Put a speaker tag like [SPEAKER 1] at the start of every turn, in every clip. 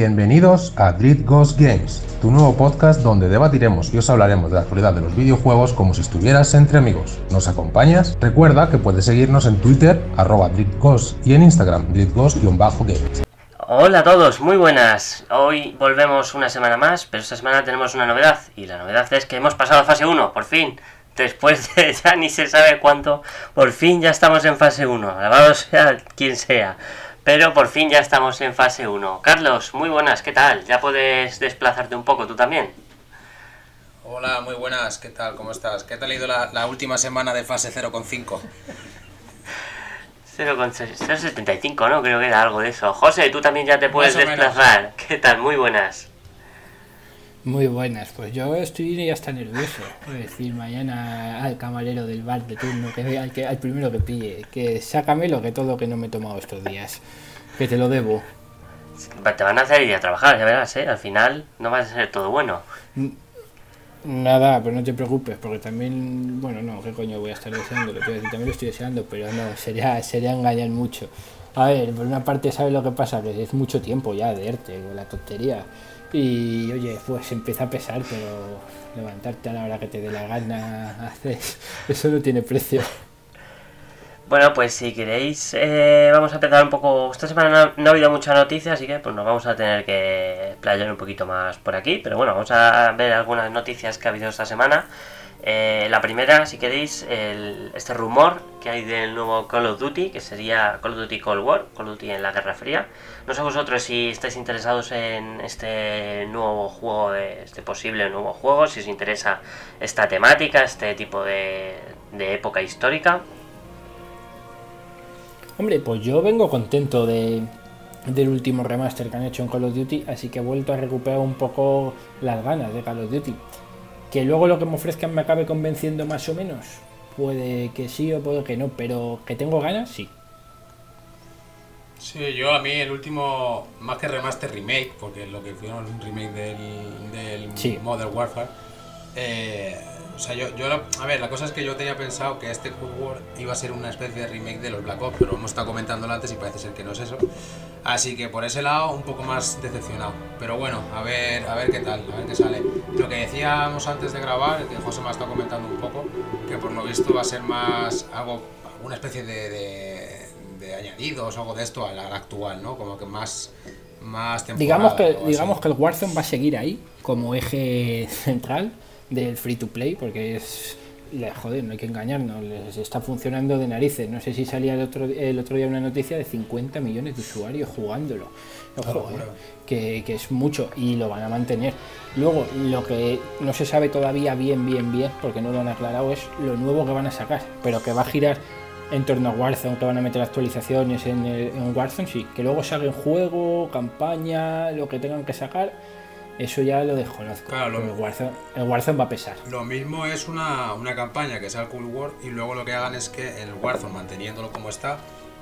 [SPEAKER 1] Bienvenidos a Dread Ghost Games, tu nuevo podcast donde debatiremos y os hablaremos de la actualidad de los videojuegos como si estuvieras entre amigos. ¿Nos acompañas? Recuerda que puedes seguirnos en Twitter, arroba Ghost, y en Instagram, DreadGhost-games.
[SPEAKER 2] Hola a todos, muy buenas. Hoy volvemos una semana más, pero esta semana tenemos una novedad. Y la novedad es que hemos pasado a fase 1, por fin. Después de ya ni se sabe cuánto, por fin ya estamos en fase 1. Alabado sea quien sea. Pero por fin ya estamos en fase 1. Carlos, muy buenas, ¿qué tal? ¿Ya puedes desplazarte un poco tú también?
[SPEAKER 3] Hola, muy buenas, ¿qué tal? ¿Cómo estás? ¿Qué tal ha ido la, última semana de fase 0,5?
[SPEAKER 2] 0,75, ¿no? Creo que era algo de eso. José, tú también ya te puedes desplazar. ¿Qué tal? Muy buenas.
[SPEAKER 4] Muy buenas, pues yo estoy ya está nervioso. Voy a decir mañana al camarero del bar de turno, que al, que, al primero que pille, que sácame lo que todo que no me he tomado estos días, que te lo debo.
[SPEAKER 2] Te van a hacer ir a trabajar, ya verás, ¿eh? Al final no va a ser todo bueno.
[SPEAKER 4] Nada, pero no te preocupes, porque también, bueno, no, ¿qué coño voy a estar deseando? Que también lo estoy deseando, pero no, sería, sería engañar mucho. A ver, por una parte, ¿sabes lo que pasa? Que es mucho tiempo ya de ERTE, la tontería. Y oye, pues empieza a pesar, pero levantarte a la hora que te dé la gana, haces, eso no tiene precio.
[SPEAKER 2] Bueno, pues si queréis, eh, vamos a empezar un poco. Esta semana no, ha habido mucha noticia, así que pues nos vamos a tener que playar un poquito más por aquí. Pero bueno, vamos a ver algunas noticias que ha habido esta semana. Eh, la primera, si queréis, este rumor que hay del nuevo Call of Duty, que sería Call of Duty Cold War, Call of Duty en la Guerra Fría. No sé vosotros si estáis interesados en este nuevo juego, de, este posible nuevo juego, si os interesa esta temática, este tipo de, época histórica.
[SPEAKER 4] Hombre, pues yo vengo contento de, del último remaster que han hecho en Call of Duty, así que he vuelto a recuperar un poco las ganas de Call of Duty. Que luego lo que me ofrezcan me acabe convenciendo más o menos. Puede que sí o puede que no, pero que tengo ganas, sí.
[SPEAKER 3] Sí, yo a mí el último, más que remaster, remake, porque lo que fue un remake del, del Modern Warfare. Eh, o sea, yo, yo, a ver, la cosa es que yo tenía pensado que este Cold War iba a ser una especie de remake de los Black Ops, pero hemos estado comentándolo antes y parece ser que no es eso. Así que por ese lado un poco más decepcionado. Pero bueno, a ver, a ver qué tal, a ver qué sale. Lo que decíamos antes de grabar, que José me ha estado comentando un poco, que por lo visto va a ser más algo, una especie de, de, añadidos o algo de esto al, actual, ¿no? Como que más más
[SPEAKER 4] digamos que digamos que el Warzone va a seguir ahí como eje central del free to play porque es joder, no hay que engañarnos, les está funcionando de narices. No sé si salía el otro, el otro día una noticia de 50 millones de usuarios jugándolo. Ojo, que, que, es mucho y lo van a mantener. Luego, lo que no se sabe todavía bien, bien, bien, porque no lo han aclarado, es lo nuevo que van a sacar, pero que va a girar en torno a Warzone, que van a meter actualizaciones en, en Warzone, sí, que luego salga juego, campaña, lo que tengan que sacar eso ya lo desconozco. Claro, el, Warzone, va a pesar.
[SPEAKER 3] Lo mismo es una, campaña que sea el Cool War y luego lo que hagan es que el Warzone, manteniéndolo como está,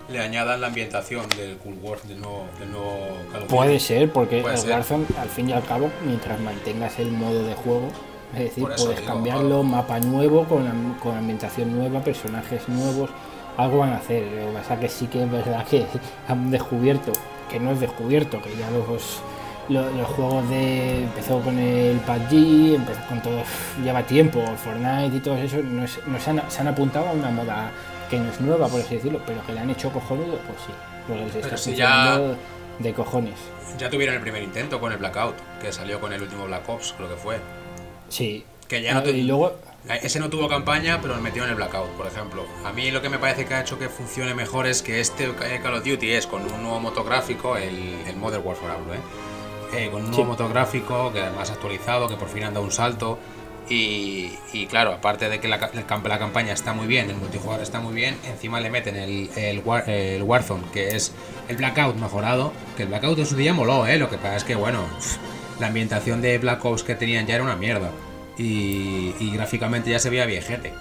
[SPEAKER 3] le añadan la ambientación del Cool War, del nuevo,
[SPEAKER 4] del Puede ser, porque el Warzone, al fin y al cabo, mientras mantengas el modo de juego, es decir, puedes cambiarlo, mapa nuevo, con, con ambientación nueva, personajes nuevos, algo van a hacer. Lo que pasa que sí que es verdad que han descubierto, que no es descubierto, que ya los los, juegos de. Empezó con el PUBG, empezó con todo. Lleva tiempo, Fortnite y todo eso. No, se, han, apuntado a una moda que no es nueva, por así decirlo, pero que le han hecho cojonudo, pues sí.
[SPEAKER 3] pero si ya.
[SPEAKER 4] De cojones.
[SPEAKER 3] Ya tuvieron el primer intento con el Blackout, que salió con el último Black Ops, creo que fue.
[SPEAKER 4] Sí.
[SPEAKER 3] Que ya no y luego. Ese no tuvo campaña, pero lo metió en el Blackout, por ejemplo. A mí lo que me parece que ha hecho que funcione mejor es que este Call of Duty es con un nuevo motográfico, el, el Modern Warfare hablo, ¿eh? Eh, con un nuevo motográfico que más actualizado, que por fin han dado un salto. Y, claro, aparte de que la, la, campaña está muy bien, el multijugador está muy bien, encima le meten el, Warzone, que es el Blackout mejorado, que el Blackout en su día moló, ¿eh? Lo que pasa es que, bueno, la ambientación de Black Ops que tenían ya era una mierda. Y, y gráficamente ya se veía viejete.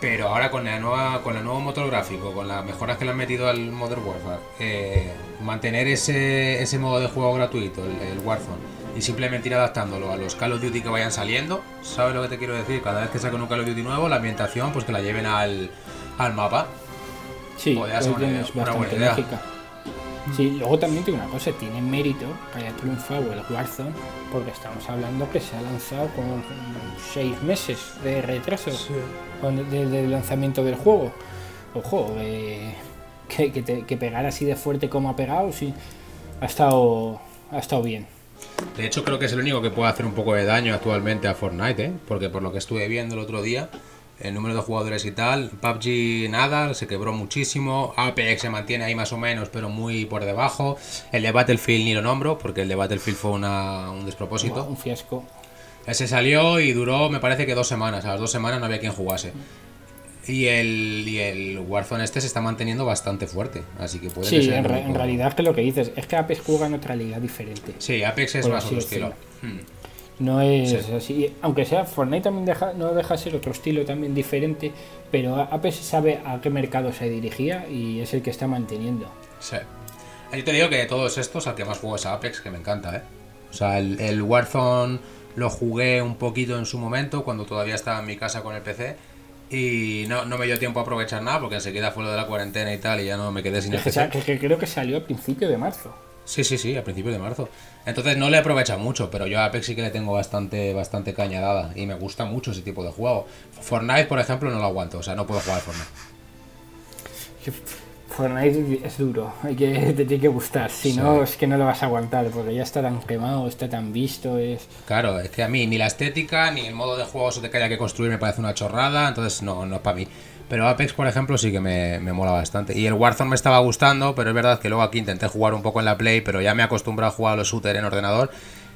[SPEAKER 3] Pero ahora con la nueva, con el nuevo motor gráfico, con las mejoras que le han metido al Modern Warfare, eh, mantener ese, ese modo de juego gratuito, el, Warzone, y simplemente ir adaptándolo a los Call of Duty que vayan saliendo, ¿sabes lo que te quiero decir? Cada vez que saquen un Call of Duty nuevo, la ambientación, pues que la lleven al, al mapa.
[SPEAKER 4] Sí, una, buena idea. Sí, luego también tiene una cosa, tiene mérito que haya triunfado el Warzone, porque estamos hablando que se ha lanzado con seis meses de retraso desde el lanzamiento del juego. Ojo, eh, que, que, pegar así de fuerte como ha pegado, sí, ha estado, ha estado bien.
[SPEAKER 3] De hecho, creo que es el único que puede hacer un poco de daño actualmente a Fortnite, ¿eh? porque por lo que estuve viendo el otro día, el número de jugadores y tal, PUBG nada, se quebró muchísimo, Apex se mantiene ahí más o menos, pero muy por debajo, el de Battlefield ni lo nombro, porque el de Battlefield fue un despropósito.
[SPEAKER 4] un fiasco.
[SPEAKER 3] Ese salió y duró, me parece que dos semanas, a las dos semanas no había quien jugase. Y el, y el Warzone este se está manteniendo bastante fuerte, así que puede
[SPEAKER 4] sí, en, en realidad que lo que dices es que Apex juega en otra liga diferente.
[SPEAKER 3] Sí, Apex es más otro estilo. Hmm.
[SPEAKER 4] No es así, aunque sea Fortnite también deja, no deja de ser otro estilo también diferente, pero Apex sabe a qué mercado se dirigía y es el que está manteniendo.
[SPEAKER 3] Sí. Yo te digo que de todos estos, al que más juego es Apex, que me encanta, ¿eh? O sea, el, el Warzone lo jugué un poquito en su momento, cuando todavía estaba en mi casa con el PC y no, no me dio tiempo a aprovechar nada porque enseguida fue lo de la cuarentena y tal y ya no me quedé sin
[SPEAKER 4] el que, creo que salió a principio de marzo.
[SPEAKER 3] Sí, sí, sí, a principios de marzo. Entonces no le aprovecha mucho, pero yo a Apex sí que le tengo bastante, bastante caña dada y me gusta mucho ese tipo de juego. Fortnite, por ejemplo, no lo aguanto, o sea, no puedo jugar Fortnite.
[SPEAKER 4] Fortnite es duro, hay que, te tiene que gustar, si no es que no lo vas a aguantar, porque ya está tan quemado, está tan visto, es...
[SPEAKER 3] Claro, es que a mí ni la estética ni el modo de juego eso de que haya que construir me parece una chorrada, entonces no, no es para mí. Pero Apex, por ejemplo, sí que me, me, mola bastante. Y el Warzone me estaba gustando, pero es verdad que luego aquí intenté jugar un poco en la Play, pero ya me acostumbro a jugar a los shooters en ordenador.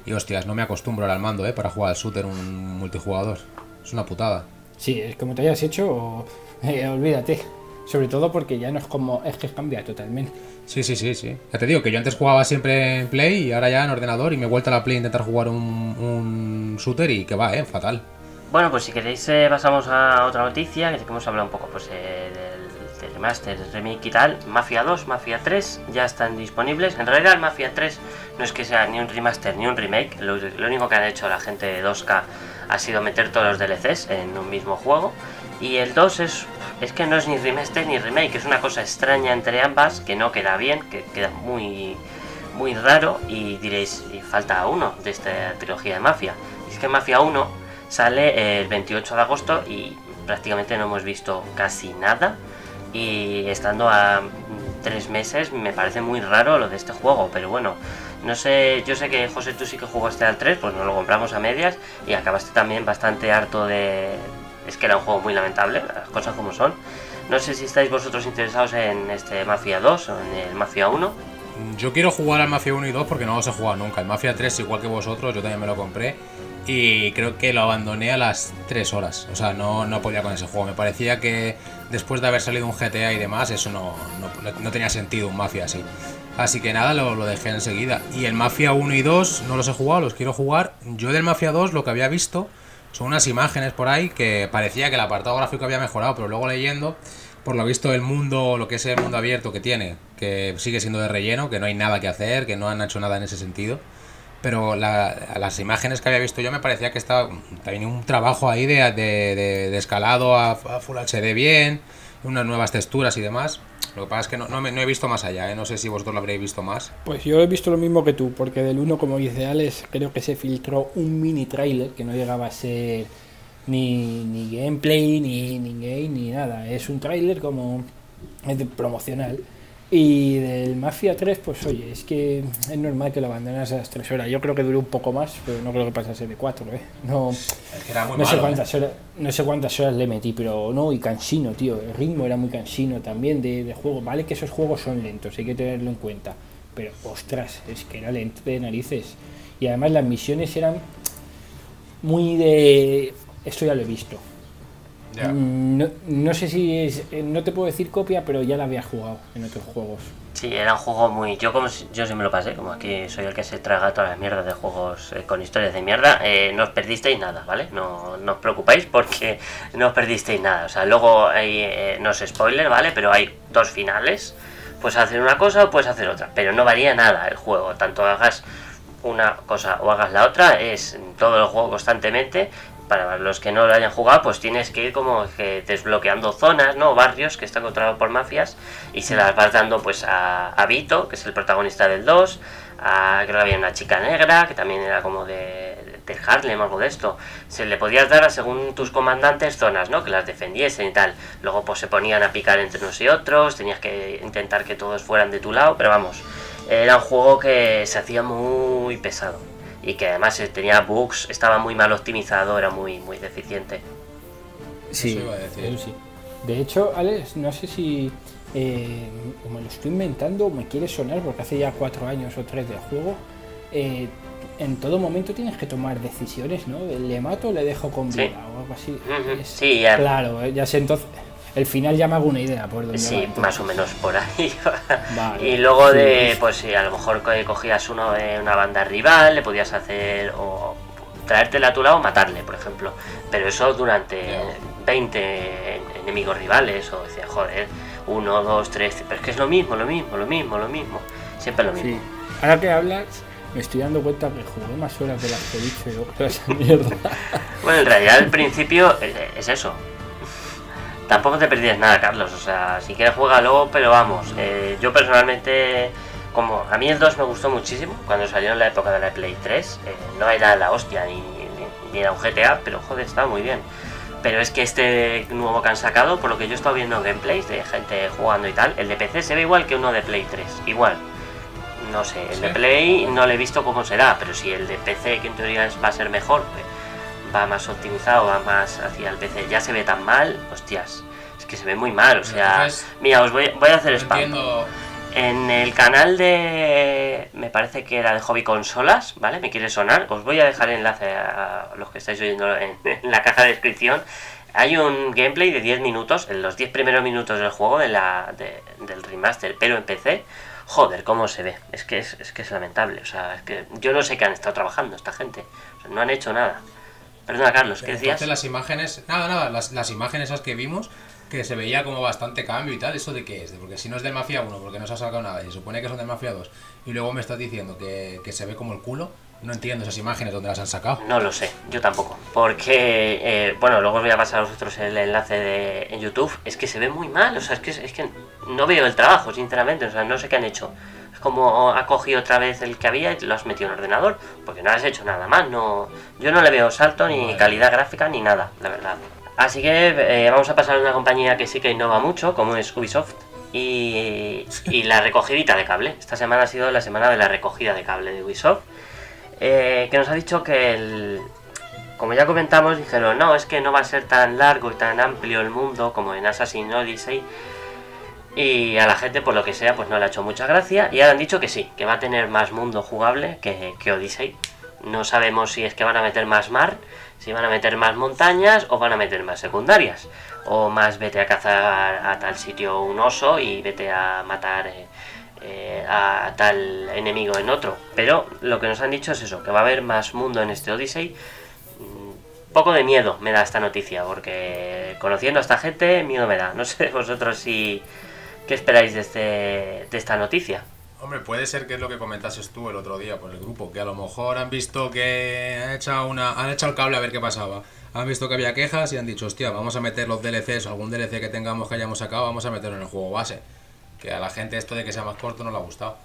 [SPEAKER 3] Y hostias, no me acostumbro al mando, ¿eh? Para jugar al shooter un multijugador. Es una putada.
[SPEAKER 4] Sí, es como te hayas hecho, eh, olvídate. Sobre todo porque ya no es como. Es que cambia totalmente.
[SPEAKER 3] Sí, sí, sí, sí. Ya te digo que yo antes jugaba siempre en Play y ahora ya en ordenador y me he vuelto a la Play a intentar jugar un, un shooter y que va, eh, fatal.
[SPEAKER 2] Bueno, pues si queréis eh, pasamos a otra noticia, que hemos hablado un poco pues, eh, del, del, remaster, remake y tal. Mafia 2, Mafia 3 ya están disponibles. En realidad el Mafia 3 no es que sea ni un remaster ni un remake. Lo, lo único que han hecho la gente de 2K ha sido meter todos los DLCs en un mismo juego. Y el 2 es es que no es ni remaster ni remake, es una cosa extraña entre ambas que no queda bien, que queda muy muy raro y diréis, y falta uno de esta trilogía de Mafia. es que Mafia 1 sale el 28 de agosto y prácticamente no hemos visto casi nada y estando a tres meses me parece muy raro lo de este juego, pero bueno, no sé, yo sé que José tú sí que jugaste al 3, pues nos lo compramos a medias y acabaste también bastante harto de, es que era un juego muy lamentable, las cosas como son. No sé si estáis vosotros interesados en este Mafia 2 o en el Mafia 1.
[SPEAKER 3] Yo quiero jugar al Mafia 1 y 2 porque no los he jugado nunca. El Mafia 3, igual que vosotros, yo también me lo compré. Y creo que lo abandoné a las 3 horas. O sea, no, no podía con ese juego. Me parecía que después de haber salido un GTA y demás, eso no, no, tenía sentido un Mafia así. Así que nada, lo, lo, dejé enseguida. Y el Mafia 1 y 2 no los he jugado, los quiero jugar. Yo del Mafia 2 lo que había visto son unas imágenes por ahí que parecía que el apartado gráfico había mejorado, pero luego leyendo, por lo visto el mundo, lo que es el mundo abierto que tiene, que sigue siendo de relleno, que no hay nada que hacer, que no han hecho nada en ese sentido. Pero las imágenes que había visto yo me parecía que estaba tenía un trabajo ahí de, de, escalado a, a Full HD bien, unas nuevas texturas y demás. Lo que pasa es que no, no, he visto más allá, ¿eh? no sé si vosotros lo habréis visto más.
[SPEAKER 4] Pues yo he visto lo mismo que tú, porque del 1, como dice Alex, creo que se filtró un mini trailer que no llegaba a ser ni, ni gameplay, ni, ni game, ni nada. Es un trailer como promocional y del Mafia 3, pues oye, es que es normal que lo abandonas a las 3 horas. Yo creo que duró un poco más, pero no creo que pasase de 4, ¿eh? No, no, sé cuántas ¿eh? horas, no sé cuántas horas le metí, pero no, y cansino, tío. El ritmo era muy cansino también de, de juego. Vale que esos juegos son lentos, hay que tenerlo en cuenta. Pero, ostras, es que era lento de narices. Y además las misiones eran muy de... Esto ya lo he visto Mm, no, no, sé si es, eh, no te puedo decir copia, pero ya la había jugado en otros juegos.
[SPEAKER 2] Sí, era un juego muy. Yo como yo sí me lo pasé, como aquí soy el que se traga todas las mierdas de juegos eh, con historias de mierda, eh, no os perdisteis nada, ¿vale? No, no, os preocupéis porque no os perdisteis nada. O sea, luego hay, no es spoiler, ¿vale? Pero hay dos finales. Puedes hacer una cosa o puedes hacer otra, pero no varía nada el juego. Tanto hagas una cosa o hagas la otra, es todo el juego constantemente para los que no lo hayan jugado, pues tienes que ir como que desbloqueando zonas, ¿no? Barrios que están controlados por mafias y se las vas dando pues a, Vito, que es el protagonista del 2, a, creo que había una chica negra, que también era como de, de Harlem o algo de esto. Se le podías dar a según tus comandantes zonas, ¿no? Que las defendiesen y tal. Luego pues se ponían a picar entre unos y otros, tenías que intentar que todos fueran de tu lado, pero vamos, era un juego que se hacía muy pesado y que además eh, tenía bugs, estaba muy mal optimizado, era muy, muy deficiente.
[SPEAKER 4] Sí,
[SPEAKER 3] Eso iba a decir.
[SPEAKER 4] eso sí. De hecho, Alex, no sé si eh, me lo estoy inventando o me quiere sonar, porque hace ya cuatro años o tres del juego. eh, en todo momento tienes que tomar decisiones, ¿no? Le mato o le dejo con
[SPEAKER 2] Sí.
[SPEAKER 4] vida o algo así.
[SPEAKER 2] Ujú,
[SPEAKER 4] Es-
[SPEAKER 2] sí, ya.
[SPEAKER 4] Claro, eh, ya sé entonces. El final ya me hago una idea por dónde
[SPEAKER 2] Sí, más o menos por ahí.
[SPEAKER 4] Vale.
[SPEAKER 2] y luego
[SPEAKER 4] Sí,
[SPEAKER 2] de,
[SPEAKER 4] sí.
[SPEAKER 2] pues si a lo mejor co- cogías uno de una banda rival, le podías hacer o traértela a tu lado o matarle, por ejemplo. Pero eso durante
[SPEAKER 3] Ya.
[SPEAKER 2] 20 en- enemigos rivales, o decía, joder, uno, dos, tres, pero es que es lo mismo, lo mismo, lo mismo, lo mismo. Siempre lo
[SPEAKER 4] Sí.
[SPEAKER 2] mismo.
[SPEAKER 4] Ahora que hablas, me estoy dando cuenta que jugué más horas de las que he dicho yo. esa mierda.
[SPEAKER 2] Bueno, en realidad al principio eh, es eso. Tampoco te perdías nada, Carlos. O sea, si quieres juégalo, pero vamos. eh, yo personalmente, como a mí el 2 me gustó muchísimo cuando salió en la época de la Play 3. eh, no era la hostia ni, ni- ni era un GTA, pero joder, estaba muy bien. Pero es que este nuevo que han sacado, por lo que yo he estado viendo en gameplays de gente jugando y tal, el de PC se ve igual que uno de Play 3. Igual. No sé, el de. Play no le he visto cómo será, pero si el de PC, que en teoría es- va a ser mejor, pues, va más optimizado, va más hacia el PC, ya se ve tan mal, hostias, es que se ve muy mal, o sea,
[SPEAKER 3] Entonces,
[SPEAKER 2] mira, os voy, voy a hacer spam.
[SPEAKER 3] entiendo.
[SPEAKER 2] En el canal de, me parece que era de Hobby Consolas, ¿vale? Me quiere sonar, os voy a dejar el enlace a los que estáis oyendo en, en la caja de descripción. Hay un gameplay de 10 minutos, en los 10 primeros minutos del juego de la, de- del remaster, pero en PC. Joder, cómo se ve. Es que es, es que es lamentable. O sea, es que yo no sé qué han estado trabajando esta gente. O sea, no han hecho nada. Perdona, Carlos, ¿qué
[SPEAKER 3] Pero
[SPEAKER 2] decías?
[SPEAKER 3] Entonces las imágenes, nada, nada, las, las imágenes esas que vimos, que se veía como bastante cambio y tal, ¿eso de qué es? De- Porque si no es del Mafia 1, porque no se ha sacado nada, y se supone que son del Mafia 2, y luego me estás diciendo que, que se ve como el culo, no entiendo esas imágenes donde las han sacado.
[SPEAKER 2] No lo sé, yo tampoco. Porque, eh, bueno, luego os voy a pasar a vosotros el enlace de, en YouTube. Es que se ve muy mal, o sea, es que, es que no veo el trabajo, sinceramente. O sea, no sé qué han hecho. Como ha cogido otra vez el que había y lo has metido en el ordenador. Porque no has hecho nada más. No, yo no le veo salto, ni
[SPEAKER 3] Vale.
[SPEAKER 2] calidad gráfica, ni nada, la verdad. Así que eh, vamos a pasar a una compañía que sí que innova mucho, como es Ubisoft. Y, y la recogidita de cable. Esta semana ha sido la semana de la recogida de cable de Ubisoft eh, que nos ha dicho que el, como ya comentamos, dijeron, no, es que no va a ser tan largo y tan amplio el mundo como en Assassin's Odyssey. Y a la gente, por lo que sea, pues no le ha hecho mucha gracia. Y ahora han dicho que sí, que va a tener más mundo jugable que, que Odyssey. No sabemos si es que van a meter más mar, si van a meter más montañas o van a meter más secundarias. O más vete a cazar a tal sitio un oso y vete a matar eh, eh, a tal enemigo en otro. Pero lo que nos han dicho es eso, que va a haber más mundo en este Odyssey. Mm, Poco de miedo me da esta noticia, porque conociendo a esta gente, miedo me da. No sé vosotros si... ¿Qué esperáis de, este, de esta noticia?
[SPEAKER 3] Hombre, puede ser que es lo que comentases tú el otro día por el grupo, que a lo mejor han visto que han echado, una, han echado el cable a ver qué pasaba. Han visto que había quejas y han dicho, hostia, vamos a meter los DLCs o algún DLC que tengamos que hayamos sacado, vamos a meterlo en el juego base. Que a la gente esto de que sea más corto no le ha gustado.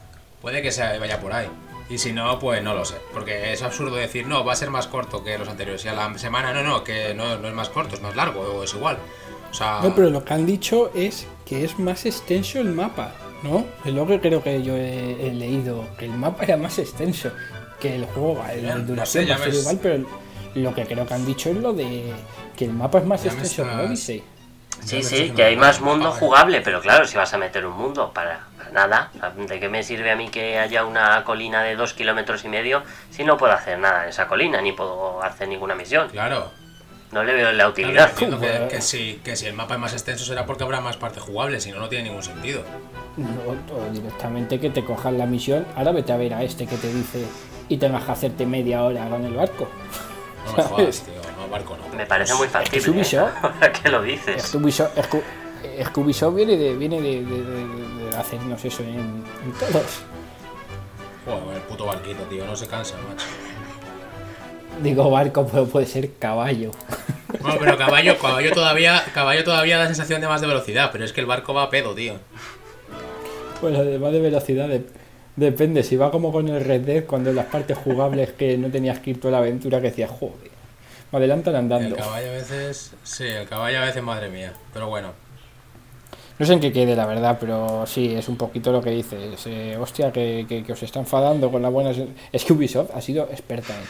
[SPEAKER 3] Puede que sea, vaya por ahí. Y si no, pues no lo sé. Porque es absurdo decir, no, va a ser más corto que los anteriores. Y a la semana, no, no, que no, no es más corto, es más largo o es igual. Sea,
[SPEAKER 4] No, pero lo que han dicho es que es más extenso el mapa, ¿no? Es lo que creo que yo he, he leído, que el mapa era más extenso que el juego. El
[SPEAKER 3] Bien,
[SPEAKER 4] de
[SPEAKER 3] no
[SPEAKER 4] duración
[SPEAKER 3] sé,
[SPEAKER 4] va a ser
[SPEAKER 3] ves.
[SPEAKER 4] igual, pero lo que creo que han dicho es lo de que el mapa es más
[SPEAKER 3] Ya
[SPEAKER 4] extenso que Odyssey.
[SPEAKER 2] Sí, sí, que hay más mundo jugable, pero claro, si vas a meter un mundo para, para nada, ¿de qué me sirve a mí que haya una colina de dos kilómetros y medio si no puedo hacer nada en esa colina, ni puedo hacer ninguna misión?
[SPEAKER 3] Claro.
[SPEAKER 2] No le veo la
[SPEAKER 3] Claro,
[SPEAKER 2] utilidad.
[SPEAKER 3] entiendo que, que si, que si el mapa es más extenso será porque habrá más parte jugable, si no, no tiene ningún sentido.
[SPEAKER 4] No, o directamente que te cojan la misión, ahora vete a ver a este que te dice y tengas que hacerte media hora con el barco.
[SPEAKER 3] No me jodas, tío. No, barco no.
[SPEAKER 2] Me parece muy factible.
[SPEAKER 4] Es Ubisoft.
[SPEAKER 2] ¿eh? Que lo
[SPEAKER 4] Es
[SPEAKER 2] dices.
[SPEAKER 4] que Ubisoft, es que- es que Ubisoft viene de, viene de, de- de- de hacernos eso en, en todos.
[SPEAKER 3] Joder, el puto barquito, tío. No se cansa, macho.
[SPEAKER 4] Digo barco, pero puede ser caballo.
[SPEAKER 3] Bueno, pero caballo, caballo todavía, caballo todavía da sensación de más de velocidad, pero es que el barco va a pedo, tío.
[SPEAKER 4] Bueno, además de velocidad, de- depende. Si va como con el Red Dead, cuando en las partes jugables que no tenías que ir toda la aventura, que decías, joder, me adelantan
[SPEAKER 3] El
[SPEAKER 4] andando.
[SPEAKER 3] caballo a veces, sí, el caballo a veces, madre mía. Pero bueno,
[SPEAKER 4] No sé en qué quede, la verdad, pero sí, es un poquito lo que dices. eh, hostia, que, que- que os está enfadando con la buena... Es que Ubisoft ha sido experta en...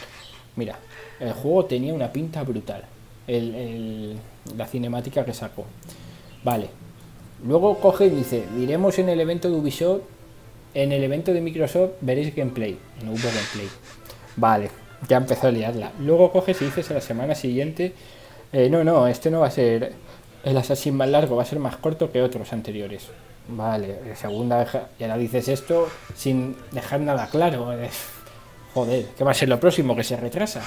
[SPEAKER 4] Mira, el juego tenía una pinta brutal. La cinemática que sacó. Vale. Luego coge y dice, diremos en el evento de Ubisoft, en el evento de Microsoft veréis gameplay. No hubo gameplay. Vale, ya empezó a liarla. Luego coges y dices a la semana siguiente, eh, no, no, este no va a ser el Assassin más largo, va a ser más corto que otros anteriores. Vale, eh, segunda y ahora dices esto sin dejar nada claro. Eh, Joder, ¿qué va a ser lo próximo? Que se retrasa.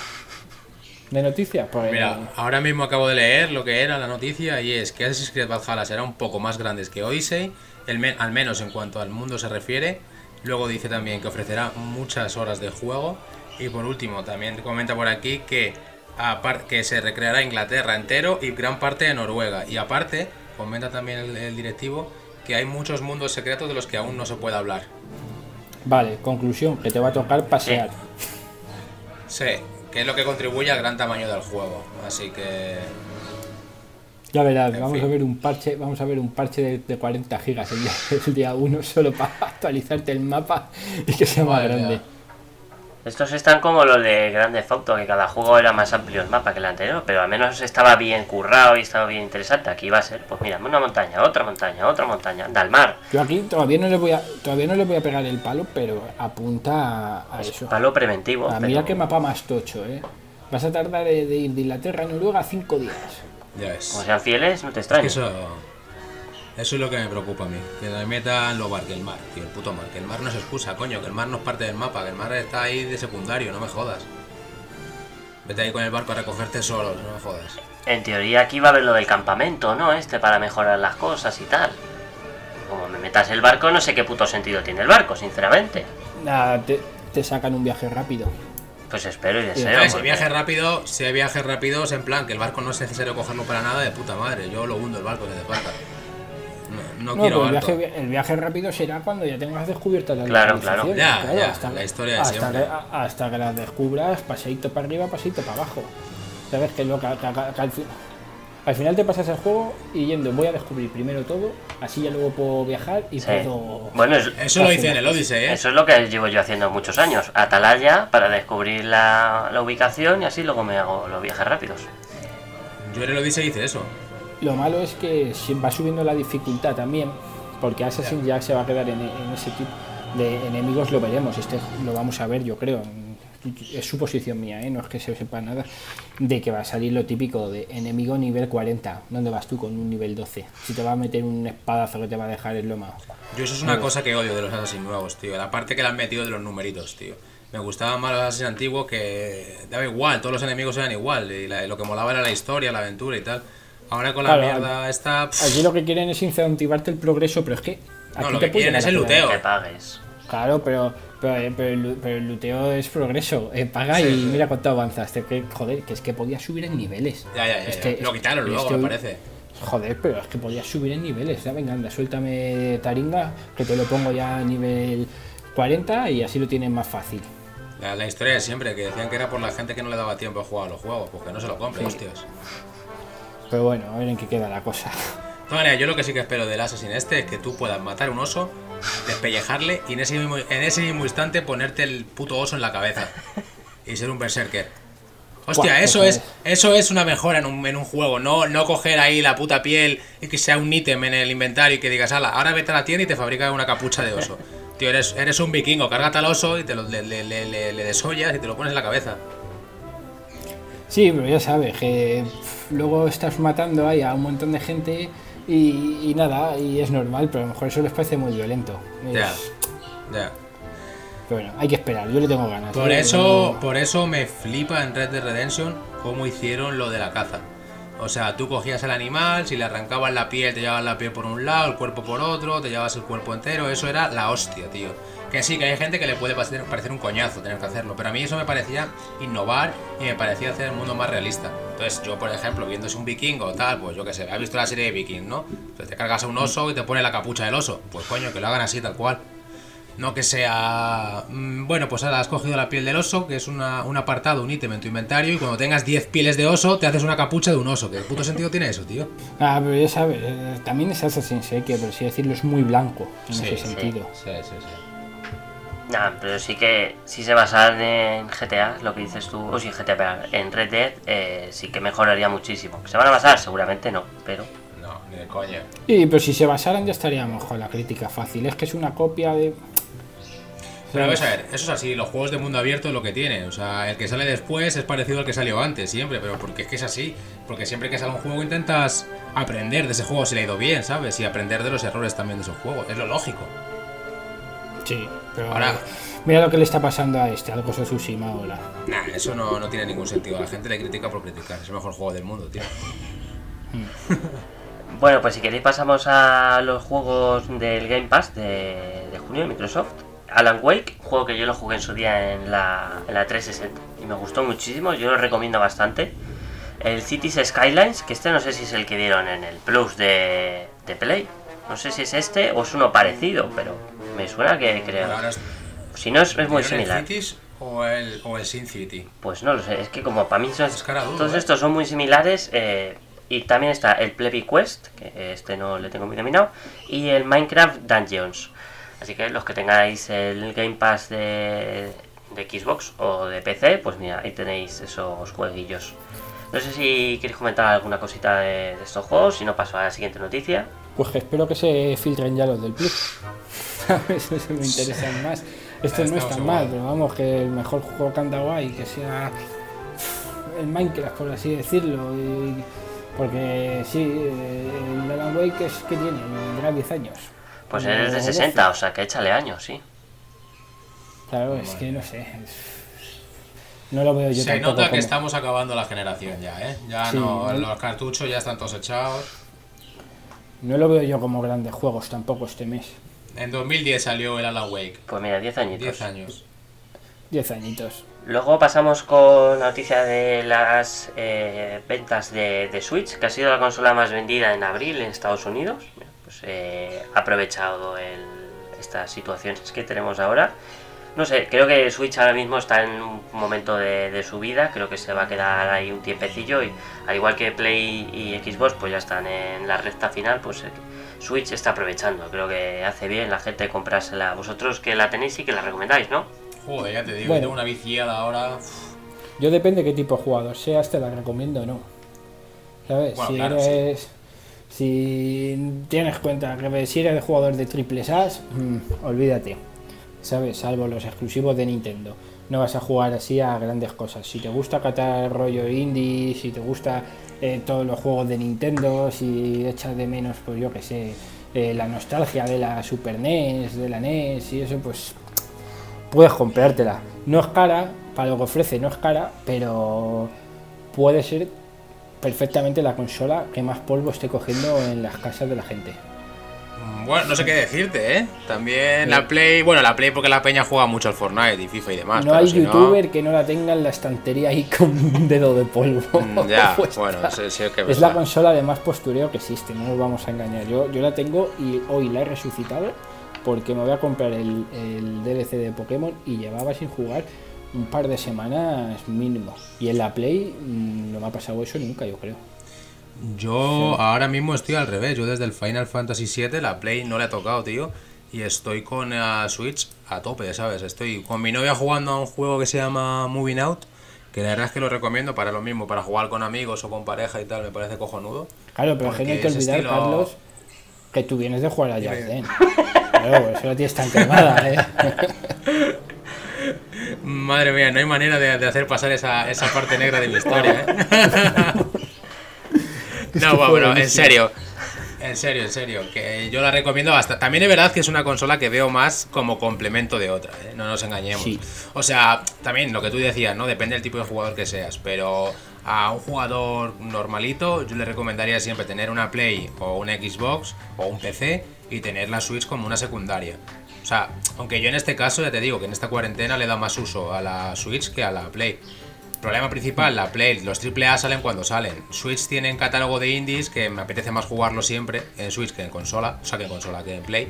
[SPEAKER 4] ¿De noticias? Pues
[SPEAKER 3] mira, ahora mismo acabo de leer lo que era la noticia y es que Assassin's Creed Valhalla será un poco más grandes que Odyssey, el men- al menos en cuanto al mundo se refiere. Luego dice también que ofrecerá muchas horas de juego. Y por último, también comenta por aquí que, que se recreará Inglaterra entero y gran parte de Noruega. Y aparte, comenta también el, el directivo que hay muchos mundos secretos de los que aún no se puede hablar.
[SPEAKER 4] Vale, conclusión, que te va a tocar pasear.
[SPEAKER 3] Sí, que es lo que contribuye al gran tamaño del juego. Así que
[SPEAKER 4] Ya verás,
[SPEAKER 3] En
[SPEAKER 4] vamos
[SPEAKER 3] fin.
[SPEAKER 4] a ver un parche, vamos a ver un parche de, de 40 gigas el día, el día 1 solo para actualizarte el mapa y que sea más
[SPEAKER 3] Madre
[SPEAKER 4] grande.
[SPEAKER 2] Estos están como los de Grande Auto, que cada juego era más amplio el mapa que el anterior, pero al menos estaba bien currado y estaba bien interesante. Aquí va a ser, pues mira, una montaña, otra montaña, otra montaña, anda al mar.
[SPEAKER 4] Yo aquí todavía no le voy a todavía no le voy a pegar el palo, pero apunta a, a eso.
[SPEAKER 2] Palo preventivo.
[SPEAKER 4] Ah,
[SPEAKER 2] pero-
[SPEAKER 4] mira qué mapa más tocho, eh. Vas a tardar de, ir de Inglaterra a Noruega 5 días.
[SPEAKER 3] ya ves.
[SPEAKER 2] Como sean fieles, no te
[SPEAKER 3] Es que
[SPEAKER 2] extrañes.
[SPEAKER 3] eso, eso es lo que me preocupa a mí. Que le metan lo bar que el mar, tío, el puto mar. Que el mar no es excusa, coño. Que el mar no es parte del mapa. Que el mar está ahí de secundario, no me jodas. Vete ahí con el barco a recoger tesoros, no me jodas.
[SPEAKER 2] En teoría aquí va a haber lo del campamento, ¿no? Este para mejorar las cosas y tal. Como me metas el barco, no sé qué puto sentido tiene el barco, sinceramente.
[SPEAKER 4] Nada, te, te sacan un viaje rápido.
[SPEAKER 2] Pues espero y deseo.
[SPEAKER 3] Si viajes rápido, si hay viajes rápidos, en plan que el barco no es necesario cogerlo para nada, de puta madre. Yo lo hundo el barco hace falta. No, no
[SPEAKER 4] No,
[SPEAKER 3] quiero
[SPEAKER 4] el viaje, el viaje rápido será cuando ya tengas descubiertas las
[SPEAKER 2] Claro,
[SPEAKER 3] claro. Ya, ya, la historia de
[SPEAKER 4] hasta que, hasta que las descubras, paseito para arriba, paseito para abajo. ¿Sabes? Que, lo, que, que- que al, fin- al final te pasas el juego y yendo, voy a descubrir primero todo, así ya luego puedo viajar y
[SPEAKER 2] Sí.
[SPEAKER 4] puedo...
[SPEAKER 2] Bueno, es-
[SPEAKER 3] Eso lo hice en el Odyssey, ¿eh?
[SPEAKER 2] Eso es lo que llevo yo haciendo muchos años. Atalaya para descubrir la, la ubicación y así luego me hago los viajes rápidos.
[SPEAKER 3] Yo en el Odyssey hice eso.
[SPEAKER 4] Lo malo es que va subiendo la dificultad también, porque Assassin ya se va a quedar en, en ese tipo de enemigos, lo veremos, este lo vamos a ver yo creo. Es suposición mía, ¿eh? no es que se sepa nada, de que va a salir lo típico de enemigo nivel 40. ¿Dónde vas tú con un nivel 12? Si te va a meter un espadazo que te va a dejar el loma.
[SPEAKER 3] Yo eso es una cosa que odio de los Assassin nuevos, tío. La parte que le han metido de los numeritos, tío. Me gustaban más los Assassin antiguos que daba igual, todos los enemigos eran igual. Y la- lo que molaba era la historia, la aventura y tal. Ahora con la
[SPEAKER 4] Claro,
[SPEAKER 3] mierda esta... pff,
[SPEAKER 4] Aquí lo que quieren es incentivarte el progreso, pero es que...
[SPEAKER 3] No,
[SPEAKER 4] aquí
[SPEAKER 3] lo
[SPEAKER 4] te
[SPEAKER 3] que quieren es el luteo.
[SPEAKER 2] Que pagues.
[SPEAKER 4] Claro, pero, pero, pero el, pero el luteo es progreso. Eh, paga
[SPEAKER 3] Sí,
[SPEAKER 4] y
[SPEAKER 3] sí.
[SPEAKER 4] mira cuánto avanzaste. Que, joder, que es que podías subir en niveles.
[SPEAKER 3] Ya, ya, ya, ya. Lo quitaron luego,
[SPEAKER 4] este-
[SPEAKER 3] me parece.
[SPEAKER 4] Joder, pero es que podías subir en niveles. Ya, venga, anda, suéltame Taringa, que te lo pongo ya a nivel 40 y así lo tienes más fácil.
[SPEAKER 3] La, la historia de siempre, que decían que era por la gente que no le daba tiempo a jugar a los juegos, pues que no se lo compre,
[SPEAKER 4] Sí.
[SPEAKER 3] hostias.
[SPEAKER 4] Pero bueno, a ver en qué queda la cosa.
[SPEAKER 3] De todas maneras, yo lo que sí que espero del Assassin este es que tú puedas matar un oso, despellejarle y en ese mismo, en ese mismo instante ponerte el puto oso en la cabeza y ser un berserker. Hostia,
[SPEAKER 4] Buah,
[SPEAKER 3] eso es, eso es una mejora en un, en un juego, no, no coger ahí la puta piel y que sea un ítem en el inventario y que digas, ala, ahora vete a la tienda y te fabrica una capucha de oso. Tío, eres, eres un vikingo, cárgate al oso y te lo, le, le- le- le- le desollas y te lo pones en la cabeza.
[SPEAKER 4] Sí, pero ya sabes que luego estás matando ahí a un montón de gente y, y nada, y es normal, pero a lo mejor eso les parece muy violento.
[SPEAKER 3] Ya, ya.
[SPEAKER 4] Pero bueno, hay que esperar, yo le tengo ganas.
[SPEAKER 3] Por
[SPEAKER 4] ¿eh?
[SPEAKER 3] eso, por eso me flipa en Red Dead Redemption cómo hicieron lo de la caza. O sea, tú cogías el animal, si le arrancabas la piel, te llevabas la piel por un lado, el cuerpo por otro, te llevabas el cuerpo entero, eso era la hostia, tío. Que sí, que hay gente que le puede parecer, un coñazo tener que hacerlo, pero a mí eso me parecía innovar y me parecía hacer el mundo más realista. Entonces, yo, por ejemplo, viéndose un vikingo o tal, pues yo qué sé, has visto la serie de Viking, ¿no? Entonces te cargas a un oso y te pone la capucha del oso. Pues coño, que lo hagan así, tal cual. No que sea. mm, Bueno, pues ahora has cogido la piel del oso, que es una- un apartado, un ítem en tu inventario, y cuando tengas 10 pieles de oso, te haces una capucha de un oso. ¿Qué puto sentido tiene eso, tío?
[SPEAKER 4] Ah, pero ya sabes, eh, también es Assassin's Creed, por así decirlo es muy blanco en ese sentido.
[SPEAKER 3] Sí, sí, sí.
[SPEAKER 2] Nah, pero sí que si se basan en GTA, lo que dices tú, o si GTA, en Red Dead, eh, sí que mejoraría muchísimo. ¿Se van a basar? Seguramente no, pero
[SPEAKER 3] No, ni de coña.
[SPEAKER 4] Y pero si se basaran ya estaríamos con la crítica fácil. Es que es una copia de.
[SPEAKER 3] Pero vamos a ver, eso es así, los juegos de mundo abierto es lo que tienen. O sea, el que sale después es parecido al que salió antes, siempre, pero porque es que es así. Porque siempre que sale un juego intentas aprender de ese juego si le ha ido bien, ¿sabes? Y aprender de los errores también de esos juegos. Es lo lógico.
[SPEAKER 4] Sí, pero.
[SPEAKER 3] Ahora-
[SPEAKER 4] Mira lo que le está pasando a este, al Ghost of Tsushima ahora.
[SPEAKER 3] Nah, eso no, no tiene ningún sentido. La gente le critica por criticar. Es el mejor juego del mundo, tío.
[SPEAKER 2] Bueno, pues si queréis pasamos a los juegos del Game Pass de, de junio de Microsoft. Alan Wake, juego que yo lo jugué en su día en la, en la 360 y me gustó muchísimo, yo lo recomiendo bastante. El Cities Skylines, que este no sé si es el que dieron en el Plus de, de Play. No sé si es este o es uno parecido, pero me suena que creo.
[SPEAKER 3] Es,
[SPEAKER 2] Si no, es, es muy
[SPEAKER 3] ¿era el
[SPEAKER 2] similar.
[SPEAKER 3] Cities o el, o el Sin City?
[SPEAKER 2] Pues no lo sé, es que como para mí son-
[SPEAKER 3] Es
[SPEAKER 2] todos
[SPEAKER 3] ¿eh?
[SPEAKER 2] estos son muy similares. eh, y también está el Plebby Quest, que este no le tengo muy dominado, y el Minecraft Dungeons. Así que los que tengáis el Game Pass de, Xbox o de PC, pues mira, ahí tenéis esos jueguillos. No sé si queréis comentar alguna cosita de, estos juegos, si no paso a la siguiente noticia.
[SPEAKER 4] Pues espero que se filtren ya los del Plus. ¿Sabes? Eso me interesan más. Estos no están mal, pero vamos, que el mejor juego que han dado ahí, que sea el Minecraft, por así decirlo. y- porque sí, el Alan Wake es que tiene, tendrá 10 años.
[SPEAKER 2] Pues eres de
[SPEAKER 4] 12.
[SPEAKER 2] 60, o sea que échale años, sí.
[SPEAKER 4] Claro, es que no sé. No lo veo yo
[SPEAKER 3] Se nota que
[SPEAKER 4] como-
[SPEAKER 3] estamos acabando la generación ya, ¿eh? Ya
[SPEAKER 4] Sí,
[SPEAKER 3] no,
[SPEAKER 4] ¿no?
[SPEAKER 3] los cartuchos ya están todos echados.
[SPEAKER 4] No lo veo yo como grandes juegos tampoco este mes.
[SPEAKER 3] En 2010 salió el Alan Wake.
[SPEAKER 2] Pues mira, 10 añitos.
[SPEAKER 3] 10 años.
[SPEAKER 4] 10 añitos.
[SPEAKER 2] Luego pasamos con la noticia de las eh, ventas de, de Switch, que ha sido la consola más vendida en abril en Estados Unidos. Pues eh, ha aprovechado el- estas situaciones que tenemos ahora. No sé, creo que Switch ahora mismo está en un momento de, de su vida, creo que se va a quedar ahí un tiempecillo y al igual que Play y Xbox pues ya están en la recta final, pues eh, Switch está aprovechando, creo que hace bien la gente comprársela. Vosotros que la tenéis y que la recomendáis, ¿no?
[SPEAKER 3] Joder, ya te digo,
[SPEAKER 4] Bueno.
[SPEAKER 3] tengo una viciada ahora.
[SPEAKER 4] Yo depende qué tipo de jugador seas, te la recomiendo o no. ¿Sabes?
[SPEAKER 3] Bueno,
[SPEAKER 4] si
[SPEAKER 3] claro,
[SPEAKER 4] eres. Si tienes cuenta que si eres jugador de triple SAS, mm, olvídate. ¿Sabes? Salvo los exclusivos de Nintendo. No vas a jugar así a grandes cosas. Si te gusta catar rollo indie, si te gusta eh, todos los juegos de Nintendo, si echas de menos, pues yo que sé, eh, la nostalgia de la Super NES, de la NES y eso, pues puedes comprártela. No es cara, para lo que ofrece no es cara, pero puede ser perfectamente la consola que más polvo esté cogiendo en las casas de la gente.
[SPEAKER 3] Mm, Bueno, no sé qué decirte, ¿eh? También la Play, bueno, la Play porque la peña juega mucho al Fortnite y FIFA y demás.
[SPEAKER 4] no hay
[SPEAKER 3] si no-
[SPEAKER 4] youtuber que no la tenga en la estantería ahí con un dedo de polvo.
[SPEAKER 3] Mm, Ya,
[SPEAKER 4] puesta.
[SPEAKER 3] bueno, sí, sí que
[SPEAKER 4] Es la consola de más postureo que existe, no nos vamos a engañar. Yo, yo la tengo y hoy la he resucitado porque me voy a comprar el, el DLC de Pokémon y llevaba sin jugar un par de semanas mínimo. Y en la Play mm, no me ha pasado eso nunca, yo creo.
[SPEAKER 3] Yo ahora mismo estoy al revés. Yo desde el Final Fantasy VII, la Play no le he tocado, tío. Y estoy con la Switch a tope, ¿sabes? Estoy con mi novia jugando a un juego que se llama Moving Out. Que la verdad es que lo recomiendo para lo mismo, para jugar con amigos o con pareja y tal, me parece cojonudo.
[SPEAKER 4] Claro, pero que no hay que olvidar,
[SPEAKER 3] estilo-
[SPEAKER 4] Carlos, que tú vienes de jugar a Dance. Claro, eso la tienes tan quemada, ¿eh?
[SPEAKER 3] Madre mía, no hay manera de, de hacer pasar esa, esa parte negra de mi historia, ¿eh? No, bueno,
[SPEAKER 4] fue
[SPEAKER 3] en serio. En serio, en serio. Que yo la recomiendo bastante. También es verdad que es una consola que veo más como complemento de otra, ¿eh? No nos engañemos.
[SPEAKER 4] Sí.
[SPEAKER 3] O sea, también lo que tú decías, ¿no? Depende del tipo de jugador que seas. Pero A un jugador normalito yo le recomendaría siempre tener una Play o un Xbox o un PC y tener la Switch como una secundaria. O sea, aunque yo en este caso ya te digo que en esta cuarentena le da más uso a la Switch que a la Play. Problema principal, la Play, los AAA salen cuando salen. Switch tiene un catálogo de indies que me apetece más jugarlo siempre en Switch que en consola, o sea que en consola que en Play.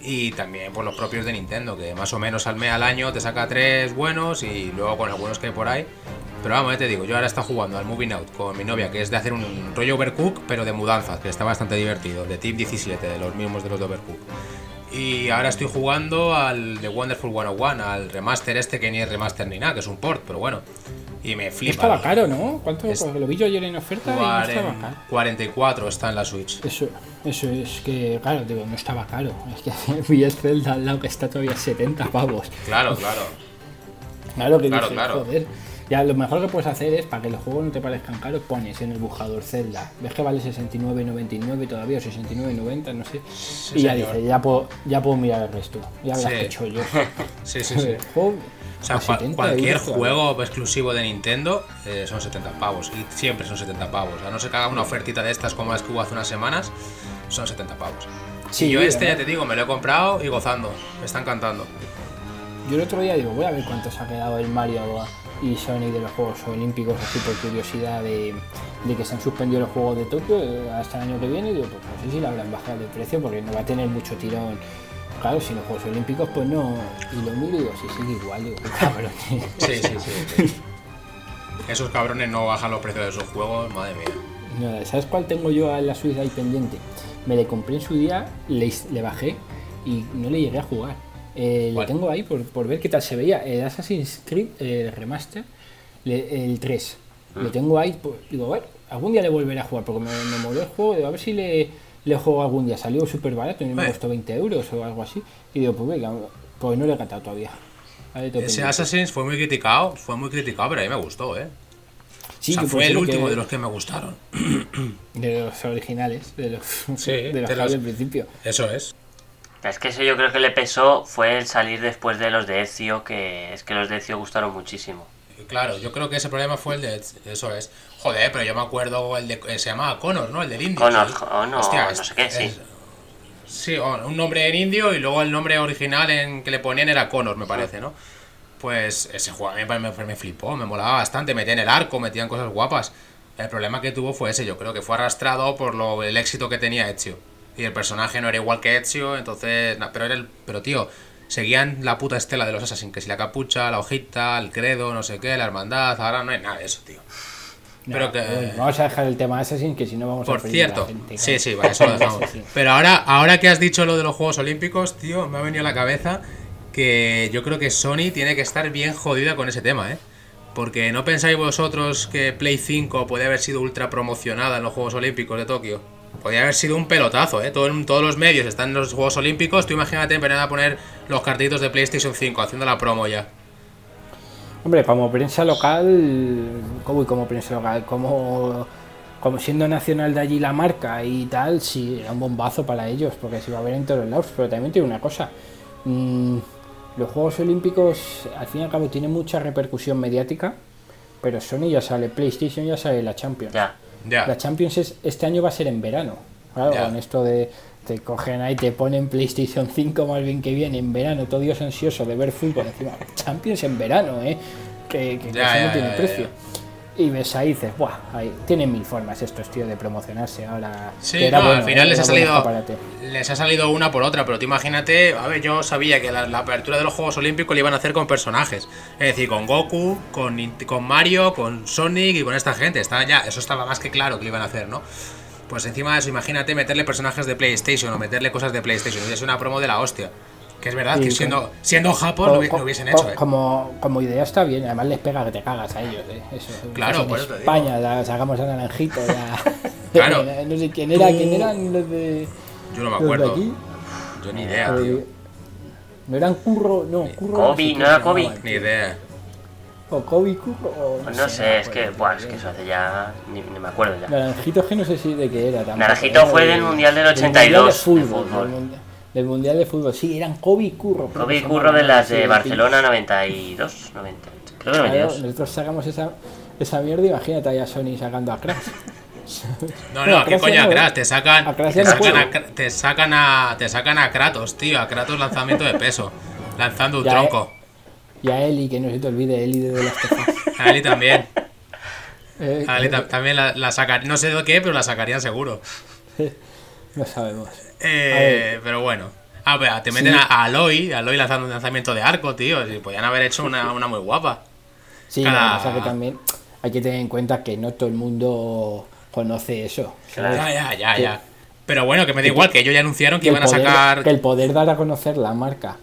[SPEAKER 3] Y también por los propios de Nintendo, que más o menos al mes al año te saca tres buenos y luego con algunos que hay por ahí. Pero vamos, ya te digo, yo ahora estoy jugando al Moving Out con mi novia, que es de hacer un rollo Overcook, pero de mudanzas, que está bastante divertido, de Team 17, de los mismos de los de Overcook. Y ahora estoy jugando al The Wonderful 101, al remaster este que ni es remaster ni nada, que es un port, pero bueno. Y me flipa.
[SPEAKER 4] Estaba caro, ¿no? ¿Cuánto? Lo vi yo ayer en oferta y no estaba caro.
[SPEAKER 3] 44 está en la Switch.
[SPEAKER 4] Eso, eso es que, claro, digo, no estaba caro. Es que vi el Zelda al lado que está todavía 70 pavos.
[SPEAKER 3] Claro, claro.
[SPEAKER 4] Claro que
[SPEAKER 3] Claro,
[SPEAKER 4] dije,
[SPEAKER 3] claro.
[SPEAKER 4] joder. Ya, lo mejor que puedes hacer es, para que los juegos no te parezcan caros, pones en el buscador Zelda. Ves que vale 69.99 todavía, o 69.90, no sé. y ya dices, ya puedo, ya puedo mirar el resto. Ya verás
[SPEAKER 3] Sí.
[SPEAKER 4] que chollos.
[SPEAKER 3] Sí, sí, sí.
[SPEAKER 4] Juego
[SPEAKER 3] O sea,
[SPEAKER 4] a
[SPEAKER 3] cua-
[SPEAKER 4] 70
[SPEAKER 3] cualquier
[SPEAKER 4] euros
[SPEAKER 3] juego exclusivo de Nintendo eh, son 70 pavos. Y siempre son 70 pavos. A no ser que haga una ofertita de estas como las que hubo hace unas semanas, son 70 pavos.
[SPEAKER 4] Sí,
[SPEAKER 3] y yo este, ya
[SPEAKER 4] además-
[SPEAKER 3] te digo, me lo he comprado y gozando. Me está encantando.
[SPEAKER 4] Yo el otro día digo, voy a ver cuánto se ha quedado el Mario y Sonic de los Juegos Olímpicos, así por curiosidad de, de que se han suspendido los Juegos de Tokio eh, hasta el año que viene. Y digo, pues no sé si le habrán bajado de precio porque no va a tener mucho tirón. Claro, si los Juegos Olímpicos, pues no. Y lo miro y digo, sí, sigue igual, digo, cabrón.
[SPEAKER 3] Sí, sí, sí. Esos cabrones no bajan los precios de sus juegos, madre mía.
[SPEAKER 4] No, ¿Sabes cuál tengo yo a la Switch ahí pendiente? Me le compré en su día, le, le bajé y no le llegué a jugar. Eh,
[SPEAKER 3] ¿Cuál?
[SPEAKER 4] tengo ahí por, por ver qué tal se veía. El Assassin's Creed eh, Remaster, le- el 3.
[SPEAKER 3] Ah.
[SPEAKER 4] Lo tengo ahí, pues, digo, a ver, algún día le volveré a jugar porque me, me molió el juego. Digo, a ver si le, le juego algún día. Salió súper barato, y me costó 20 euros o algo así. Y digo, pues venga, pues no le he catado todavía.
[SPEAKER 3] Ese
[SPEAKER 4] pendiente.
[SPEAKER 3] Assassin's fue muy criticado, fue muy criticado, pero a mí me gustó, ¿eh?
[SPEAKER 4] Sí,
[SPEAKER 3] o sea,
[SPEAKER 4] que
[SPEAKER 3] fue el último
[SPEAKER 4] que-
[SPEAKER 3] de los que me gustaron.
[SPEAKER 4] de los originales, de los,
[SPEAKER 3] Sí,
[SPEAKER 4] de los
[SPEAKER 3] de los-
[SPEAKER 4] al principio.
[SPEAKER 3] Eso es.
[SPEAKER 2] Es que eso yo creo que le pesó fue el salir después de los de Ezio, que es que los de Ezio gustaron muchísimo.
[SPEAKER 3] Y Claro, yo creo que ese problema fue el de. Eso es. Joder, pero yo me acuerdo el de. eh, Se llamaba Connor, ¿no? El del indio.
[SPEAKER 2] Connor,
[SPEAKER 3] sí.
[SPEAKER 2] o no,
[SPEAKER 3] Hostia,
[SPEAKER 2] no
[SPEAKER 3] es-
[SPEAKER 2] sé qué, sí.
[SPEAKER 3] es- Sí, o- un nombre en indio y luego el nombre original en que le ponían era Connor, me parece, ¿no? Pues ese juego a mí me, me- me flipó, me molaba bastante. Metían el arco, metían cosas guapas. El problema que tuvo fue ese, yo creo que fue arrastrado por lo, el éxito que tenía Ezio. Y el personaje no era igual que Ezio, entonces. pero era el. Pero tío, seguían la puta estela de los Assassin, que si la capucha, la hojita, el credo, no sé qué, la hermandad, ahora no hay nada de eso, tío. Pero
[SPEAKER 4] No,
[SPEAKER 3] que-
[SPEAKER 4] bueno, vamos a dejar el tema Assassin, que si no vamos a
[SPEAKER 3] Por
[SPEAKER 4] a la
[SPEAKER 3] cierto,
[SPEAKER 4] gente,
[SPEAKER 3] sí, sí, vale, eso lo dejamos.
[SPEAKER 4] Sí, sí.
[SPEAKER 3] Pero ahora, ahora que has dicho lo de los Juegos Olímpicos, tío, me ha venido a la cabeza que yo creo que Sony tiene que estar bien jodida con ese tema, ¿eh? Porque no pensáis vosotros que Play 5 puede haber sido ultra promocionada en los Juegos Olímpicos de Tokio. Podría haber sido un pelotazo, ¿eh? Todo, todos los medios están en los Juegos Olímpicos. Tú imagínate empezar a poner los cartitos de PlayStation 5 haciendo la promo ya.
[SPEAKER 4] Hombre, como prensa local, como, como prensa local, como, como siendo nacional de allí la marca y tal, sí, era un bombazo para ellos, porque se iba a ver en todos lados. Pero también tiene una cosa, mm, los Juegos Olímpicos al fin y al cabo tienen mucha repercusión mediática, pero Sony ya sale, PlayStation ya sale la Champions.
[SPEAKER 2] Ya.
[SPEAKER 4] La Champions es, este año va a ser en verano. Claro, con esto de te cogen ahí, te ponen PlayStation 5 más bien que viene en verano, todo Dios ansioso de ver fútbol. Encima, Champions en verano, ¿eh? Que, que- eso no tiene precio. Y ves ahí y dices, ¡buah! Ahí, tienen mil formas estos, tío, de promocionarse ahora.
[SPEAKER 3] Sí,
[SPEAKER 4] que era
[SPEAKER 3] no,
[SPEAKER 4] bueno,
[SPEAKER 3] al final les ha salido les ha salido una por otra, pero tú imagínate, a ver, yo sabía que la, la apertura de los Juegos Olímpicos le iban a hacer con personajes, es decir, con Goku, con, con Mario, con Sonic y con esta gente, estaba ya, eso estaba más que claro que lo iban a hacer, ¿no? Pues encima de eso, imagínate meterle personajes de PlayStation o meterle cosas de PlayStation, es una promo de la hostia. Que es verdad que siendo, siendo Japón lo, hubi-
[SPEAKER 4] Co-
[SPEAKER 3] lo hubiesen hecho, ¿eh?
[SPEAKER 4] Como, como idea está bien, además les pega que te cagas a ellos. ¿eh? Eso,
[SPEAKER 3] Claro, por eso te
[SPEAKER 4] España, la- sacamos a Naranjito. ya.
[SPEAKER 3] Claro.
[SPEAKER 4] no sé quién era,
[SPEAKER 3] Tú-
[SPEAKER 4] quién eran los de.
[SPEAKER 3] Yo no me
[SPEAKER 4] los de
[SPEAKER 3] acuerdo.
[SPEAKER 4] aquí.
[SPEAKER 3] Yo ni idea,
[SPEAKER 4] Eh,
[SPEAKER 3] tío.
[SPEAKER 4] No eran Curro, no, Curro.
[SPEAKER 2] Kobe,
[SPEAKER 4] sé
[SPEAKER 2] ¿no era Kobe?
[SPEAKER 3] Ni idea.
[SPEAKER 4] O Kobe Curro. O
[SPEAKER 2] Pues no sé,
[SPEAKER 4] me
[SPEAKER 2] es que, buah, es que eso hace ya. Ni, ni me acuerdo ya.
[SPEAKER 4] Naranjito es que no sé si de qué era tampoco.
[SPEAKER 2] Naranjito
[SPEAKER 4] era
[SPEAKER 2] fue
[SPEAKER 4] de-
[SPEAKER 2] del Mundial del
[SPEAKER 4] Mundial
[SPEAKER 2] 82
[SPEAKER 4] de
[SPEAKER 2] de
[SPEAKER 4] fútbol.
[SPEAKER 2] fútbol.
[SPEAKER 4] Del, mundial, de Fútbol, sí, eran Kobe y Curro.
[SPEAKER 2] Kobe y Curro de las de Barcelona 92, 90. Creo que
[SPEAKER 4] Claro,
[SPEAKER 2] 92.
[SPEAKER 4] nosotros sacamos esa. esa mierda, imagínate ahí a Sony sacando a Crash.
[SPEAKER 3] No, no, ¿qué coño a?
[SPEAKER 4] ¿eh?
[SPEAKER 3] Te sacan,
[SPEAKER 4] A
[SPEAKER 3] te sacan, a, te sacan a te sacan a Kratos, tío, a Kratos lanzamiento de peso, lanzando un
[SPEAKER 4] Ya,
[SPEAKER 3] tronco.
[SPEAKER 4] Y a Eli, que no se te olvide, Eli de of Us.
[SPEAKER 3] A Eli también.
[SPEAKER 4] Eh,
[SPEAKER 3] A Eli
[SPEAKER 4] eh,
[SPEAKER 3] ta- también la, la sacarían, no sé de qué, pero la sacarían seguro.
[SPEAKER 4] no sabemos.
[SPEAKER 3] Eh, pero bueno. Ah, pero te meten
[SPEAKER 4] Sí.
[SPEAKER 3] a, Aloy, Aloy lanzando un lanzamiento de arco, tío. Si podían haber hecho una, una muy guapa.
[SPEAKER 4] Sí,
[SPEAKER 3] Cada-
[SPEAKER 4] pasa es que también hay que tener en cuenta que no todo el mundo conoce eso. ¿sabes?
[SPEAKER 3] Ya, ya, ya,
[SPEAKER 4] Que-
[SPEAKER 3] ya. Pero bueno, que me da igual, que ellos ya anunciaron que iban a
[SPEAKER 4] poder,
[SPEAKER 3] sacar.
[SPEAKER 4] que el poder dar a conocer la marca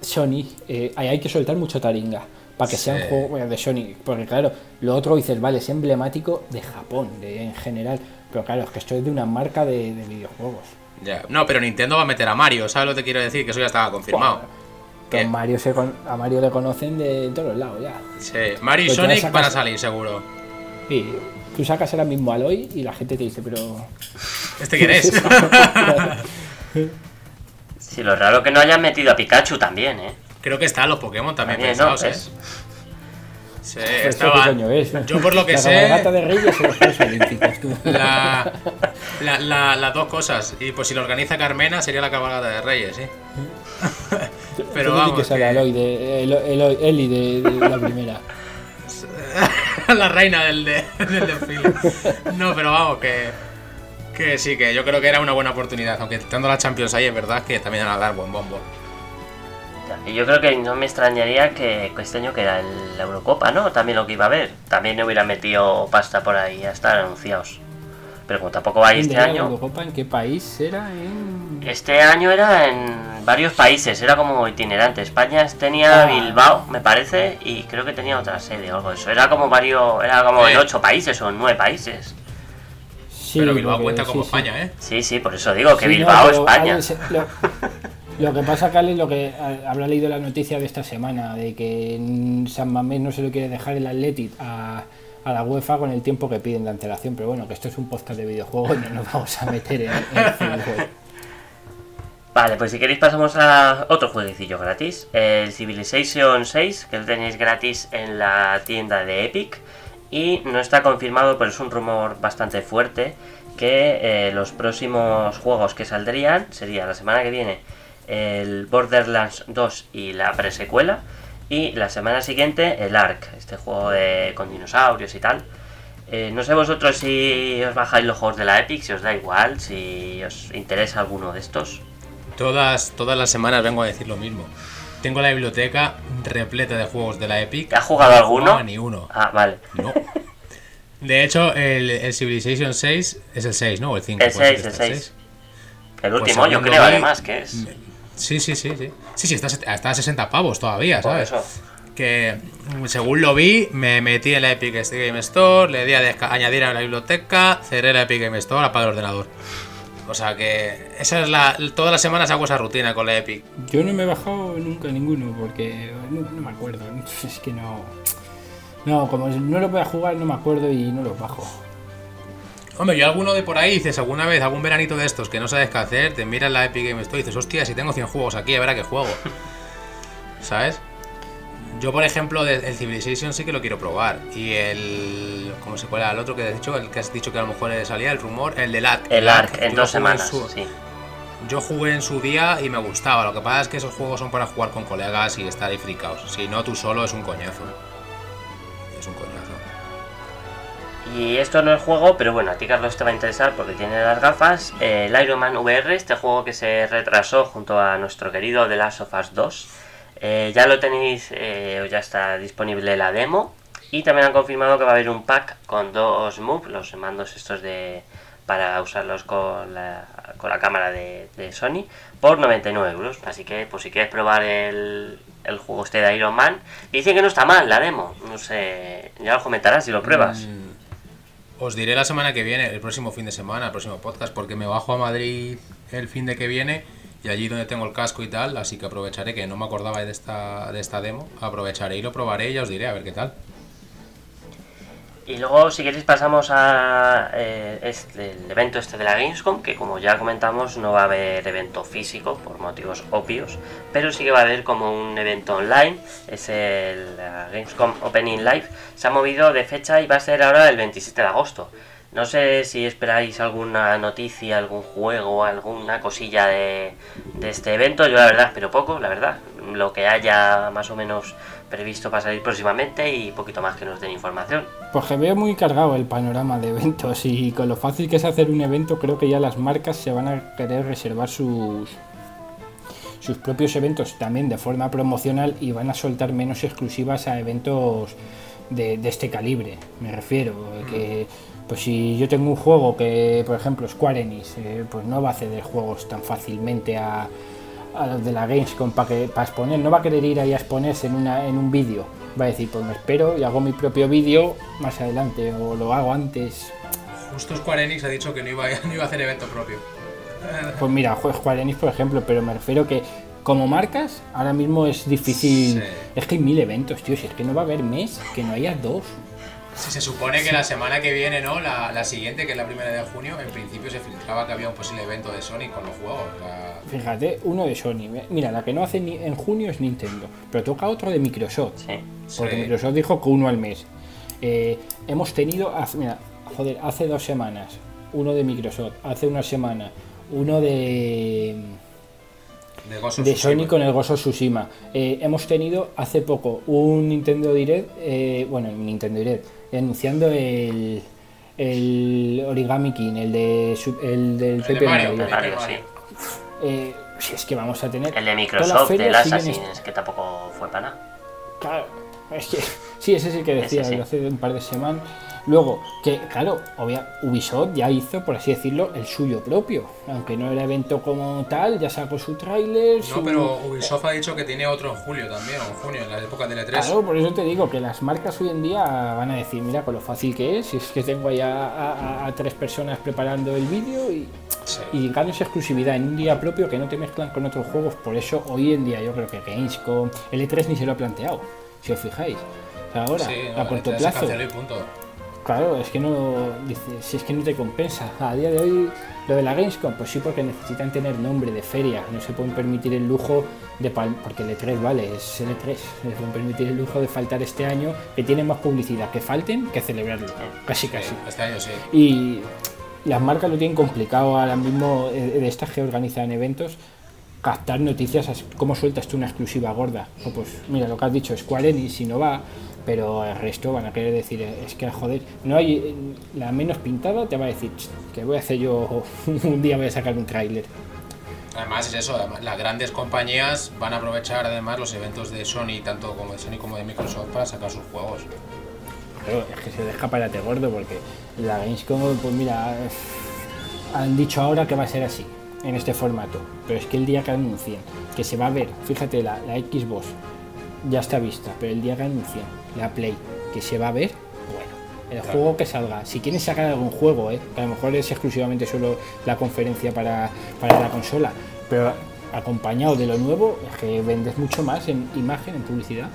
[SPEAKER 4] Sony, eh, ahí hay que soltar mucho taringa para que
[SPEAKER 3] Sí.
[SPEAKER 4] juegos bueno, de Sony. Porque claro, lo otro dices, vale, es emblemático de Japón, de, en general. Pero claro, es que esto es de una marca de, de videojuegos.
[SPEAKER 3] Ya. No, pero Nintendo va a meter a Mario, ¿sabes lo que te quiero decir? Que eso ya estaba confirmado.
[SPEAKER 4] Que a Mario, se con- a Mario le conocen de todos los lados ya.
[SPEAKER 3] Sí, Mario y
[SPEAKER 4] Pues
[SPEAKER 3] Sonic
[SPEAKER 4] sacas-
[SPEAKER 3] van a salir, seguro.
[SPEAKER 4] Y tú sacas ahora mismo Aloy y la gente te dice, pero.
[SPEAKER 3] ¿Este quién es?
[SPEAKER 2] Sí, lo raro que no hayan metido a Pikachu también, ¿eh?
[SPEAKER 3] Creo que están los Pokémon también,
[SPEAKER 2] También, ¿no?
[SPEAKER 3] pensados, ¿eh?
[SPEAKER 2] Es-
[SPEAKER 3] Sí,
[SPEAKER 4] ¿Eso qué
[SPEAKER 3] estaban.
[SPEAKER 4] es?
[SPEAKER 3] Yo por lo que
[SPEAKER 4] la
[SPEAKER 3] sé.
[SPEAKER 4] de Reyes y los Juegos Olímpicos, tú.
[SPEAKER 3] La, la- la- las dos cosas. Y pues si lo organiza Carmena sería la cabalgata de Reyes, ¿sí? Pero vamos.
[SPEAKER 4] que sale
[SPEAKER 3] que-
[SPEAKER 4] Aloy de, Elo- Elo- Eli de, de la primera.
[SPEAKER 3] la reina del, de- del desfile. No, pero vamos, que, que sí, que yo creo que era una buena oportunidad. Aunque estando la Champions ahí, es verdad que también van a dar buen bombo.
[SPEAKER 2] Y yo creo que no me extrañaría que este año que era el- la Eurocopa, ¿no? También lo que iba a haber. También hubiera metido pasta por ahí, ya están anunciados. Pero como tampoco va este
[SPEAKER 4] ¿Dónde era la
[SPEAKER 2] año.
[SPEAKER 4] Eurocopa? ¿En qué país era? En...
[SPEAKER 2] Este año era en varios países, era como itinerante. España tenía
[SPEAKER 4] Ah.
[SPEAKER 2] Bilbao, me parece, y creo que tenía otra sede o algo de eso. Era como varios, era como en ocho países o en nueve países.
[SPEAKER 4] Sí,
[SPEAKER 3] pero Bilbao cuenta
[SPEAKER 4] sí,
[SPEAKER 3] como
[SPEAKER 4] sí.
[SPEAKER 3] España, ¿eh?
[SPEAKER 2] Sí, sí, por eso digo que
[SPEAKER 4] Sí, no,
[SPEAKER 2] Bilbao,
[SPEAKER 4] pero,
[SPEAKER 2] España.
[SPEAKER 4] Lo, lo que pasa, Cali, lo que a- habrá leído la noticia de esta semana, de que en San Mamés no se lo quiere dejar el Athletic a, a la UEFA con el tiempo que piden de antelación. Pero bueno, que esto es un podcast de videojuegos y no nos vamos a meter en, en.
[SPEAKER 2] Vale, pues si queréis pasamos a otro jueguecillo gratis. El Civilization 6, que lo tenéis gratis en la tienda de Epic. Y no está confirmado, pero es un rumor bastante fuerte, que eh, los próximos juegos que saldrían sería la semana que viene el Borderlands 2 y la presecuela. Y la semana siguiente el Ark, este juego de, con dinosaurios y tal. Eh, no sé vosotros si os bajáis los juegos de la Epic, si os da igual, si os interesa alguno de estos.
[SPEAKER 3] Todas, todas las semanas vengo a decir lo mismo. Tengo la biblioteca repleta de juegos de la Epic.
[SPEAKER 2] ¿Has jugado
[SPEAKER 3] No
[SPEAKER 2] alguno?
[SPEAKER 3] a ni uno.
[SPEAKER 2] Ah, vale.
[SPEAKER 3] No. De hecho, el, el Civilization 6 es el 6, ¿no? O el 5.
[SPEAKER 2] El
[SPEAKER 3] puede ser
[SPEAKER 2] 6, el
[SPEAKER 3] este,
[SPEAKER 2] 6. El
[SPEAKER 3] Pues
[SPEAKER 2] último, yo creo, además, que es.
[SPEAKER 3] Sí, sí, sí, sí. Sí, sí, está, a- está a 60 pavos todavía,
[SPEAKER 2] Por
[SPEAKER 3] ¿sabes?
[SPEAKER 2] eso.
[SPEAKER 3] Que mm, según lo vi, me metí en la Epic Game Store, le di a añadir a la biblioteca, cerré la Epic Game Store, apagué el ordenador. O sea que esa es la. Todas las semanas hago esa rutina con la Epic.
[SPEAKER 4] Yo no me he bajado nunca ninguno porque no, no me acuerdo. Es que no. No, como no lo voy a jugar, no me acuerdo y no los bajo.
[SPEAKER 3] Hombre, yo alguno de por ahí dices, alguna vez, algún veranito de estos que no sabes qué hacer, te miras la Epic Game Store y dices, hostia, si tengo 100 juegos aquí, a ver a qué juego. ¿Sabes? Yo, por ejemplo, el Civilization sí que lo quiero probar. Y el. ¿Cómo se cuela el otro que has dicho? El que has dicho que a lo mejor salía, el rumor, el del Ark.
[SPEAKER 2] El Ark, en dos semanas,
[SPEAKER 3] su-
[SPEAKER 2] sí.
[SPEAKER 3] Yo jugué en su día y me gustaba. Lo que pasa es que esos juegos son para jugar con colegas y estar ahí fricaos. Si no, tú solo es un coñazo. Es un coñazo.
[SPEAKER 2] Y esto no es juego, pero bueno, a ti Carlos te va a interesar porque tiene las gafas. El Iron Man VR, este juego que se retrasó junto a nuestro querido The Last of Us 2. Eh, ya lo tenéis, eh, ya está disponible la demo. Y también han confirmado que va a haber un pack con dos Move, los mandos estos de para usarlos con la, con la cámara de, de Sony, por 99 euros. Así que, pues si quieres probar el, el juego este de Iron Man, dicen que no está mal la demo. No sé, ya lo comentarás si lo pruebas.
[SPEAKER 3] Mm, Os diré la semana que viene, el próximo fin de semana, el próximo podcast, porque me bajo a Madrid el fin de que viene y allí donde tengo el casco y tal, así que aprovecharé que no me acordaba de esta, de esta demo, aprovecharé y lo probaré y ya os diré a ver qué tal.
[SPEAKER 2] Y luego, si queréis, pasamos a eh, este, el evento este de la Gamescom, que como ya comentamos, no va a haber evento físico por motivos obvios, pero sí que va a haber como un evento online, es el Gamescom Opening Live, se ha movido de fecha y va a ser ahora el 27 de agosto. No sé si esperáis alguna noticia, algún juego, alguna cosilla de, de este evento, yo la verdad espero poco, la verdad, lo que haya más o menos previsto para salir próximamente y poquito más que nos den información.
[SPEAKER 4] Pues que veo muy cargado el panorama de eventos y con lo fácil que es hacer un evento creo que ya las marcas se van a querer reservar sus sus propios eventos también de forma promocional y van a soltar menos exclusivas a eventos de, este calibre, me refiero. Que pues si yo tengo un juego que, por ejemplo, Square Enix, eh, pues no va a ceder juegos tan fácilmente a, a los de la Gamescom para que para exponer, no va a querer ir ahí a exponerse en, una, en un vídeo. Va a decir, pues me espero y hago mi propio vídeo más adelante o lo hago antes.
[SPEAKER 3] Justo Square Enix ha dicho que no iba, no iba a hacer evento propio.
[SPEAKER 4] Pues mira, Square Enix, por ejemplo, pero me refiero que como marcas, ahora mismo es difícil. Es que hay mil eventos, tío. Si es que no va a haber mes que no haya dos.
[SPEAKER 3] Si se supone que la semana que viene, ¿no? La, la, siguiente, que es la primera de junio, en principio se filtraba que había un posible evento de Sony con los juegos.
[SPEAKER 4] Fíjate, uno de Sony. Mira, la que no hace ni en junio es Nintendo, pero toca otro de Microsoft.
[SPEAKER 2] Sí.
[SPEAKER 4] Porque Microsoft dijo que uno al mes. Eh, hemos tenido, mira, joder, hace dos semanas, uno de Microsoft, hace una semana, uno de
[SPEAKER 3] de,
[SPEAKER 4] de Sony con el Gozo Tsushima. Eh, hemos tenido hace poco un Nintendo Direct, eh, bueno, Nintendo Direct, anunciando el, el Origami King, el, de, el del
[SPEAKER 3] Pepe Mario.
[SPEAKER 2] Mario, sí.
[SPEAKER 4] Eh, si es que vamos a tener.
[SPEAKER 2] El de Microsoft, el Assassin's, que tampoco fue para nada.
[SPEAKER 4] Claro, es que sí, ese es el que decía sí. hace un par de semanas. Luego, que claro, obvia, Ubisoft ya hizo, por así decirlo, el suyo propio. Aunque no era evento como tal, ya sacó su tráiler.
[SPEAKER 3] No, pero Ubisoft ha dicho que tiene otro en julio también, o en junio, en la época del E3.
[SPEAKER 4] Claro, por eso te digo que las marcas hoy en día van a decir, mira, con lo fácil que es, si es que tengo ya a, a, a tres personas preparando el vídeo y, sí. y ganas exclusividad en un día propio que no te mezclan con otros juegos. Por eso hoy en día yo creo que Gamescom, el E3 ni se lo ha planteado, si os fijáis. Ahora,
[SPEAKER 3] sí,
[SPEAKER 4] a corto plazo. Claro, es que no. Dice, si es que no te compensa. A día de hoy, lo de la Gamescom, pues sí, porque necesitan tener nombre de feria. No se pueden permitir el lujo de. Porque el E3, vale, es el E3. Se pueden permitir el lujo de faltar este año, que tiene más publicidad que falten que celebrarlo. Casi, casi.
[SPEAKER 3] Este año sí.
[SPEAKER 4] Y las marcas lo tienen complicado ahora mismo, de estas que organizan eventos, captar noticias, cómo sueltas tú una exclusiva gorda. O pues mira, lo que has dicho, Square Enix, si no va pero el resto van a querer decir, es que joder, no hay la menos pintada te va a decir que voy a hacer yo un día voy a sacar un tráiler.
[SPEAKER 3] Además es eso, además, las grandes compañías van a aprovechar además los eventos de Sony, tanto como de Sony como de Microsoft, para sacar sus juegos.
[SPEAKER 4] Claro, es que se deja para te gordo porque la Gamescom, pues mira, han dicho ahora que va a ser así, en este formato, pero es que el día que anuncien que se va a ver, fíjate, la, la Xbox ya está vista, pero el día que anuncien la Play que se va a ver, bueno, el claro. juego que salga, si quieren sacar algún juego, ¿eh? que a lo mejor es exclusivamente solo la conferencia para, para la consola, pero acompañado de lo nuevo, es que vendes mucho más en imagen, en publicidad.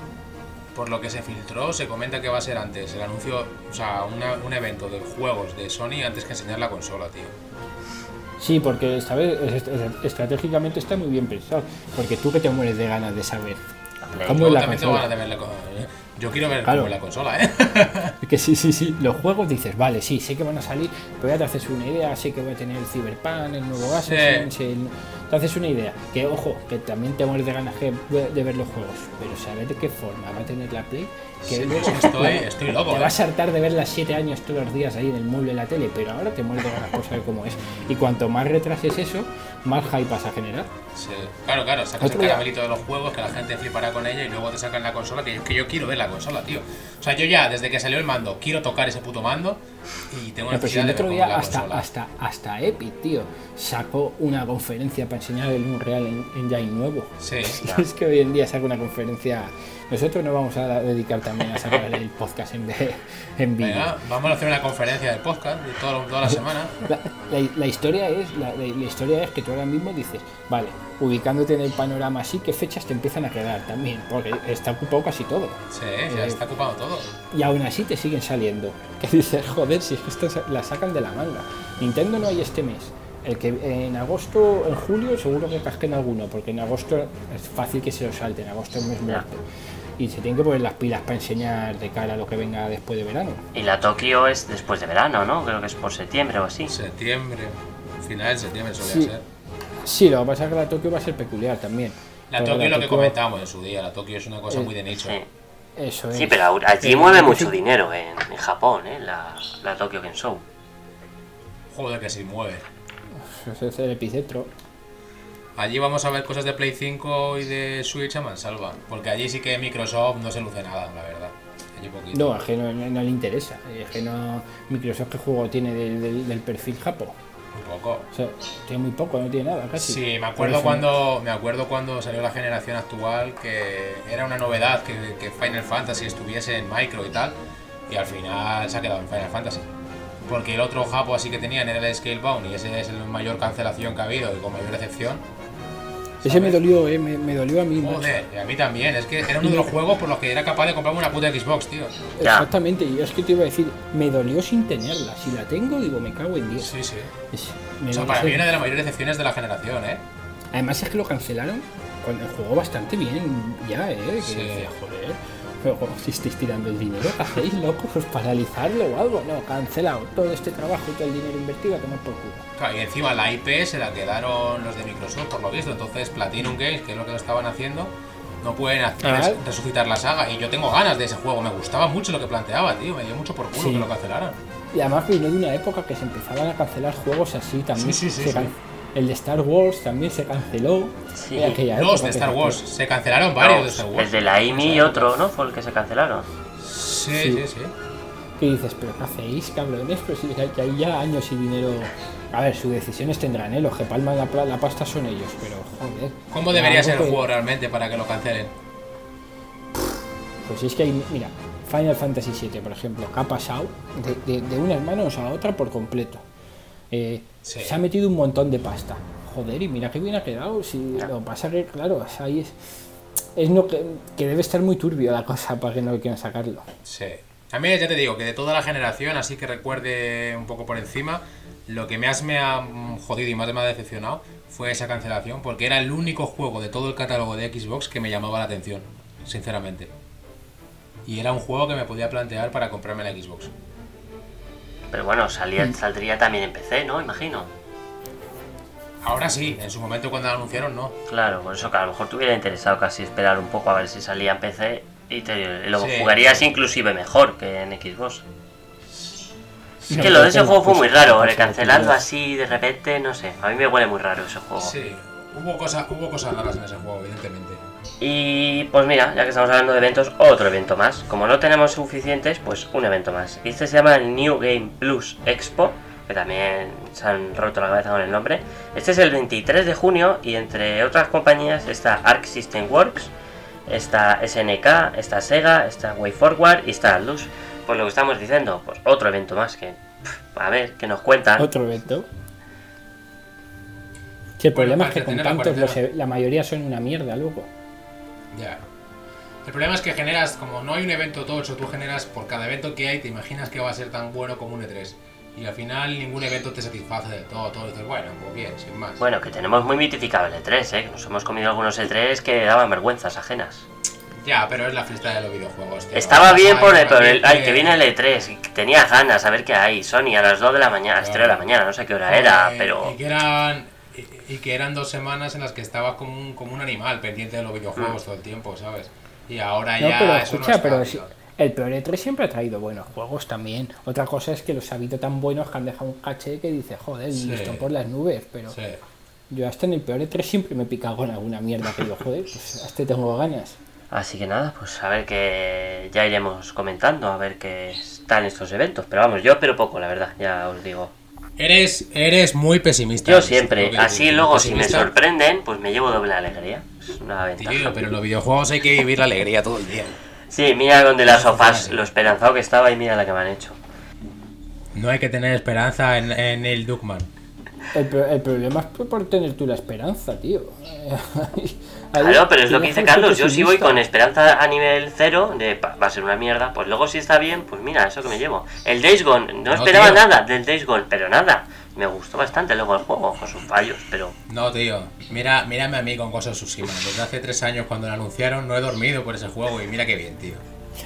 [SPEAKER 3] Por lo que se filtró, se comenta que va a ser antes el anuncio, o sea, una, un evento de juegos de Sony antes que enseñar la consola, tío.
[SPEAKER 4] Sí, porque esta vez estratégicamente está muy bien pensado. Porque tú que te mueres de ganas de saber
[SPEAKER 3] ¿Cómo es la consola? De ver la, yo quiero ver claro. cómo la consola, ¿eh?
[SPEAKER 4] que sí, sí, sí. Los juegos dices, vale, sí, sé que van a salir, pero ya te haces una idea, sé que voy a tener el Cyberpunk, el nuevo Assassin's, sí. el... te haces una idea. Que ojo, que también te mueres de ganas de, de ver los juegos, pero saber de qué forma va a tener la Play. Que
[SPEAKER 3] sí, luego, estoy, estoy loco.
[SPEAKER 4] Te
[SPEAKER 3] ¿eh?
[SPEAKER 4] vas a hartar de ver las 7 años todos los días ahí en el mueble de la tele, pero ahora te mueres de ganas por saber cómo es. Y cuanto más retrases eso, más hype vas a generar.
[SPEAKER 3] Sí. Claro, claro, sacas el caramelito de los juegos que la gente flipará con ella y luego te sacan la consola, que, que yo quiero ver la consola, tío. O sea, yo ya, desde que salió el mando, quiero tocar ese puto mando y tengo
[SPEAKER 4] no, pero el otro día hasta, hasta, hasta Epic, tío, sacó una conferencia para enseñar el Unreal en, Engine nuevo.
[SPEAKER 3] Sí.
[SPEAKER 4] Es que hoy en día saca una conferencia. Nosotros nos vamos a dedicar también a sacar el podcast en, vídeo.
[SPEAKER 3] Venga, vamos a hacer una conferencia de podcast de todo- toda la semana.
[SPEAKER 4] La, la- la historia es la, historia es que tú ahora mismo dices, vale, ubicándote en el panorama así, ¿qué fechas te empiezan a quedar también? Porque está ocupado casi todo.
[SPEAKER 3] Sí, ya está ocupado todo.
[SPEAKER 4] Y aún así te siguen saliendo. Que dices, joder, si es que esto la sacan de la manga. Nintendo no hay este mes. El que en agosto, en julio, seguro que casquen alguno, porque en agosto es fácil que se lo salten. En agosto es mes muerto. Y se tienen que poner las pilas para enseñar de cara a lo que venga después de verano.
[SPEAKER 2] Y la Tokio es después de verano, ¿no? Creo que es por septiembre o así.
[SPEAKER 3] Septiembre, final de septiembre solía
[SPEAKER 4] Sí.
[SPEAKER 3] ser.
[SPEAKER 4] Sí, lo que pasa es que la Tokio va a ser peculiar también.
[SPEAKER 3] La Tokio es lo que comentábamos en su día. La Tokio es una cosa
[SPEAKER 4] Eh,
[SPEAKER 3] muy de nicho.
[SPEAKER 2] Sí.
[SPEAKER 4] Eso es.
[SPEAKER 2] Sí, pero ahora- allí
[SPEAKER 4] Eh,
[SPEAKER 2] mueve mucho
[SPEAKER 4] sí-
[SPEAKER 2] dinero en, en Japón, ¿eh? La, la Tokyo Game Show.
[SPEAKER 3] Joder, que sí mueve.
[SPEAKER 4] Es el epicentro.
[SPEAKER 3] Allí vamos a ver cosas de Play 5 y de Switch a mansalva. Porque allí sí que Microsoft no se luce nada, la verdad. Allí poquito.
[SPEAKER 4] No, es que no, no- no le interesa. Es que no. Microsoft, ¿qué juego tiene del, del- del perfil Japo?
[SPEAKER 3] Un poco.
[SPEAKER 4] O sea, tiene muy poco, no tiene nada casi.
[SPEAKER 3] Sí, me acuerdo cuando me acuerdo cuando salió la generación actual que era una novedad que, que Final Fantasy estuviese en micro y tal y al final se ha quedado en Final Fantasy. Porque el otro japo así que tenían era el Scalebound y ese es la mayor cancelación que ha habido y con mayor decepción.
[SPEAKER 4] Ese me dolió, eh, me, me dolió a mí.
[SPEAKER 3] Joder, y a mí también, es que era uno de los juegos por los que era capaz de comprarme una puta Xbox, tío.
[SPEAKER 4] Exactamente, y es que te iba a decir, me dolió sin tenerla. Si la tengo, digo, me cago en 10.
[SPEAKER 3] Sí, sí.
[SPEAKER 4] Es- me
[SPEAKER 3] O sea, para mí
[SPEAKER 4] ser-
[SPEAKER 3] una de las mayores decepciones de la generación, ¿eh?
[SPEAKER 4] Además es que lo cancelaron cuando el juego bastante bien ya, ¿eh? Que
[SPEAKER 3] Sí.
[SPEAKER 4] decía, joder, pero si estáis tirando el dinero, ¿qué hacéis, locos? Pues paralizarlo o algo. No, cancelado. Todo este trabajo y todo el dinero invertido a tomar por culo.
[SPEAKER 3] Claro, y encima la IP se la quedaron los de Microsoft, por lo visto. Entonces, Platinum Games, que es lo que lo estaban haciendo, no pueden hacer
[SPEAKER 4] Ah.
[SPEAKER 3] es resucitar la saga. Y yo tengo ganas de ese juego. Me gustaba mucho lo que planteaba, tío. Me dio mucho por culo
[SPEAKER 4] Sí.
[SPEAKER 3] que lo cancelaran.
[SPEAKER 4] Y además vino de una época que se empezaban a cancelar juegos así también.
[SPEAKER 3] Sí, sí, sí,
[SPEAKER 4] Se
[SPEAKER 3] sí.
[SPEAKER 4] El de Star Wars también se canceló.
[SPEAKER 2] Sí.
[SPEAKER 4] aquella
[SPEAKER 3] Los
[SPEAKER 4] época
[SPEAKER 3] de Star Wars. Se cancelaron varios de Star
[SPEAKER 2] el de la IMI y otro, ¿no? Fue el que se cancelaron.
[SPEAKER 3] Sí,
[SPEAKER 4] Sí.
[SPEAKER 3] sí, sí.
[SPEAKER 4] Que dices, pero ¿qué hacéis, cabrones? Pero si que hay ya años y dinero. A ver, sus decisiones tendrán, ¿eh? Los que palman la, pasta son ellos, pero joder.
[SPEAKER 3] ¿Cómo debería ser el juego realmente para que lo cancelen?
[SPEAKER 4] Pues es que hay, mira, Final Fantasy VII, por ejemplo, que ha pasado de, de- de unas manos a otra por completo. Eh,
[SPEAKER 3] Sí.
[SPEAKER 4] Se ha metido un montón de pasta. Joder, y mira qué bien ha quedado. Si lo que pasa claro, es ahí es, es no que, que debe estar muy turbio la cosa para que no quieran sacarlo.
[SPEAKER 3] Sí. A mí ya te digo que de toda la generación, así que recuerde un poco por encima, lo que más me ha mm, jodido y más me ha decepcionado fue esa cancelación, porque era el único juego de todo el catálogo de Xbox que me llamaba la atención, sinceramente. Y era un juego que me podía plantear para comprarme la Xbox.
[SPEAKER 2] Pero bueno, salía, saldría también en PC, ¿no? Imagino.
[SPEAKER 3] Ahora sí, en su momento cuando lo anunciaron no.
[SPEAKER 2] Claro, por eso que a lo mejor te hubiera interesado casi esperar un poco a ver si salía en PC y te lo
[SPEAKER 3] Sí.
[SPEAKER 2] jugarías inclusive mejor que en Xbox. Es que lo de ese
[SPEAKER 4] tengo
[SPEAKER 2] juego fue muy
[SPEAKER 4] cosas
[SPEAKER 2] raro, cancelarlo
[SPEAKER 4] tío.
[SPEAKER 2] así de repente, no sé, a mí me huele muy raro ese juego.
[SPEAKER 3] Sí, hubo cosas, hubo cosas raras en ese juego, evidentemente.
[SPEAKER 2] Y pues mira, ya que estamos hablando de eventos, otro evento más. Como no tenemos suficientes, pues un evento más. Y este se llama el New Game Plus Expo, que también se han roto la cabeza con el nombre. Este es el 23 de junio y entre otras compañías está Arc System Works, está SNK, está Sega, está WayForward y está Atlus. Pues lo que estamos diciendo, pues otro evento más que... pff, A ver, que nos cuentan.
[SPEAKER 4] Otro evento. Si el problema es que con tantos los e- la mayoría son una mierda luego.
[SPEAKER 3] Ya. El problema es que generas, como no hay un evento tocho, tú generas por cada evento que hay, te imaginas que va a ser tan bueno como un E3. Y al final ningún evento te satisface del todo, todo dices, bueno, pues bien, sin más.
[SPEAKER 2] Bueno, que tenemos muy mitificado el E3, ¿eh? Que nos hemos comido algunos E3 que daban vergüenzas ajenas.
[SPEAKER 3] Ya, pero es la fiesta de los videojuegos. tío.
[SPEAKER 2] Estaba bien por el, por el- ay, que viene el E3, y que tenía ganas a ver qué hay. Sony a las 2 de la mañana, a las 3 de la mañana, no sé qué hora era,
[SPEAKER 3] Eh,
[SPEAKER 2] pero...
[SPEAKER 3] Y que eran, y, y que eran dos semanas en las que estabas como un, como un animal pendiente de los videojuegos
[SPEAKER 2] Mm.
[SPEAKER 3] todo el tiempo, ¿sabes? Y ahora
[SPEAKER 4] No,
[SPEAKER 3] ya
[SPEAKER 4] pero
[SPEAKER 3] eso
[SPEAKER 4] escucha,
[SPEAKER 3] no está,
[SPEAKER 4] pero si- el peor E3 siempre ha traído buenos juegos también. Otra cosa es que los ha habido tan buenos que han dejado un caché que dice, joder,
[SPEAKER 3] Sí.
[SPEAKER 4] listo por las nubes. Pero
[SPEAKER 3] Sí.
[SPEAKER 4] yo hasta en el peor E3 siempre me he picado con alguna mierda que digo, joder, pues hasta tengo ganas.
[SPEAKER 2] Así que nada, pues a ver que ya iremos comentando, a ver qué están estos eventos. Pero vamos, yo espero poco, la verdad, ya os digo.
[SPEAKER 3] Eres, eres muy pesimista.
[SPEAKER 2] Yo siempre, así luego si me sorprenden, pues me llevo doble alegría. Es una ventaja.
[SPEAKER 3] Tío, pero en los videojuegos hay que vivir la alegría todo el día.
[SPEAKER 2] Sí, mira con de las sofás, lo esperanzado que estaba y mira la que me han hecho.
[SPEAKER 3] No hay que tener esperanza en, en Neil Duckman.
[SPEAKER 4] El, pro- el problema es por- por tener tú la esperanza, tío. Ahí-
[SPEAKER 2] Claro, pero es lo que dice Carlos, yo si voy con esperanza a nivel cero, de "Pa, va a ser una mierda, pues luego si está bien, pues mira, eso que me llevo. El Days Gone, no,
[SPEAKER 3] No,
[SPEAKER 2] esperaba
[SPEAKER 3] tío.
[SPEAKER 2] nada del Days Gone, pero nada. Me gustó bastante luego el juego, con sus fallos, pero...
[SPEAKER 3] No, tío. Mira, mírame a mí con of Tsushima. Desde hace tres años cuando lo anunciaron no he dormido por ese juego y mira qué bien, tío.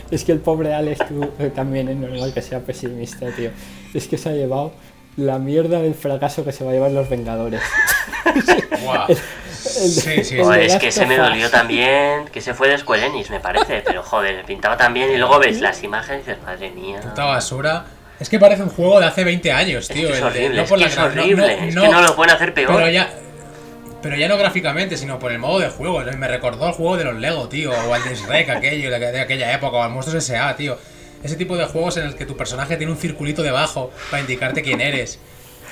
[SPEAKER 4] Es que el pobre Alex tú, eh, también es normal que sea pesimista, tío. Es que se ha llevado la mierda del fracaso que se va a llevar los Vengadores.
[SPEAKER 3] Guau. Sí, sí,
[SPEAKER 4] el
[SPEAKER 2] Joder,
[SPEAKER 4] de
[SPEAKER 2] es que se me dolió también, que se fue de Square Enix, me parece, pero joder, pintaba tan bien y luego ves las imágenes y dices, madre mía.
[SPEAKER 3] Puta basura. Es que parece un juego de hace 20 años, tío.
[SPEAKER 2] es horrible,
[SPEAKER 3] no
[SPEAKER 2] es horrible,
[SPEAKER 3] no-
[SPEAKER 2] es
[SPEAKER 3] no-
[SPEAKER 2] que no lo pueden hacer peor.
[SPEAKER 3] Pero ya, pero ya no gráficamente, sino por el modo de juego. Me recordó al juego de los Lego, tío. O al de Shrek, aquello, de, de aquella época. O al Monstruos S.A., tío. Ese tipo de juegos en el que tu personaje tiene un circulito debajo para indicarte quién eres.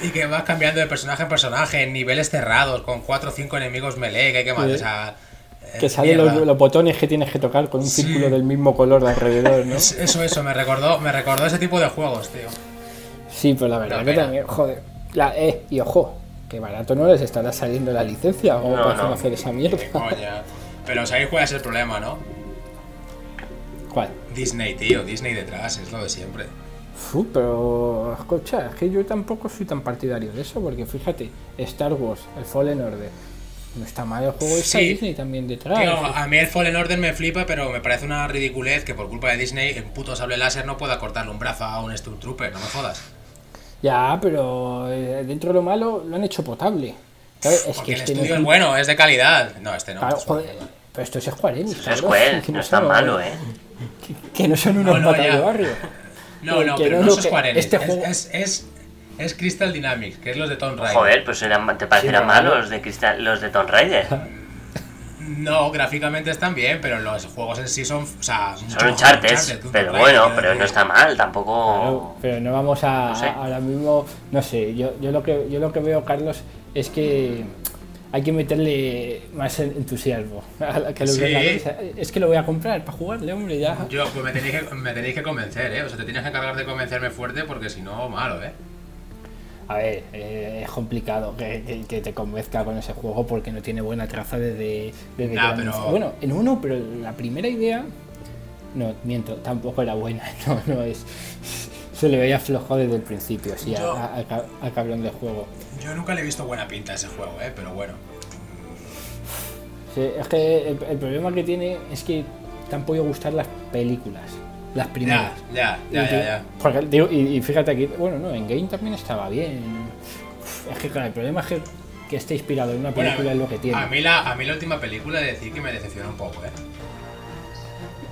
[SPEAKER 3] Y que vas cambiando de personaje en personaje en niveles cerrados, con 4 o 5 enemigos melee, que hay que matar.
[SPEAKER 4] Sí.
[SPEAKER 3] O sea, eh,
[SPEAKER 4] Que salen los, botones que tienes que tocar con un
[SPEAKER 3] Sí.
[SPEAKER 4] círculo del mismo color de alrededor, ¿no?
[SPEAKER 3] Es- Eso, eso, me recordó, me recordó ese tipo de juegos, tío.
[SPEAKER 4] Sí, pero la verdad que también, joder. La, eh, y ojo, que barato no les estará saliendo la licencia o
[SPEAKER 2] No,
[SPEAKER 4] para
[SPEAKER 2] no.
[SPEAKER 4] hacer esa mierda.
[SPEAKER 3] Qué coña. Pero sabéis cuál es el problema, ¿no?
[SPEAKER 4] ¿Cuál?
[SPEAKER 3] Disney, tío, Disney detrás, es lo de siempre.
[SPEAKER 4] Fu, pero escucha, es que yo tampoco soy tan partidario de eso, porque fíjate, Star Wars, el Fallen Order, no está mal el juego, está
[SPEAKER 3] Sí.
[SPEAKER 4] Disney también detrás.
[SPEAKER 3] Tío, a mí el Fallen Order me flipa, pero me parece una ridiculez que por culpa de Disney, en puto sable láser no pueda cortarle un brazo a un Stormtrooper, no me jodas.
[SPEAKER 4] Ya, pero eh, dentro de lo malo lo han hecho potable. ¿sabes? Es
[SPEAKER 3] Porque
[SPEAKER 4] que
[SPEAKER 3] el
[SPEAKER 4] este no
[SPEAKER 3] estudio
[SPEAKER 4] es
[SPEAKER 3] es bueno, es de calidad. No, este no.
[SPEAKER 4] Claro,
[SPEAKER 3] es
[SPEAKER 4] joder,
[SPEAKER 3] mierda.
[SPEAKER 4] pero esto es Square Enix,
[SPEAKER 2] Es no es
[SPEAKER 4] son-
[SPEAKER 2] tan malo, eh.
[SPEAKER 4] Que no son unos
[SPEAKER 3] No, no,
[SPEAKER 4] de barrio.
[SPEAKER 3] No, no, pero
[SPEAKER 4] no
[SPEAKER 3] no
[SPEAKER 4] lo
[SPEAKER 3] es
[SPEAKER 4] que-
[SPEAKER 3] Square Enix,
[SPEAKER 4] este
[SPEAKER 3] es,
[SPEAKER 4] juego-
[SPEAKER 3] es, es, es Crystal Dynamics, que es los de Tomb Raider.
[SPEAKER 2] Joder, pues eran, te parecerán
[SPEAKER 4] Sí,
[SPEAKER 2] malos los de Crystal, los de Tomb Raider.
[SPEAKER 3] No, gráficamente están bien, pero los juegos en sí son. O sea,
[SPEAKER 2] Son
[SPEAKER 3] tú,
[SPEAKER 2] pero bueno, pero no está mal, tampoco...
[SPEAKER 4] Claro, pero no vamos a,
[SPEAKER 2] No sé.
[SPEAKER 4] ahora mismo, no sé, yo, yo lo que yo lo que veo, Carlos, es que hay que meterle más en- entusiasmo a la- que los
[SPEAKER 3] Sí.
[SPEAKER 4] Es que lo voy a comprar para jugarle, hombre, ya.
[SPEAKER 3] Yo, pues me tenéis, que, me tenéis que convencer, ¿eh? O sea, te tienes que encargar de convencerme fuerte porque si no, malo, ¿eh?
[SPEAKER 4] A ver, eh, es complicado que, que- que te convenzca con ese juego porque no tiene buena traza desde, desde
[SPEAKER 3] Nah,
[SPEAKER 4] que lo
[SPEAKER 3] pero-.
[SPEAKER 4] Bueno, en uno, pero la primera idea, no, miento, tampoco era buena, no, no es. Se le veía flojo desde el principio, sí, a-
[SPEAKER 3] Yo-
[SPEAKER 4] a- al ca- al cabrón del juego.
[SPEAKER 3] Yo nunca le he visto buena pinta a ese juego, ¿eh? Pero bueno.
[SPEAKER 4] Sí, es que el, el problema que tiene es que te han podido gustar las películas, las primeras.
[SPEAKER 3] Ya, ya,
[SPEAKER 4] Y
[SPEAKER 3] ya,
[SPEAKER 4] que-
[SPEAKER 3] ya, ya.
[SPEAKER 4] porque, digo, y, y fíjate aquí, bueno, no, en Game también estaba bien. Es que claro, el problema es que, que esté inspirado en una
[SPEAKER 3] Bueno,
[SPEAKER 4] película es lo que tiene.
[SPEAKER 3] a mí, la, a mí la última película de decir que me decepcionó un poco, ¿eh?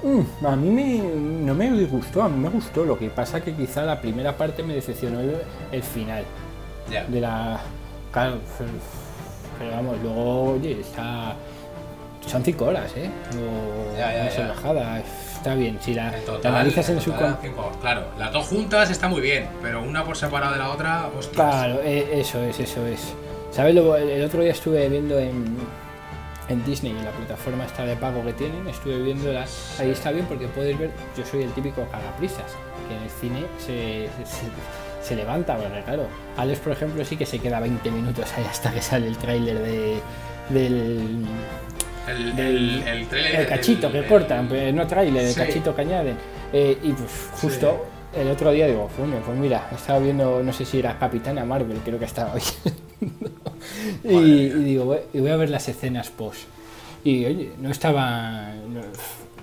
[SPEAKER 4] Mm, a mí me, no me disgustó, a mí me gustó. Lo que pasa que quizá la primera parte me decepcionó el, el final
[SPEAKER 3] Ya.
[SPEAKER 4] de la. Claro, pero, vamos, luego, oye, está. Son cinco horas, ¿eh? No,
[SPEAKER 3] Ya, ya,
[SPEAKER 4] no es bajada, está bien. Si la,
[SPEAKER 3] En
[SPEAKER 4] la
[SPEAKER 3] total,
[SPEAKER 4] analizas en
[SPEAKER 3] en
[SPEAKER 4] su.
[SPEAKER 3] total, cinco. Claro, las dos juntas está muy bien, pero una por separado de la otra, ostras.
[SPEAKER 4] Claro, eh, eso es, eso es. ¿Sabes? El otro día estuve viendo en, en Disney, en la plataforma esta de pago que tienen, estuve viendo la, ahí está bien porque puedes ver, yo soy el típico cagaprisas, que en el cine se, se, se levanta, porque claro, Alex por ejemplo sí que se queda 20 minutos ahí hasta que sale el tráiler de, del,
[SPEAKER 3] El,
[SPEAKER 4] del-
[SPEAKER 3] el, el trailer.
[SPEAKER 4] el cachito
[SPEAKER 3] el-
[SPEAKER 4] que
[SPEAKER 3] el-
[SPEAKER 4] cortan, pues, no trailer, el
[SPEAKER 3] Sí.
[SPEAKER 4] cachito que añaden. Eh, y pues justo el otro día digo, "Coño, pues mira, estaba viendo, no sé si era Capitana Marvel, creo que estaba viendo. y, digo, "Voy- y voy a ver las escenas post. Y oye, no estaba. no-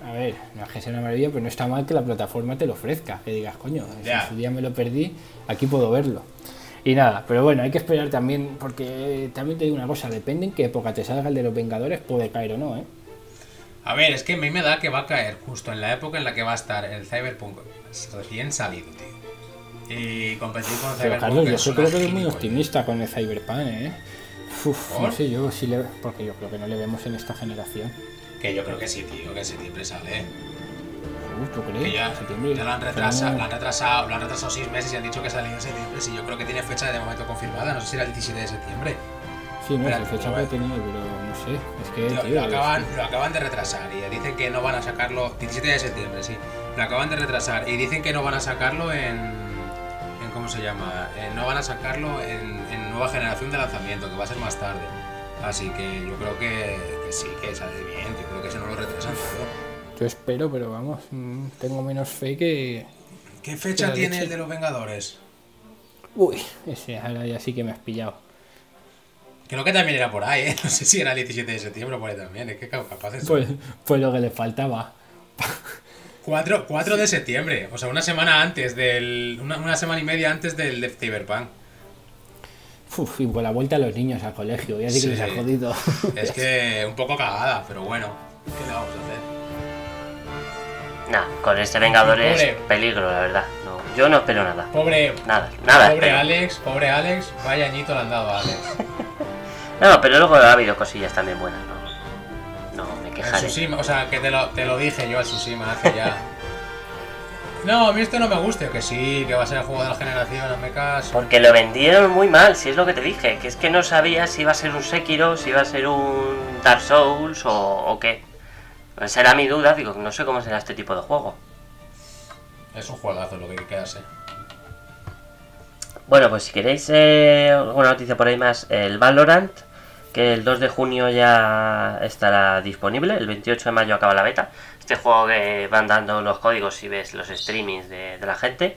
[SPEAKER 4] a ver, no es que sea una maravilla, pero no está mal que la plataforma te lo ofrezca. Que digas, coño, si
[SPEAKER 3] Ya.
[SPEAKER 4] en su día me lo perdí, aquí puedo verlo. Y nada, pero bueno, hay que esperar también, porque también te digo una cosa, depende en qué época te salga el de los Vengadores, puede caer o no, ¿eh?
[SPEAKER 3] A ver, es que a mí me da que va a caer justo en la época en la que va a estar el Cyberpunk recién salido, tío. Y competir con
[SPEAKER 4] Pero
[SPEAKER 3] Cyberpunk.
[SPEAKER 4] Carlos, yo creo que eres muy optimista con el Cyberpunk, ¿eh? Uf, no sé yo si le... Porque yo creo que no le vemos en esta generación.
[SPEAKER 3] Que yo creo que sí, tío, que ese siempre sale.
[SPEAKER 4] agosto, creo.
[SPEAKER 3] Que ya,
[SPEAKER 4] septiembre.
[SPEAKER 3] ya lo, han retrasado,
[SPEAKER 4] no-
[SPEAKER 3] lo, han retrasado, lo han retrasado seis meses y han dicho que salía en septiembre. Sí, yo creo que tiene fecha de momento confirmada, no sé si era el 17 de septiembre.
[SPEAKER 4] Sí, no,
[SPEAKER 3] Espera,
[SPEAKER 4] fecha
[SPEAKER 3] bueno.
[SPEAKER 4] tener, pero no sé. Es que,
[SPEAKER 3] Lo,
[SPEAKER 4] tío,
[SPEAKER 3] lo acaban, lo acaban de retrasar y dicen que no van a sacarlo. 17 de septiembre, sí. Lo acaban de retrasar y dicen que no van a sacarlo en. ¿Cómo se llama? Eh, no van a sacarlo en, en nueva generación de lanzamiento, que va a ser más tarde. Así que yo creo que, que sí, que sale bien. Yo creo que eso no lo retrasan.
[SPEAKER 4] Yo espero, pero vamos, mm, tengo menos fe que.
[SPEAKER 3] ¿Qué fecha tiene
[SPEAKER 4] leche.
[SPEAKER 3] el de los Vengadores?
[SPEAKER 4] Uy, ese ahora ya sí que me has pillado.
[SPEAKER 3] Creo que también era por ahí, ¿eh? No sé si era el 17 de septiembre o por ahí también. Es que capaz de
[SPEAKER 4] Pues, pues lo que le faltaba.
[SPEAKER 3] 4, 4 de septiembre, o sea, una semana antes del. Una, una semana y media antes del de Cyberpunk.
[SPEAKER 4] Uf, y con la vuelta a los niños al colegio, ya sí que les ha jodido.
[SPEAKER 3] Es que un poco cagada, pero bueno, ¿qué le vamos a hacer?
[SPEAKER 2] Nah, con este Vengador es peligro, la verdad. No, yo no espero nada.
[SPEAKER 3] Pobre,
[SPEAKER 2] Nada, nada.
[SPEAKER 3] pobre
[SPEAKER 2] espero.
[SPEAKER 3] Alex, pobre Alex, vaya añito le han dado a Alex.
[SPEAKER 2] No, pero luego ha habido cosillas también buenas, ¿no? Quejaré.
[SPEAKER 3] Tsushima, o sea, que te lo, te lo dije yo al Tsushima hace ya. No, a mí esto no me gusta, que sí, que va a ser el juego de la generación, no me caso.
[SPEAKER 2] Porque lo vendieron muy mal, si es lo que te dije, que es que no sabía si iba a ser un Sekiro, si iba a ser un Dark Souls o, o qué. Esa era mi duda, digo, no sé cómo será este tipo de juego.
[SPEAKER 3] Es un juegazo lo que hay que quedarse.
[SPEAKER 2] Bueno, pues si queréis eh, alguna noticia por ahí más, el Valorant, que el 2 de junio ya estará disponible, el 28 de mayo acaba la beta. Este juego que van dando los códigos si ves los streamings de, la gente.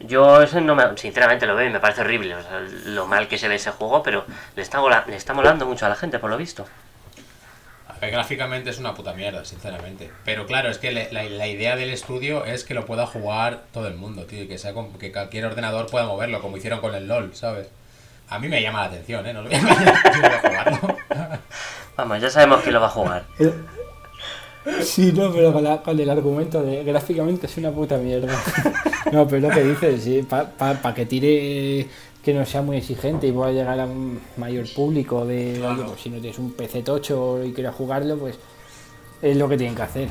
[SPEAKER 2] Yo ese no me, sinceramente lo veo y me parece horrible, o sea, lo mal que se ve ese juego, pero le está, le está molando mucho a la gente por lo visto.
[SPEAKER 3] Gráficamente es una puta mierda, sinceramente. Pero claro, es que la, la idea del estudio es que lo pueda jugar todo el mundo, tío, y que, sea con- que cualquier ordenador pueda moverlo, como hicieron con el LOL, ¿sabes? A mí me llama la atención, ¿eh? No lo voy a jugarlo.
[SPEAKER 2] Vamos, ya sabemos quién lo va a jugar.
[SPEAKER 4] Sí, no, pero con, la- con el argumento de gráficamente es una puta mierda. No, pero lo que dices, sí, para que tire que no sea muy exigente y pueda llegar a un mayor público de
[SPEAKER 3] Claro.
[SPEAKER 4] pues si no tienes un PC tocho y quieres jugarlo, pues es lo que tienen que hacer.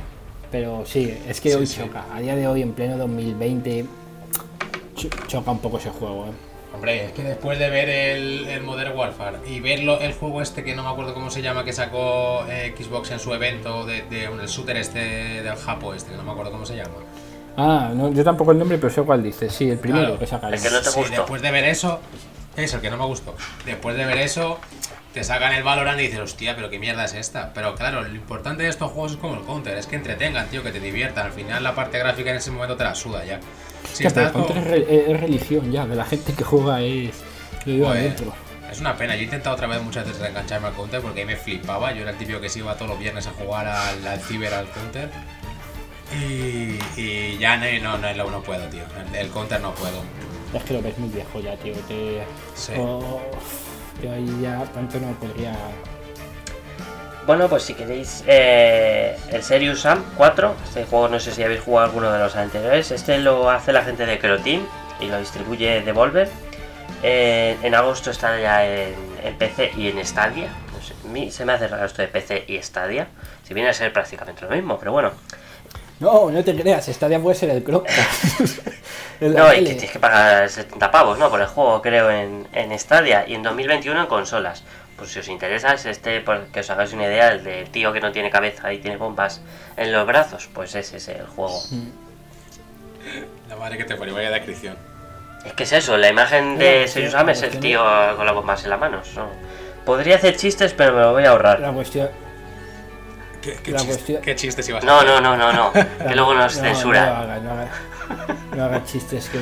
[SPEAKER 4] Pero sí, es que
[SPEAKER 3] Sí,
[SPEAKER 4] hoy
[SPEAKER 3] sí.
[SPEAKER 4] choca. A día de hoy, en pleno 2020, cho- choca un poco ese juego. ¿eh?
[SPEAKER 3] Hombre, es que después de ver el, el Modern Warfare y verlo, el juego este que no me acuerdo cómo se llama, que sacó eh, Xbox en su evento, de, de- el shooter este del Japo este, que no me acuerdo cómo se llama.
[SPEAKER 4] Ah, no, yo tampoco el nombre, pero sé cuál dices. Sí, el primero
[SPEAKER 3] Claro.
[SPEAKER 4] que saca
[SPEAKER 2] El que no te
[SPEAKER 3] Sí, después de ver eso, es el que no me gustó. Después de ver eso, te sacan el Valorant y dices, hostia, pero qué mierda es esta. Pero claro, lo importante de estos juegos es como el Counter, es que entretengan, tío, que te diviertan. Al final la parte gráfica en ese momento te la suda ya. Si
[SPEAKER 4] Hostia, pero
[SPEAKER 3] estás
[SPEAKER 4] Counter
[SPEAKER 3] con-
[SPEAKER 4] es, re- es religión ya, de la gente que juega es.
[SPEAKER 3] Joder. Es una pena, yo he intentado otra vez muchas veces engancharme al counter porque ahí me flipaba. Yo era el típico que se iba todos los viernes a jugar al, al ciber, al counter. Y, y ya no, no, no, no puedo, tío. El, el counter no puedo.
[SPEAKER 4] Es que lo ves muy viejo ya, tío. Te...
[SPEAKER 3] Sí.
[SPEAKER 4] Oh, yo ahí ya tanto no podría.
[SPEAKER 2] Bueno, pues si queréis eh, el Serious Sam 4, este juego no sé si habéis jugado alguno de los anteriores, este lo hace la gente de Croteam y lo distribuye Devolver. Eh, en agosto está ya en, en PC y en Stadia. No a mí se me hace raro esto de PC y Stadia, si viene a ser prácticamente lo mismo, pero bueno.
[SPEAKER 4] No, no te creas, Stadia puede ser el Chromecast.
[SPEAKER 2] No, y que tienes que pagar 70 pavos, ¿no? Por el juego, creo, en, en Stadia y en 2021 en consolas. Pues si os interesa, es este, por que os hagáis una idea, el de tío que no tiene cabeza y tiene bombas en los brazos, pues ese es el juego.
[SPEAKER 3] La madre que te parió, vaya descripción.
[SPEAKER 2] Es que es eso, la imagen de
[SPEAKER 4] pues,
[SPEAKER 2] Serious es el tío con las bombas en las manos. ¿no? Podría hacer chistes, pero me lo voy a ahorrar.
[SPEAKER 4] La cuestión.
[SPEAKER 3] ¿Qué, qué
[SPEAKER 4] La
[SPEAKER 3] chiste-
[SPEAKER 4] cuestión-
[SPEAKER 3] qué chistes ibas a
[SPEAKER 2] No,
[SPEAKER 3] hacer?
[SPEAKER 2] no, no, no, no. Que luego nos
[SPEAKER 4] no,
[SPEAKER 2] censuran.
[SPEAKER 4] No, haga, no, haga, no haga chistes. Que,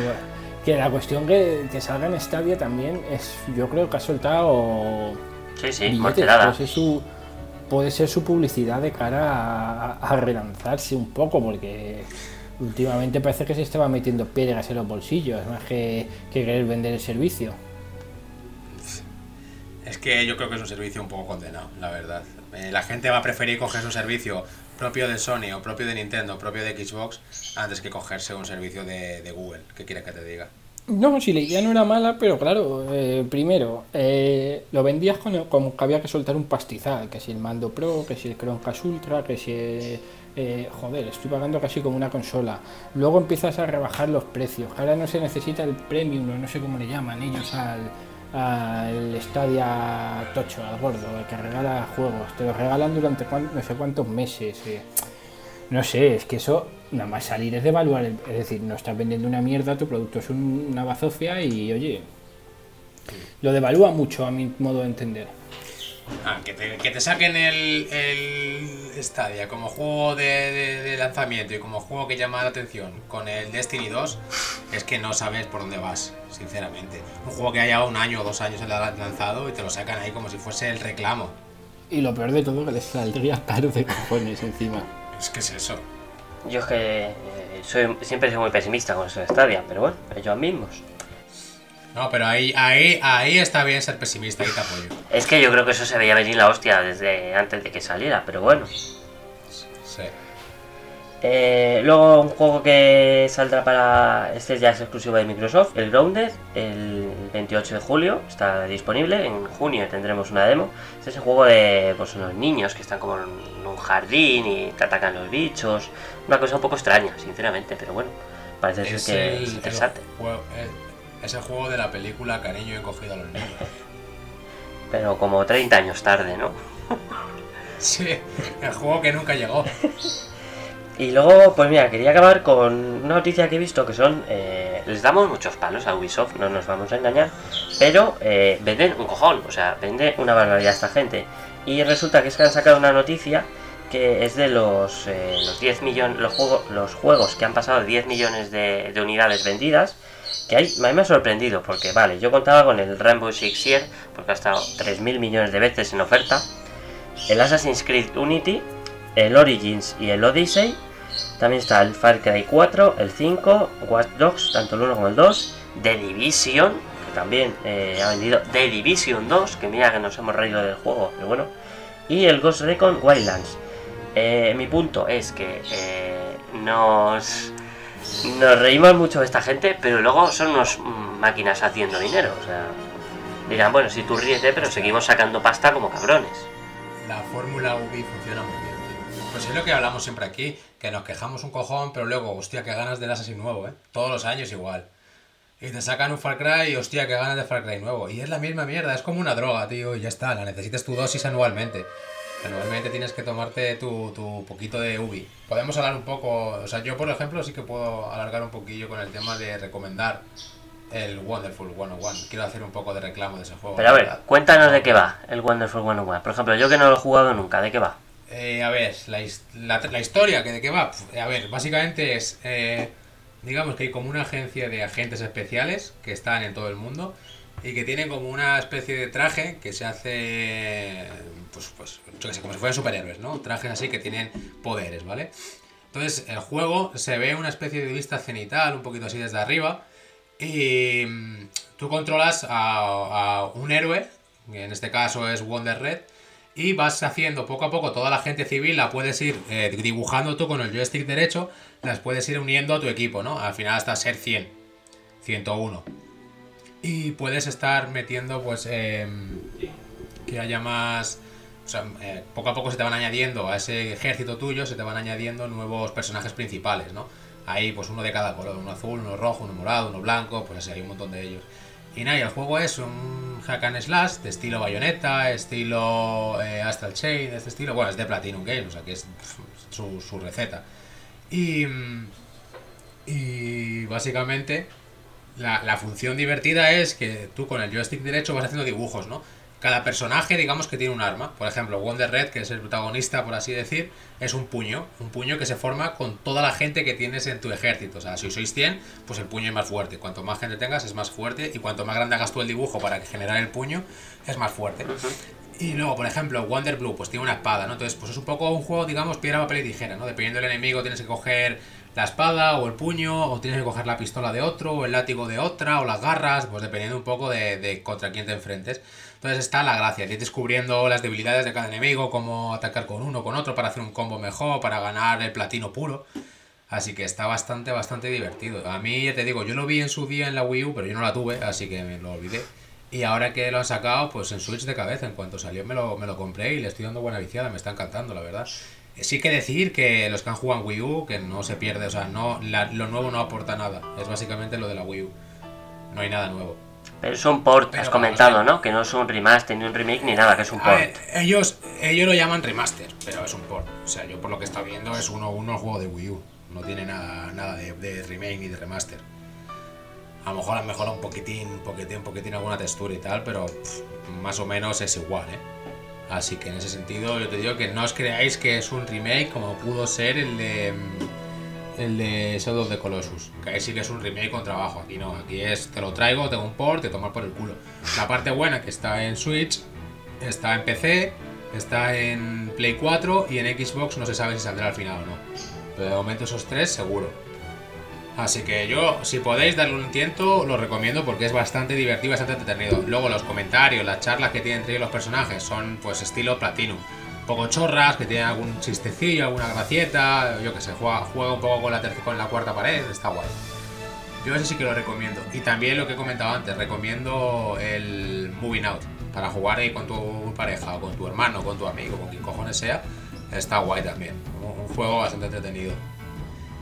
[SPEAKER 4] que la cuestión que, que salga en Stadia también es. Yo creo que ha soltado.
[SPEAKER 2] Sí, sí,
[SPEAKER 4] billetes, puede ser su puede ser su publicidad de cara a, a relanzarse un poco porque últimamente parece que se estaba metiendo piedras en los bolsillos más que, que querer vender el servicio
[SPEAKER 3] Es que yo creo que es un servicio un poco condenado, la verdad. Eh, la gente va a preferir cogerse un servicio propio de Sony o propio de Nintendo propio de Xbox antes que cogerse un servicio de, de Google. ¿Qué quieres que te diga?
[SPEAKER 4] no si la idea no era mala pero claro eh, primero eh, lo vendías con, como que había que soltar un pastizal que si el mando pro que si el Chromecast Ultra que si el, eh, joder, estoy pagando casi como una consola. Luego empiezas a rebajar los precios. Ahora no se necesita el premium, o no sé cómo le llaman ellos al, al Stadia Tocho, al gordo, que regala juegos. Te los regalan durante no sé cuántos meses. Eh. No sé, es que eso nada más salir es devaluar. es decir, no estás vendiendo una mierda, tu producto es una bazofia y oye, lo devalúa mucho a mi modo de entender.
[SPEAKER 3] Ah, que te, saquen el, el Stadia como juego de, lanzamiento y como juego que llama la atención con el Destiny 2, es que no sabes por dónde vas, sinceramente. Un juego que haya un año o dos años lanzado y te lo sacan ahí como si fuese el reclamo.
[SPEAKER 4] Y lo peor de todo que les saldría caro de cojones encima.
[SPEAKER 3] Es que es eso.
[SPEAKER 2] Yo es que eh, soy, siempre soy muy pesimista con eso de Stadia, pero bueno, ellos mismos.
[SPEAKER 3] No, pero ahí, ahí, ahí está bien ser pesimista, ahí te apoyo.
[SPEAKER 2] Es que yo creo que eso se veía venir la hostia desde antes de que saliera, pero bueno. Sí. Eh, luego un juego que saldrá para... Este ya es exclusivo de Microsoft, el Grounded, el 28 de julio, está disponible. En junio tendremos una demo. Este es el juego de pues, unos niños que están como en un jardín y te atacan los bichos. Una cosa un poco extraña, sinceramente, pero bueno, parece ser que es interesante.
[SPEAKER 3] Es el juego de la película Cariño encogido a los niños.
[SPEAKER 2] Pero como 30 años tarde, ¿no?
[SPEAKER 3] sí, el juego que nunca llegó.
[SPEAKER 2] Y luego, pues mira, quería acabar con una noticia que he visto que son. Eh, les damos muchos palos a Ubisoft, no nos vamos a engañar. Pero eh, venden un cojón, o sea, vende una barbaridad esta gente. Y resulta que es que han sacado una noticia que es de los, eh, los 10 millones. Los, juegos, los juegos que han pasado 10 millones de, de unidades vendidas que hay, a mí me ha sorprendido, porque vale, yo contaba con el Rainbow Six Siege, porque ha estado 3.000 millones de veces en oferta, el Assassin's Creed Unity, el Origins y el Odyssey, también está el Far Cry 4, el 5, Watch Dogs, tanto el 1 como el 2, The Division, que también eh, ha vendido The Division 2, que mira que nos hemos reído del juego, pero bueno, y el Ghost Recon Wildlands. Eh, mi punto es que eh, nos nos reímos mucho de esta gente, pero luego son unos máquinas haciendo dinero. O sea, dirán, bueno, si tú ríete, pero seguimos sacando pasta como cabrones.
[SPEAKER 3] La fórmula Ubi funciona muy bien. Pues es lo que hablamos siempre aquí, que nos quejamos un cojón, pero luego, hostia, que ganas del Assassin nuevo, ¿eh? Todos los años igual. Y te sacan un Far Cry y hostia, que ganas de Far Cry nuevo. Y es la misma mierda, es como una droga, tío, y ya está, la necesitas tu dosis anualmente. Normalmente tienes que tomarte tu, tu, poquito de Ubi. Podemos hablar un poco, o sea, yo por ejemplo sí que puedo alargar un poquillo con el tema de recomendar el Wonderful 101. Quiero hacer un poco de reclamo de ese juego.
[SPEAKER 2] Pero a ver, cuéntanos de qué va el Wonderful 101. Por ejemplo, yo que no lo he jugado nunca, ¿de qué va?
[SPEAKER 3] Eh, a ver, la, la, historia, ¿de qué va? A ver, básicamente es, eh, digamos que hay como una agencia de agentes especiales que están en todo el mundo y que tienen como una especie de traje que se hace pues, pues yo sé, como si fueran superhéroes, ¿no? Trajes así que tienen poderes, ¿vale? Entonces el juego se ve una especie de vista cenital, un poquito así desde arriba, y mm, tú controlas a, un héroe, que en este caso es Wonder Red, y vas haciendo poco a poco toda la gente civil, la puedes ir eh, dibujando tú con el joystick derecho, las puedes ir uniendo a tu equipo, ¿no? Al final hasta ser 100, 101. Y puedes estar metiendo, pues, em, que haya más o sea, eh, poco a poco se te van añadiendo a ese ejército tuyo, se te van añadiendo nuevos personajes principales, ¿no? Hay pues uno de cada color, uno azul, uno rojo, uno morado, uno blanco, pues así hay un montón de ellos. Y nada, el juego es un hack and slash de estilo bayoneta, estilo eh, Astral Chain, de este estilo. Bueno, es de Platinum Games, o sea que es su, receta. Y, y básicamente la, la función divertida es que tú con el joystick derecho vas haciendo dibujos, ¿no? Cada personaje, digamos que tiene un arma. Por ejemplo, Wonder Red, que es el protagonista, por así decir, es un puño. Un puño que se forma con toda la gente que tienes en tu ejército. O sea, si sois 100, pues el puño es más fuerte. Cuanto más gente tengas, es más fuerte. Y cuanto más grande hagas tú el dibujo para generar el puño, es más fuerte. Y luego, por ejemplo, Wonder Blue, pues tiene una espada, ¿no? Entonces, pues es un poco un juego, digamos, piedra, papel y tijera, ¿no? Dependiendo del enemigo, tienes que coger la espada o el puño, o tienes que coger la pistola de otro, o el látigo de otra, o las garras, pues dependiendo un poco de, de contra quién te enfrentes. Entonces está la gracia, ir descubriendo las debilidades de cada enemigo, cómo atacar con uno, con otro, para hacer un combo mejor, para ganar el platino puro. Así que está bastante, bastante divertido. A mí, ya te digo, yo lo vi en su día en la Wii U, pero yo no la tuve, así que me lo olvidé. Y ahora que lo han sacado, pues en Switch de cabeza, en cuanto salió me lo, me lo compré y le estoy dando buena viciada, me está encantando, la verdad. Sí que decir que los que han jugado en Wii U, que no se pierde, o sea, no, lo nuevo no aporta nada. Es básicamente lo de la Wii U. No hay nada nuevo.
[SPEAKER 2] Pero es un port,
[SPEAKER 3] Pero
[SPEAKER 2] has comentado. ¿no? Que no es un remaster ni un remake ni nada, que es un port.
[SPEAKER 3] ver, ellos, ellos lo llaman remaster, pero es un port. O sea, yo por lo que está viendo es uno uno el juego de Wii U. No tiene nada, nada de, de remake ni de remaster. A lo mejor han mejorado un poquitín, un poquitín, un poquitín alguna textura y tal, pero pff, más o menos es igual, ¿eh? Así que en ese sentido yo te digo que no os creáis que es un remake como pudo ser el de mm, el de Shadow of the Colossus. Que sí que es un remake con trabajo. Aquí no, aquí es te lo traigo, tengo un port, te tomas por el culo. La parte buena que está en Switch, está en PC, está en Play 4 y en Xbox no se sabe si saldrá al final o no. Pero de momento esos tres seguro. Así que yo, si podéis darle un tiento, lo recomiendo porque es bastante divertido, bastante entretenido. Luego los comentarios, las charlas que tienen entre ellos los personajes son pues estilo Platinum. Poco chorras, que tienen algún chistecillo, alguna gracieta, yo que sé, juega, juega un poco con la, terc- con la cuarta pared, está guay. Yo ese sí que lo recomiendo. Y también lo que he comentado antes, recomiendo el Moving Out. Para jugar ahí con tu pareja, o con tu hermano, con tu amigo, con quien cojones sea, está guay también. Un, un juego bastante entretenido.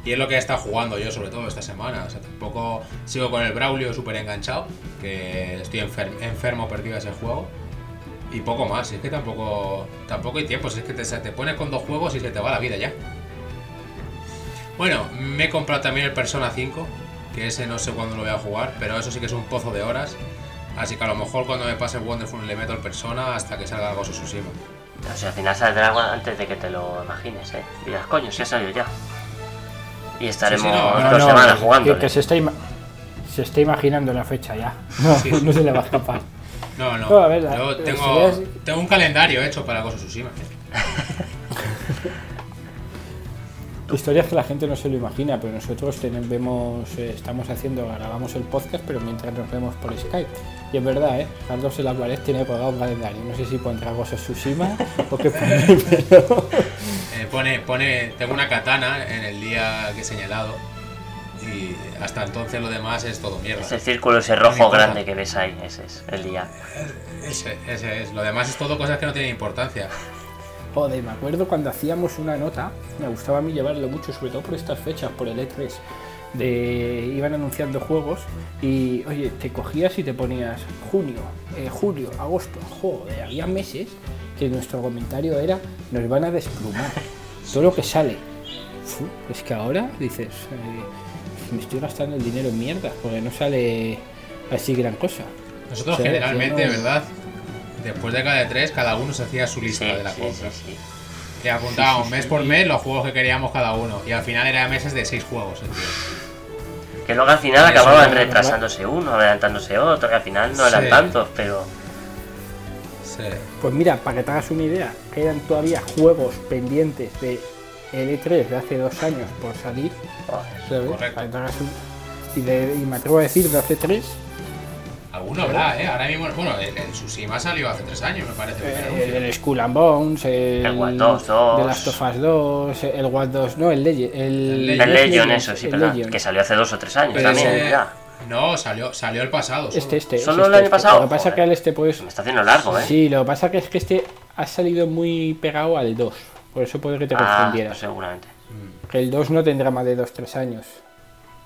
[SPEAKER 3] Y es lo que he estado jugando yo, sobre todo esta semana. O sea, tampoco sigo con el Braulio súper enganchado, que estoy enfer- enfermo perdido ese juego. Y poco más, es que tampoco tampoco hay tiempo, es que te, se te pones con dos juegos y se te va la vida ya. Bueno, me he comprado también el Persona 5, que ese no sé cuándo lo voy a jugar, pero eso sí que es un pozo de horas. Así que a lo mejor cuando me pase Wonderful le meto el Persona hasta que salga of Tsushima.
[SPEAKER 2] O sea, al final saldrá algo antes de que te lo imagines, ¿eh? Dirás, coño, si ha salido ya. Y estaremos
[SPEAKER 3] Sí, sí, no,
[SPEAKER 2] dos
[SPEAKER 3] no,
[SPEAKER 4] No, no,
[SPEAKER 2] semanas jugando.
[SPEAKER 4] Que se está, se está imaginando la fecha ya. No,
[SPEAKER 3] Sí.
[SPEAKER 4] no se le va a escapar.
[SPEAKER 3] No, no,
[SPEAKER 4] No, a ver, la-
[SPEAKER 3] yo
[SPEAKER 4] las
[SPEAKER 3] tengo, un calendario hecho para Ghost of Tsushima.
[SPEAKER 4] Historias que la gente no se lo imagina, pero nosotros tenemos, vemos, eh, estamos haciendo, grabamos el podcast, pero mientras nos vemos por Skype. Y es verdad, ¿eh? Carlos en la pared tiene colgado un calendario. No sé si pondrá Ghost of Tsushima o qué pone, pero...
[SPEAKER 3] Eh, pone, pone, tengo una katana en el día que he señalado y hasta entonces lo demás es todo mierda.
[SPEAKER 2] Ese círculo, ese rojo grande que ves ahí, ese es el día.
[SPEAKER 3] Ese, ese es, lo demás es todo cosas que no tienen importancia.
[SPEAKER 4] Joder, me acuerdo cuando hacíamos una nota, me gustaba a mí llevarlo mucho, sobre todo por estas fechas, por el E3, de iban anunciando juegos y, oye, te cogías y te ponías junio, eh, julio, agosto, joder, había meses que nuestro comentario era, nos van a desplumar, todo lo que sale. Es que ahora dices, eh, me estoy gastando el dinero en mierda, porque no sale así gran cosa.
[SPEAKER 3] Nosotros generalmente,
[SPEAKER 4] no.
[SPEAKER 3] ¿verdad? Después de cada E3, cada uno se hacía su lista
[SPEAKER 2] Sí,
[SPEAKER 3] de la
[SPEAKER 2] sí,
[SPEAKER 3] compra.
[SPEAKER 2] sí, sí.
[SPEAKER 3] Y apuntábamos mes por mes los juegos que queríamos cada uno. Y al final eran meses de seis juegos, el tío.
[SPEAKER 2] Que luego al final acababan
[SPEAKER 4] no,
[SPEAKER 2] retrasándose uno, adelantándose otro, que al final no eran
[SPEAKER 3] Sí.
[SPEAKER 2] tantos, pero
[SPEAKER 3] Sí.
[SPEAKER 4] Pues mira, para que te hagas una idea, quedan todavía juegos pendientes de L3 de hace dos años por salir. ¿sabes?
[SPEAKER 3] Correcto.
[SPEAKER 4] Y, de- y me atrevo a decir de hace tres,
[SPEAKER 3] Alguno habrá, ¿eh? Ahora mismo, bueno, el, el Tsushima salió hace tres años, me parece. el
[SPEAKER 4] eh, el Skull and Bones, el,
[SPEAKER 2] El Watch Dogs 2.
[SPEAKER 4] The Last of Us 2, el Watch 2, no, el Legend. El,
[SPEAKER 3] El
[SPEAKER 2] el Legion,
[SPEAKER 4] Legends,
[SPEAKER 2] eso sí,
[SPEAKER 4] el
[SPEAKER 2] perdón,
[SPEAKER 4] Legion.
[SPEAKER 2] que salió hace dos o tres años
[SPEAKER 3] Pero
[SPEAKER 2] también,
[SPEAKER 3] ese-
[SPEAKER 2] ya.
[SPEAKER 3] No, salió, salió el pasado. solo.
[SPEAKER 4] Este, este. es
[SPEAKER 2] ¿Solo el
[SPEAKER 4] este,
[SPEAKER 2] año
[SPEAKER 4] este.
[SPEAKER 2] pasado?
[SPEAKER 4] Lo que pasa
[SPEAKER 2] Joder.
[SPEAKER 4] que al este pues...
[SPEAKER 2] Me está haciendo largo, ¿eh?
[SPEAKER 4] Sí, lo que pasa que es que este ha salido muy pegado al 2. Por eso puede que te
[SPEAKER 2] ah,
[SPEAKER 4] confundieras.
[SPEAKER 2] pues seguramente.
[SPEAKER 4] Que el 2 no tendrá más de 2-3 años.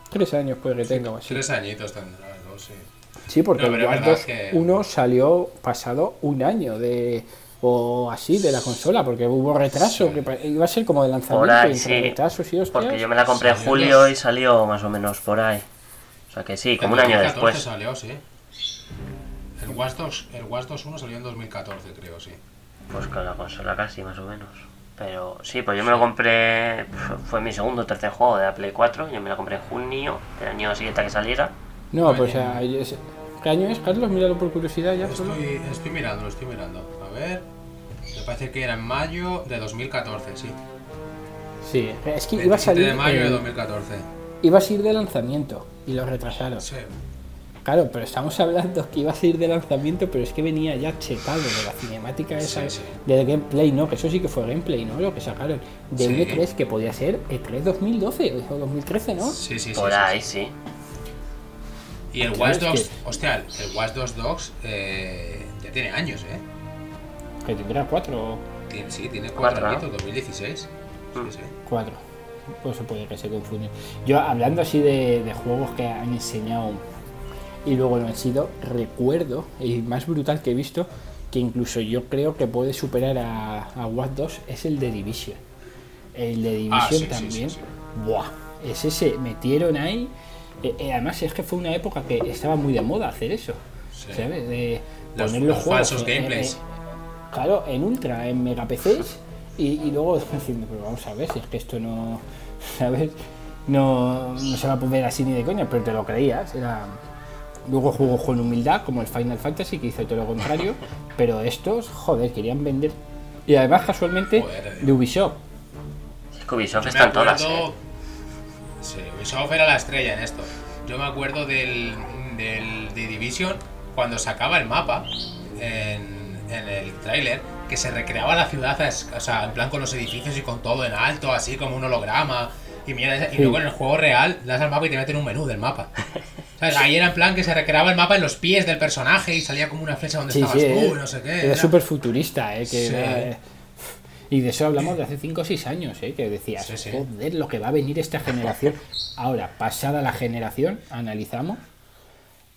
[SPEAKER 4] 3 años puede que tenga o así.
[SPEAKER 3] Tres añitos tendrá, no sé.
[SPEAKER 4] Sí, porque
[SPEAKER 3] No,
[SPEAKER 4] el
[SPEAKER 3] verdad
[SPEAKER 4] 2
[SPEAKER 3] que-
[SPEAKER 4] 1 salió pasado un año de o así de la consola, porque hubo retraso, que pa- iba a ser como de lanzamiento,
[SPEAKER 2] Por ahí,
[SPEAKER 4] entre
[SPEAKER 2] sí.
[SPEAKER 4] retrasos y hostias.
[SPEAKER 2] Porque yo me la compré en julio y salió más o menos por ahí. O sea que sí, como un año
[SPEAKER 3] 2014
[SPEAKER 2] después.
[SPEAKER 3] salió, sí. El Watch Dogs, el Watch Dogs 1 salió en 2014, creo, sí.
[SPEAKER 2] Pues con la consola casi, más o menos. Pero sí, pues yo me lo compré. Fue mi segundo o tercer juego de la Play 4. Yo me lo compré en junio, del año siguiente a que saliera.
[SPEAKER 4] No, pues o sea, es- ¿qué año es, Carlos? Míralo por curiosidad ya solo.
[SPEAKER 3] Estoy, estoy mirando, lo estoy mirando. A ver. Me parece que era en mayo de 2014, sí.
[SPEAKER 4] Sí, es que iba a
[SPEAKER 3] 27
[SPEAKER 4] salir
[SPEAKER 3] de mayo de
[SPEAKER 4] eh,
[SPEAKER 3] 2014.
[SPEAKER 4] iba a salir de lanzamiento y lo retrasaron.
[SPEAKER 3] Sí.
[SPEAKER 4] Claro, pero estamos hablando que iba a salir de lanzamiento, pero es que venía ya chetado de la cinemática esa
[SPEAKER 3] Sí, sí.
[SPEAKER 4] del gameplay, ¿no? Que eso sí que fue gameplay, ¿no? Lo que sacaron de
[SPEAKER 3] Sí.
[SPEAKER 4] un E3 que podía ser E3 2012 o 2013, ¿no?
[SPEAKER 3] Sí, sí, sí.
[SPEAKER 2] Por
[SPEAKER 3] sí,
[SPEAKER 2] ahí,
[SPEAKER 3] sí.
[SPEAKER 2] sí.
[SPEAKER 3] Y el Watch
[SPEAKER 4] es
[SPEAKER 3] Dogs,
[SPEAKER 4] que-
[SPEAKER 3] hostia, el Watch Dogs Dogs eh, ya tiene años, ¿eh?
[SPEAKER 4] Que tendrá cuatro.
[SPEAKER 3] Tiene- sí, tiene
[SPEAKER 2] Cuatro,
[SPEAKER 3] cuatro
[SPEAKER 2] ¿no?
[SPEAKER 3] añitos, 2016. sí.
[SPEAKER 4] Cuatro. Pues eso puede que se confunden. Yo, hablando así de, de juegos que han enseñado y luego no han sido, recuerdo, y más brutal que he visto, que incluso yo creo que puede superar a, a Watch 2, es el de Division. El de Division
[SPEAKER 3] Ah, sí, sí,
[SPEAKER 4] también.
[SPEAKER 3] sí, sí.
[SPEAKER 4] Buah, ese se metieron ahí. eh, eh, además, es que fue una época que estaba muy de moda hacer eso. ¿Sabes? De
[SPEAKER 3] Los-
[SPEAKER 4] poner
[SPEAKER 3] los
[SPEAKER 4] los, juegos.
[SPEAKER 3] falsos
[SPEAKER 4] en- en-
[SPEAKER 3] gameplays.
[SPEAKER 4] claro, en Ultra, en Mega PCs. Y, y luego diciendo, pero vamos a ver, si es que esto no. ¿Sabes? No, no se va a poner así ni de coña, pero te lo creías. Era. Luego jugó con humildad, como el Final Fantasy, que hizo todo lo contrario. pero estos, joder, querían vender. Y además, casualmente,
[SPEAKER 3] Joder.
[SPEAKER 4] de Ubisoft.
[SPEAKER 2] Es que Ubisoft
[SPEAKER 3] Yo me
[SPEAKER 2] están todas,
[SPEAKER 3] acuerdo-
[SPEAKER 2] ¿eh?
[SPEAKER 3] Sí, Ubisoft era la estrella en esto. Yo me acuerdo del, del The Division cuando sacaba el mapa en, en el tráiler que se recreaba la ciudad, o sea, en plan con los edificios y con todo en alto, así como un holograma. Y, mira, y
[SPEAKER 4] Sí.
[SPEAKER 3] luego en el juego real das al mapa y te meten un menú del mapa. ¿Sabes? Ahí era en plan que se recreaba el mapa en los pies del personaje y salía como una flecha donde
[SPEAKER 4] Sí,
[SPEAKER 3] estabas
[SPEAKER 4] sí,
[SPEAKER 3] tú,
[SPEAKER 4] eh,
[SPEAKER 3] no sé qué.
[SPEAKER 4] Era
[SPEAKER 3] era-
[SPEAKER 4] súper futurista, ¿eh? Que
[SPEAKER 3] Sí.
[SPEAKER 4] era, eh, Y de eso hablamos de hace 5 o 6 años, ¿eh? Que decías, joder, lo que va a venir esta generación. Ahora, pasada la generación, analizamos.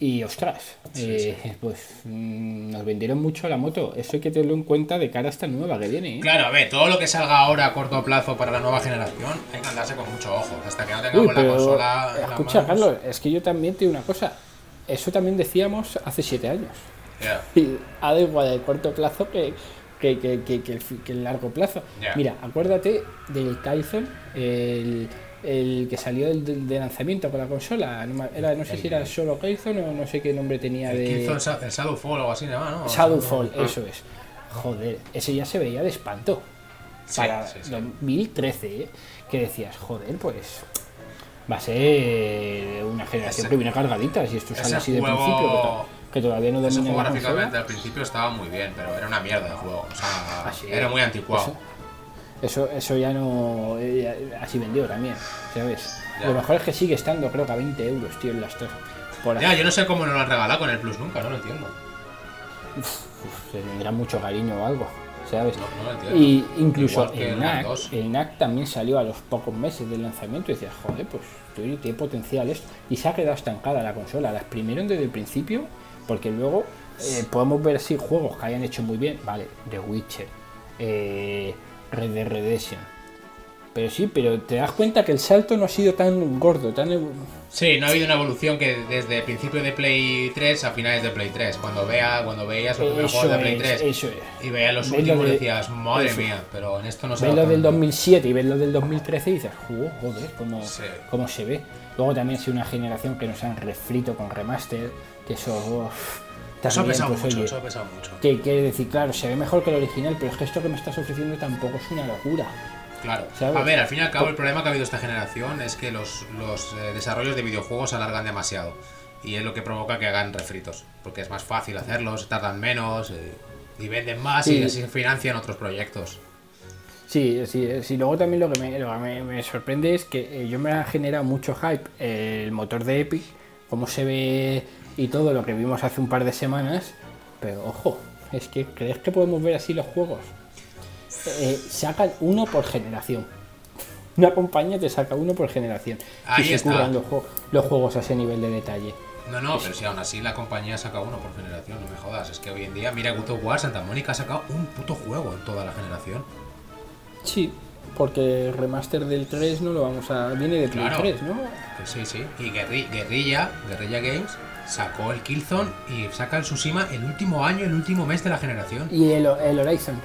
[SPEAKER 4] Y ostras, eh, pues mm, nos vendieron mucho la moto. Eso hay que tenerlo en cuenta de cara a esta nueva que viene. ¿eh?
[SPEAKER 3] Claro, a ver, todo lo que salga ahora a corto plazo para la nueva generación hay que andarse con mucho ojo. Hasta que no tengamos
[SPEAKER 4] Uy,
[SPEAKER 3] la consola.
[SPEAKER 4] escucha,
[SPEAKER 3] manos.
[SPEAKER 4] Carlos, es que yo también te digo una cosa. Eso también decíamos hace 7 años.
[SPEAKER 3] Ya.
[SPEAKER 4] Y ha da igual el corto plazo que, que, que, que- que el, fi- que el largo plazo. Mira, acuérdate del Kaizen, el, el que salió del, de lanzamiento con la consola. Era, no sé si era solo Kaizen o no sé qué nombre tenía
[SPEAKER 3] El
[SPEAKER 4] de.
[SPEAKER 3] Killzone el Shadowfall o algo así, ¿no?
[SPEAKER 4] Shadowfall,
[SPEAKER 3] Ah.
[SPEAKER 4] eso es. Joder, ese ya se veía de espanto.
[SPEAKER 3] Sí,
[SPEAKER 4] para
[SPEAKER 3] sí, sí.
[SPEAKER 4] 2013, ¿eh? que decías, joder, pues va a ser una generación
[SPEAKER 3] Ese-
[SPEAKER 4] que viene cargadita, si esto sale
[SPEAKER 3] ese
[SPEAKER 4] así de
[SPEAKER 3] juego-
[SPEAKER 4] principio, que, to- que todavía no
[SPEAKER 3] Ese
[SPEAKER 4] domina
[SPEAKER 3] juego
[SPEAKER 4] la
[SPEAKER 3] gráficamente al principio estaba muy bien, pero era una mierda de juego. O sea,
[SPEAKER 4] Así
[SPEAKER 3] era muy anticuado.
[SPEAKER 4] Eso, eso ya no. eh, así vendió también, ¿sabes?
[SPEAKER 3] Ya.
[SPEAKER 4] Lo mejor es que sigue estando, creo que a 20 euros, tío, en las dos. Por.
[SPEAKER 3] Ya, yo no sé cómo no lo han regalado con el Plus nunca, no lo entiendo.
[SPEAKER 4] Uf, le tendrá mucho cariño o algo, ¿sabes?
[SPEAKER 3] No, no lo entiendo.
[SPEAKER 4] Y incluso el NAC, el NAC también salió a los pocos meses del lanzamiento y decías, joder, pues tío, tiene potencial esto. Y se ha quedado estancada la consola. La exprimieron desde el principio, porque luego eh, podemos ver si juegos que hayan hecho muy bien, vale, The Witcher, eh, Red Dead Redemption. Pero sí, pero te das cuenta que el salto no ha sido tan gordo, tan
[SPEAKER 3] Sí, no ha habido una evolución que desde el principio de Play 3 a finales de Play 3. Cuando, vea, cuando veías los primeros juegos de Play
[SPEAKER 4] es,
[SPEAKER 3] 3
[SPEAKER 4] eso es.
[SPEAKER 3] y veías los últimos
[SPEAKER 4] de-
[SPEAKER 3] decías, madre mía, pero en esto no se
[SPEAKER 4] Ves lo del
[SPEAKER 3] tanto.
[SPEAKER 4] 2007 y ves lo del 2013 y dices, "Jo, joder, cómo, cómo se ve. Luego también ha sido una generación que nos han refrito con remaster, que eso... uf,
[SPEAKER 3] Eso ha
[SPEAKER 4] también,
[SPEAKER 3] pesado
[SPEAKER 4] pues,
[SPEAKER 3] mucho,
[SPEAKER 4] oye,
[SPEAKER 3] eso ha pesado mucho.
[SPEAKER 4] que quiere decir, claro, se ve mejor que el original, pero es que esto que me estás ofreciendo tampoco es una locura.
[SPEAKER 3] Claro.
[SPEAKER 4] ¿Sabes?
[SPEAKER 3] A ver, al fin y al cabo el problema que ha habido esta generación es que los, los eh, desarrollos de videojuegos se alargan demasiado. Y es lo que provoca que hagan refritos. Porque es más fácil hacerlos, tardan menos eh, y venden más
[SPEAKER 4] Sí.
[SPEAKER 3] y así se financian otros proyectos.
[SPEAKER 4] Sí, sí, sí. Luego también lo que me, lo que me, me sorprende es que eh, yo me ha generado mucho hype el motor de Epic, cómo se ve y todo lo que vimos hace un par de semanas. Pero ojo, es que ¿crees que podemos ver así los juegos? Eh, sacan uno por generación. Una compañía te saca uno por generación.
[SPEAKER 3] Ahí
[SPEAKER 4] y se
[SPEAKER 3] está.
[SPEAKER 4] curran los, jue- los juegos a ese nivel de detalle.
[SPEAKER 3] No, no, pero si aún así la compañía saca uno por generación, no me jodas. Es que hoy en día, mira, God of War, Santa Mónica ha sacado un puto juego en toda la generación.
[SPEAKER 4] Sí, porque el remaster del 3 no lo vamos a. viene de Play
[SPEAKER 3] Claro.
[SPEAKER 4] 3, ¿no?
[SPEAKER 3] Que sí, sí. Y Guerri- Guerrilla, Guerrilla Games, sacó el Killzone y saca el Tsushima el último año, el último mes de la generación.
[SPEAKER 4] Y el, el Horizon.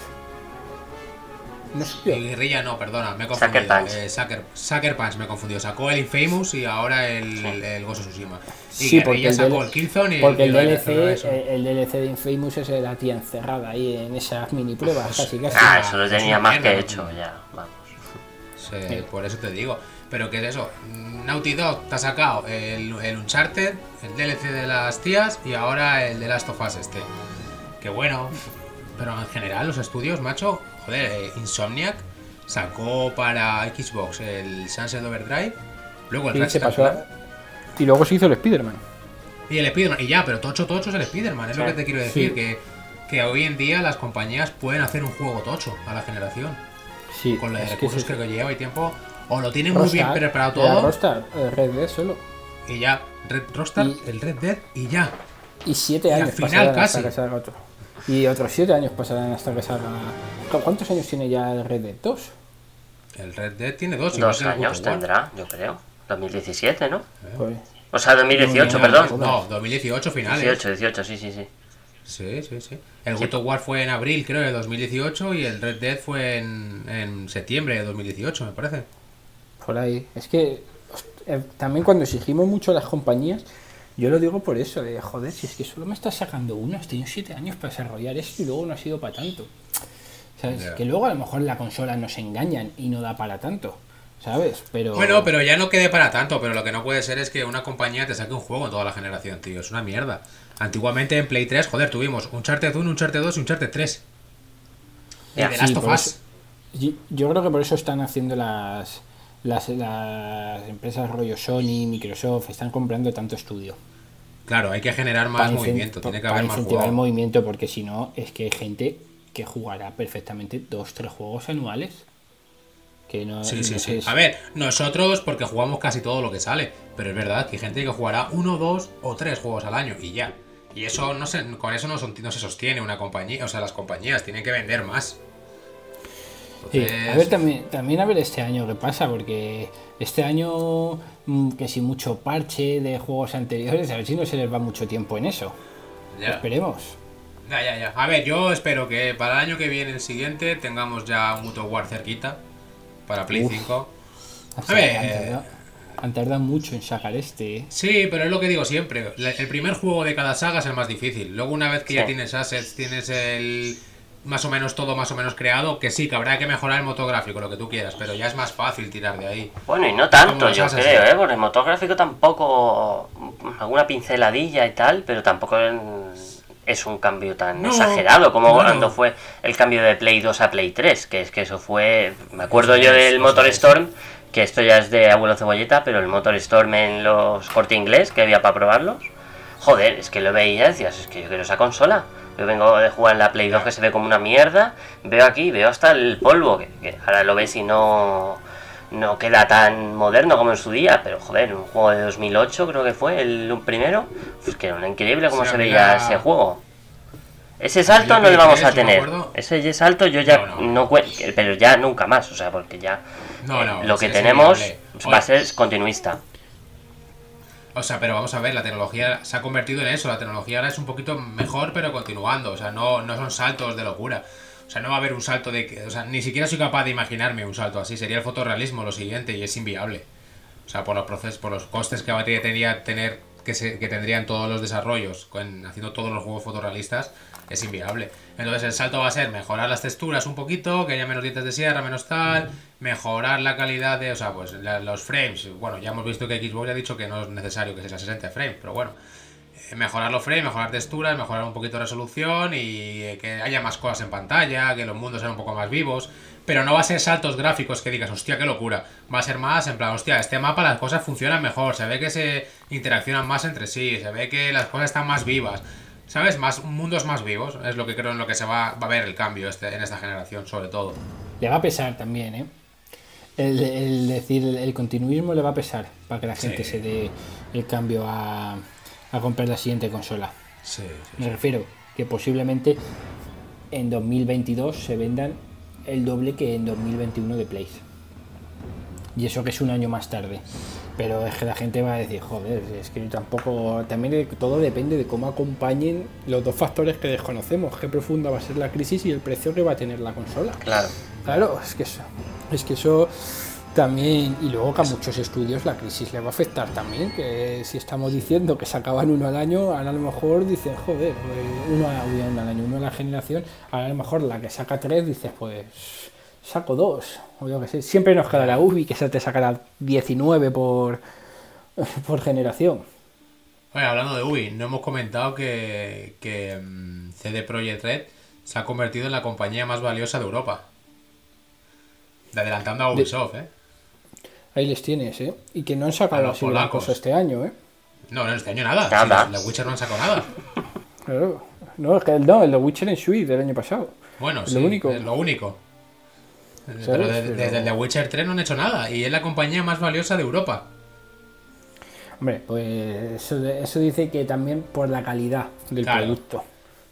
[SPEAKER 4] No sé
[SPEAKER 3] Y Guerrilla no, perdona, me he confundido.
[SPEAKER 2] Sucker Punch.
[SPEAKER 3] Eh, Sucker, Sucker Punch me confundió. Sacó el Infamous y ahora el, el Ghost of Tsushima. Y
[SPEAKER 4] Sí, porque
[SPEAKER 3] Guerrilla
[SPEAKER 4] el,
[SPEAKER 3] sacó
[SPEAKER 4] DL
[SPEAKER 3] el Killzone y
[SPEAKER 4] porque el
[SPEAKER 3] el
[SPEAKER 4] DLC, eh, el DLC de Infamous es la tía encerrada ahí en esas mini pruebas,
[SPEAKER 3] Pues,
[SPEAKER 4] casi casi.
[SPEAKER 2] Ah,
[SPEAKER 3] es
[SPEAKER 2] eso lo tenía más
[SPEAKER 3] mierda,
[SPEAKER 2] que hecho ya, vamos.
[SPEAKER 3] Sí, por eso te digo. Pero ¿qué es eso? Naughty Dog te ha sacado el, el Uncharted, el DLC de las tías y ahora el de Last of Us este. Que bueno, pero en general los estudios, macho, joder, eh, Insomniac sacó para Xbox el Sunset Overdrive, luego el Ratchet
[SPEAKER 4] pasó a- Y luego se hizo el Spider-Man.
[SPEAKER 3] y el Spider-Man. Y ya, pero tocho tocho es el Spider-Man, es lo
[SPEAKER 2] Sí.
[SPEAKER 3] que te quiero decir,
[SPEAKER 4] Sí.
[SPEAKER 3] que, que hoy en día las compañías pueden hacer un juego tocho a la generación.
[SPEAKER 4] Sí,
[SPEAKER 3] con lo de
[SPEAKER 4] es que
[SPEAKER 3] recursos
[SPEAKER 4] sí.
[SPEAKER 3] que, que lleva y tiempo, o lo tiene muy bien preparado todo
[SPEAKER 4] Rockstar, eh, Red Dead solo.
[SPEAKER 3] y ya, Red Rockstar,
[SPEAKER 4] Y-
[SPEAKER 3] el Red Dead y ya.
[SPEAKER 4] Y siete
[SPEAKER 3] Y al
[SPEAKER 4] años
[SPEAKER 3] final
[SPEAKER 4] pasarán
[SPEAKER 3] casi.
[SPEAKER 4] hasta que salga otro. Y otros siete años pasarán hasta que salga. ¿Cu- ¿Cuántos años tiene ya el Red Dead 2?
[SPEAKER 3] El Red Dead tiene dos,
[SPEAKER 2] Dos años tendrá, yo creo. 2017, ¿no?
[SPEAKER 4] Pues,
[SPEAKER 2] O sea, 2018,
[SPEAKER 4] No,
[SPEAKER 2] perdón.
[SPEAKER 3] No, 2018 finales.
[SPEAKER 2] 18, 18, sí, sí, sí.
[SPEAKER 3] Sí, sí, sí. El God of War fue en abril, creo, de 2018 y el Red Dead fue en, en septiembre de 2018, me parece.
[SPEAKER 4] Por ahí. Es que eh, también cuando exigimos mucho a las compañías, yo lo digo por eso, de joder, si es que solo me estás sacando uno, has tenido siete años para desarrollar esto y luego no ha sido para tanto. ¿Sabes? Que luego a lo mejor la consola nos engañan y no da para tanto. ¿Sabes? Pero.
[SPEAKER 3] Bueno, pero ya no quede para tanto, pero lo que no puede ser es que una compañía te saque un juego en toda la generación, tío. Es una mierda. Antiguamente en Play 3, joder, tuvimos un Uncharted 1, Uncharted 2 y Uncharted 3. Y
[SPEAKER 2] Ya,
[SPEAKER 3] The
[SPEAKER 4] sí,
[SPEAKER 3] Last of
[SPEAKER 4] por
[SPEAKER 3] Us.
[SPEAKER 4] eso- Yo, yo creo que por eso están haciendo las, las, las empresas rollo Sony, Microsoft, están comprando tanto estudio.
[SPEAKER 3] Claro, hay que generar más movimiento, tiene que haber más
[SPEAKER 4] incentivar el movimiento, porque si no, es que hay gente que jugará perfectamente dos, tres juegos anuales. Que no,
[SPEAKER 3] Sí,
[SPEAKER 4] no
[SPEAKER 3] sí, sí. A ver, nosotros porque jugamos casi todo lo que sale, pero es verdad que hay gente que jugará uno, dos o tres juegos al año y ya. Y eso no se, con eso no, son- no se sostiene una compañía, o sea, las compañías tienen que vender más.
[SPEAKER 4] Sí, a ver también, también a ver este año qué pasa, porque este año mm, que si mucho parche de juegos anteriores, a ver si no se les va mucho tiempo en eso.
[SPEAKER 3] ya.
[SPEAKER 4] Esperemos.
[SPEAKER 3] Ya, ya, ya. A ver, yo espero que para el año que viene, el siguiente, tengamos ya un of War cerquita para Play
[SPEAKER 4] Uf.
[SPEAKER 3] 5.
[SPEAKER 4] O
[SPEAKER 3] A ver.
[SPEAKER 4] han, tardado, han tardado mucho en sacar este. ¿eh?
[SPEAKER 3] Sí, pero es lo que digo siempre. El primer juego de cada saga es el más difícil. Luego, una vez que ya tienes assets, tienes el. Más o menos todo más o menos creado, que sí, que habrá que mejorar el motográfico, lo que tú quieras, pero ya es más fácil tirar de ahí.
[SPEAKER 2] Bueno, y no tanto, yo creo, ¿eh? Porque el motográfico tampoco. Alguna pinceladilla y tal, pero tampoco es un cambio tan
[SPEAKER 3] No,
[SPEAKER 2] exagerado como cuando fue el cambio de Play 2 a Play 3, que es que eso fue. Me acuerdo yo del Motor. Storm, que esto ya es de abuelo cebolleta, pero el Motor Storm en los corte inglés que había para probarlos. Joder, es que lo veía y decías, es que yo quiero esa consola. Yo vengo de jugar en la Play 2 que se ve como una mierda. Veo aquí, veo hasta el polvo, que, que ahora lo ves y no, no queda tan moderno como en su día. Pero joder, un juego de 2008 creo que fue el primero. Pues que era increíble cómo
[SPEAKER 3] Sí,
[SPEAKER 2] se veía
[SPEAKER 3] la-
[SPEAKER 2] ese juego. Ese salto no le
[SPEAKER 3] Play
[SPEAKER 2] vamos a
[SPEAKER 3] 3, yo me
[SPEAKER 2] tener. Ese salto yo ya
[SPEAKER 3] No,
[SPEAKER 2] no, pero ya nunca más, o sea, porque ya
[SPEAKER 3] No,
[SPEAKER 2] eh, lo que tenemos va a ser continuista.
[SPEAKER 3] O sea, pero vamos a ver, la tecnología se ha convertido en eso. La tecnología ahora es un poquito mejor, pero continuando. O sea, no, no son saltos de locura. O sea, no va a haber un salto de... O sea, ni siquiera soy capaz de imaginarme un salto así. Sería el fotorrealismo lo siguiente y es inviable. O sea, por los procesos, por los costes que tendría tener que, se, que tendrían todos los desarrollos con, haciendo todos los juegos fotorrealistas es inviable. Entonces el salto va a ser mejorar las texturas un poquito, que haya menos dientes de sierra, menos tal, mejorar la calidad de, o sea, pues los frames. Bueno, ya hemos visto que Xbox ya ha dicho que no es necesario que sea 60 frames, pero bueno. Eh, Mejorar los frames, mejorar texturas, mejorar un poquito de resolución y eh, que haya más cosas en pantalla, que los mundos sean un poco más vivos. Pero no va a ser saltos gráficos que digas, hostia, qué locura. Va a ser más en plan, hostia, este mapa las cosas funcionan mejor, se ve que se interaccionan más entre sí, se ve que las cosas están más vivas. ¿Sabes? Más mundos más vivos. Es lo que creo en lo que se va, va a ver el cambio este, en esta generación, sobre todo.
[SPEAKER 4] Le va a pesar también, ¿eh? El, el decir, el, el continuismo le va a pesar para que la gente
[SPEAKER 3] Sí.
[SPEAKER 4] se dé el cambio a, a comprar la siguiente consola.
[SPEAKER 3] Sí,
[SPEAKER 4] Me refiero que posiblemente en 2022 se vendan el doble que en 2021 de Play. Y eso que es un año más tarde. Pero es que la gente va a decir, joder, es que tampoco. También todo depende de cómo acompañen los dos factores que desconocemos: qué profunda va a ser la crisis y el precio que va a tener la consola.
[SPEAKER 2] Claro.
[SPEAKER 4] Claro, es que eso, es que eso también, y luego que a muchos estudios la crisis le va a afectar también, que si estamos diciendo que sacaban uno al año, ahora a lo mejor dicen, joder, pues, uno, a- uno al año, uno a la generación, ahora a lo mejor la que saca tres dices, pues saco dos, o yo que sé, siempre nos queda la UBI que se te sacará 19 por, por generación.
[SPEAKER 3] Oye, hablando de Ubi, no hemos comentado que, que mm, CD Projekt Red se ha convertido en la compañía más valiosa de Europa. De adelantando a Ubisoft, ¿eh?
[SPEAKER 4] Ahí les tienes, ¿eh? Y que no han sacado así cosa este año, ¿eh?
[SPEAKER 3] No, no, este año nada.
[SPEAKER 2] Nada.
[SPEAKER 3] Si los- Witcher no han sacado nada.
[SPEAKER 4] Claro. No, es que el, no, el de Witcher en Switch del año pasado.
[SPEAKER 3] Bueno,
[SPEAKER 4] Es
[SPEAKER 3] sí,
[SPEAKER 4] lo único.
[SPEAKER 3] es lo único. Pero desde The Witcher 3 no han hecho nada y es la compañía más valiosa de Europa.
[SPEAKER 4] Hombre, pues eso, dice que también por la calidad del producto.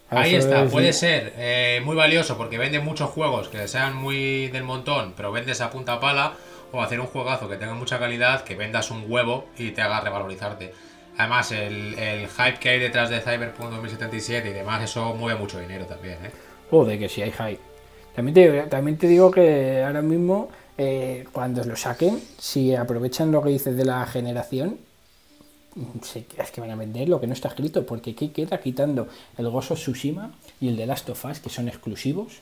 [SPEAKER 3] Ahí está, puede ser eh, muy valioso porque vende muchos juegos que sean muy del montón, pero vendes a punta pala, o hacer un juegazo que tenga mucha calidad, que vendas un huevo y te haga revalorizarte. Además, el, hype que hay detrás de Cyberpunk 2077 y demás, eso mueve mucho dinero también, ¿eh?
[SPEAKER 4] Joder, que si hay hype. También te, también te digo que ahora mismo, eh, cuando lo saquen, si aprovechan lo que dices de la generación, es que van a vender lo que no está escrito, porque ¿qué queda quitando el Gozo Tsushima y el de Last of Us, que son exclusivos?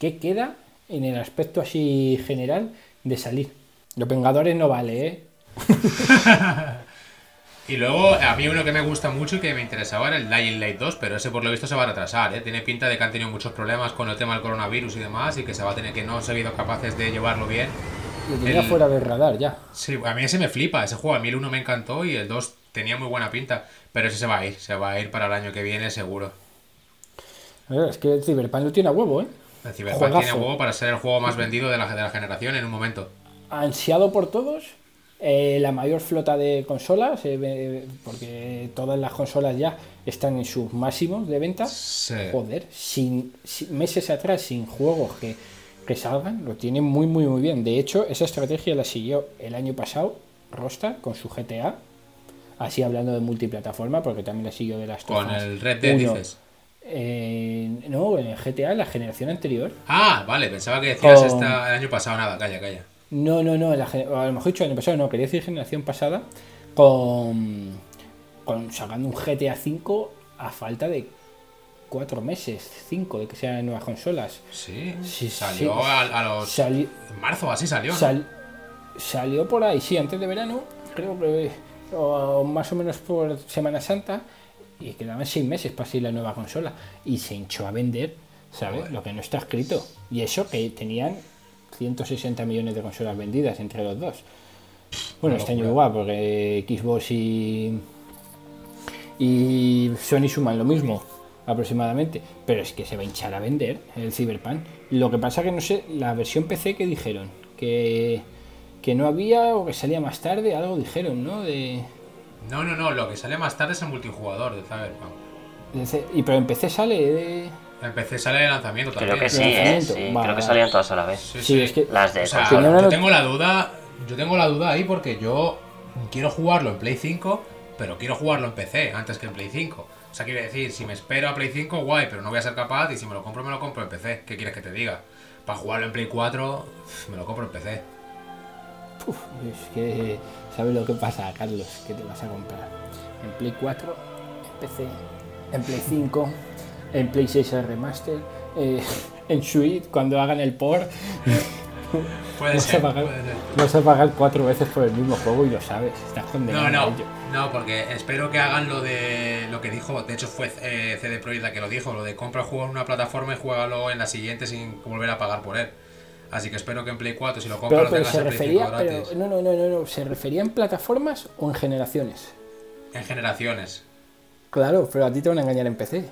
[SPEAKER 4] ¿Qué queda en el aspecto así general de salir? Los Vengadores no vale, ¿eh?
[SPEAKER 3] y luego, a mí uno que me gusta mucho y que me interesaba era el Dying Light 2, pero ese por lo visto se va a retrasar, ¿eh? Tiene pinta de que han tenido muchos problemas con el tema del coronavirus y demás, y que se va a tener que no han sido capaces de llevarlo bien
[SPEAKER 4] lo tenía fuera de radar ya.
[SPEAKER 3] Sí, a mí ese me flipa, ese juego, a mí el 1 me encantó y el 2 tenía muy buena pinta, pero ese se va a ir, se va a ir para el año que viene seguro.
[SPEAKER 4] Es que el Cyberpunk lo tiene a huevo, ¿eh?
[SPEAKER 3] El Cyberpunk tiene a huevo para ser el juego más vendido de la, de la generación en un momento.
[SPEAKER 4] Ansiado por todos, eh, la mayor flota de consolas, eh, porque todas las consolas ya están en sus máximos de venta. Joder, sin, meses atrás, sin juegos que que salgan, lo tiene muy, muy, muy bien. De hecho, esa estrategia la siguió el año pasado Rosta con su GTA, así hablando de multiplataforma, porque también la siguió de las
[SPEAKER 3] Con el Red Dead, dices.
[SPEAKER 4] Eh, no, en GTA, la generación anterior.
[SPEAKER 3] Ah, vale, pensaba que decías el año pasado, nada, calla, calla.
[SPEAKER 4] No, no, no, a lo mejor dicho el año pasado, no, quería decir generación pasada, con, con sacando un GTA 5 a falta de cuatro meses, cinco, de que sean nuevas consolas.
[SPEAKER 3] Sí, sí salió A, los. marzo, así salió.
[SPEAKER 4] salió por ahí, sí, antes de verano, creo que. O, más o menos por Semana Santa. Y quedaban seis meses para salir la nueva consola. Y se hinchó a vender, ¿sabes? Lo que no está escrito. Y eso que tenían 160 millones de consolas vendidas entre los dos. Bueno, este año igual, porque Xbox y. Y Sony suman lo mismo aproximadamente. Pero es que se va a hinchar a vender el Cyberpunk. Lo que pasa que no sé, la versión PC que dijeron, que, que no había o que salía más tarde, algo dijeron, ¿no? De...
[SPEAKER 3] No, no, no, lo que sale más tarde es el multijugador de Cyberpunk.
[SPEAKER 4] Y pero en PC sale de...
[SPEAKER 3] En PC sale de lanzamiento también.
[SPEAKER 2] Creo que sí, ¿eh? creo que salían todas a la vez.
[SPEAKER 4] Sí, es que...
[SPEAKER 2] Las de
[SPEAKER 3] yo tengo la duda, yo tengo la duda ahí porque yo quiero jugarlo en Play 5, pero quiero jugarlo en PC antes que en Play 5. O sea, quiere decir, si me espero a Play 5, guay, pero no voy a ser capaz. Y si me lo compro, me lo compro en PC. ¿Qué quieres que te diga? Para jugarlo en Play 4, me lo compro en PC.
[SPEAKER 4] Uf, es que, ¿sabes lo que pasa, Carlos? Que te vas a comprar en Play 4, en PC, en Play 5, en Play 6 Remaster, eh, en Suite, cuando hagan el port.
[SPEAKER 3] Puede vas, ser, a pagar,
[SPEAKER 4] vas a pagar cuatro veces por el mismo juego y lo sabes. Estás condenado.
[SPEAKER 3] No, no. No, porque espero que hagan lo de lo que dijo, de hecho fue eh, CD Projekt la que lo dijo, lo de compra el juego en una plataforma y juégalo en la siguiente sin volver a pagar por él. Así que espero que en Play 4 si lo compras lo tengas
[SPEAKER 4] se refería, pero, no, no, no, no, ¿se refería en plataformas o en generaciones?
[SPEAKER 3] En generaciones.
[SPEAKER 4] Claro, pero a ti te van a engañar en PC.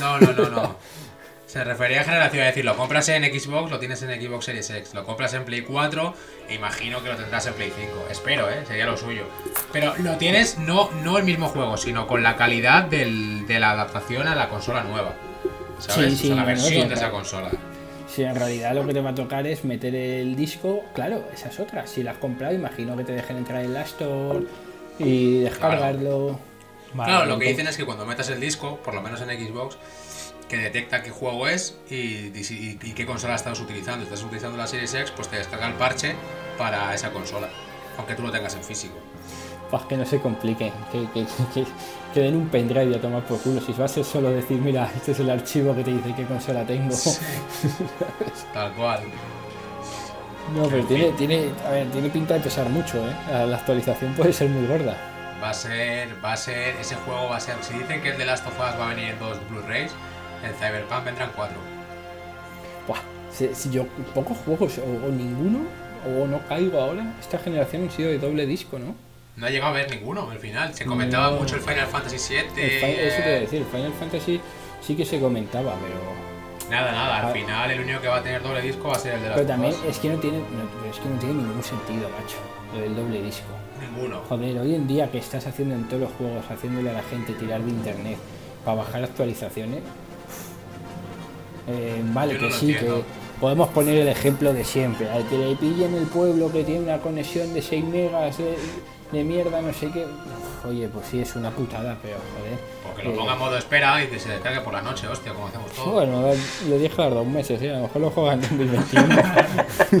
[SPEAKER 3] No, no, no, no. Se refería a generación, es decir, lo compras en Xbox, lo tienes en Xbox Series X, lo compras en Play 4 e imagino que lo tendrás en Play 5. Espero, ¿eh? Sería lo suyo. Pero lo tienes no, no el mismo juego, sino con la calidad del, de la adaptación a la consola nueva. ¿Sabes? Sí, sí, la versión de esa consola.
[SPEAKER 4] Si en realidad lo que te va a tocar es meter el disco, claro, esa es otra. Si la has comprado, imagino que te dejen entrar en la Store y descargarlo.
[SPEAKER 3] claro lo que dicen es que cuando metas el disco, por lo menos en Xbox, que detecta qué juego es y, qué consola estás utilizando. Estás utilizando la Series X, pues te descarga el parche para esa consola, aunque tú lo tengas en físico.
[SPEAKER 4] Pues que no se complique, que, que, den un pendrive a tomar por culo. Si va a ser solo decir, mira, este es el archivo que te dice qué consola tengo.
[SPEAKER 3] Tal cual.
[SPEAKER 4] No, pero tiene, tiene, a ver, tiene pinta de pesar mucho, ¿eh? La actualización puede ser muy gorda.
[SPEAKER 3] Va a ser, va a ser, ese juego va a ser, si dicen que el de Last of Us va a venir en dos Blu-rays, en Cyberpunk vendrán cuatro.
[SPEAKER 4] Buah, si, yo pocos juegos o, ninguno o no caigo ahora, esta generación han sido de doble disco, ¿no?
[SPEAKER 3] No ha llegado a ver ninguno al final. Se comentaba mucho el Final Fantasy VII.
[SPEAKER 4] eso te iba a decir, el Final Fantasy sí que se comentaba, pero.
[SPEAKER 3] Nada, nada, al final el único que va a tener doble disco va a ser el de las
[SPEAKER 4] Pero también es que no tiene, no, es que no tiene ningún sentido, macho, del doble disco.
[SPEAKER 3] Ninguno.
[SPEAKER 4] Joder, hoy en día que estás haciendo en todos los juegos, haciéndole a la gente tirar de internet para bajar actualizaciones, eh, vale
[SPEAKER 3] no
[SPEAKER 4] que sí,
[SPEAKER 3] entiendo.
[SPEAKER 4] que podemos poner el ejemplo de siempre. Al que le pille en el pueblo que tiene una conexión de 6 megas de, de mierda, no sé qué. uf, Oye, pues sí, es una putada, pero joder.
[SPEAKER 3] Porque lo
[SPEAKER 4] eh,
[SPEAKER 3] ponga en modo espera y que se descargue por la noche, hostia, como hacemos todos.
[SPEAKER 4] Bueno, lo dije a los dos meses, ¿eh? a lo mejor lo juegan en 2021.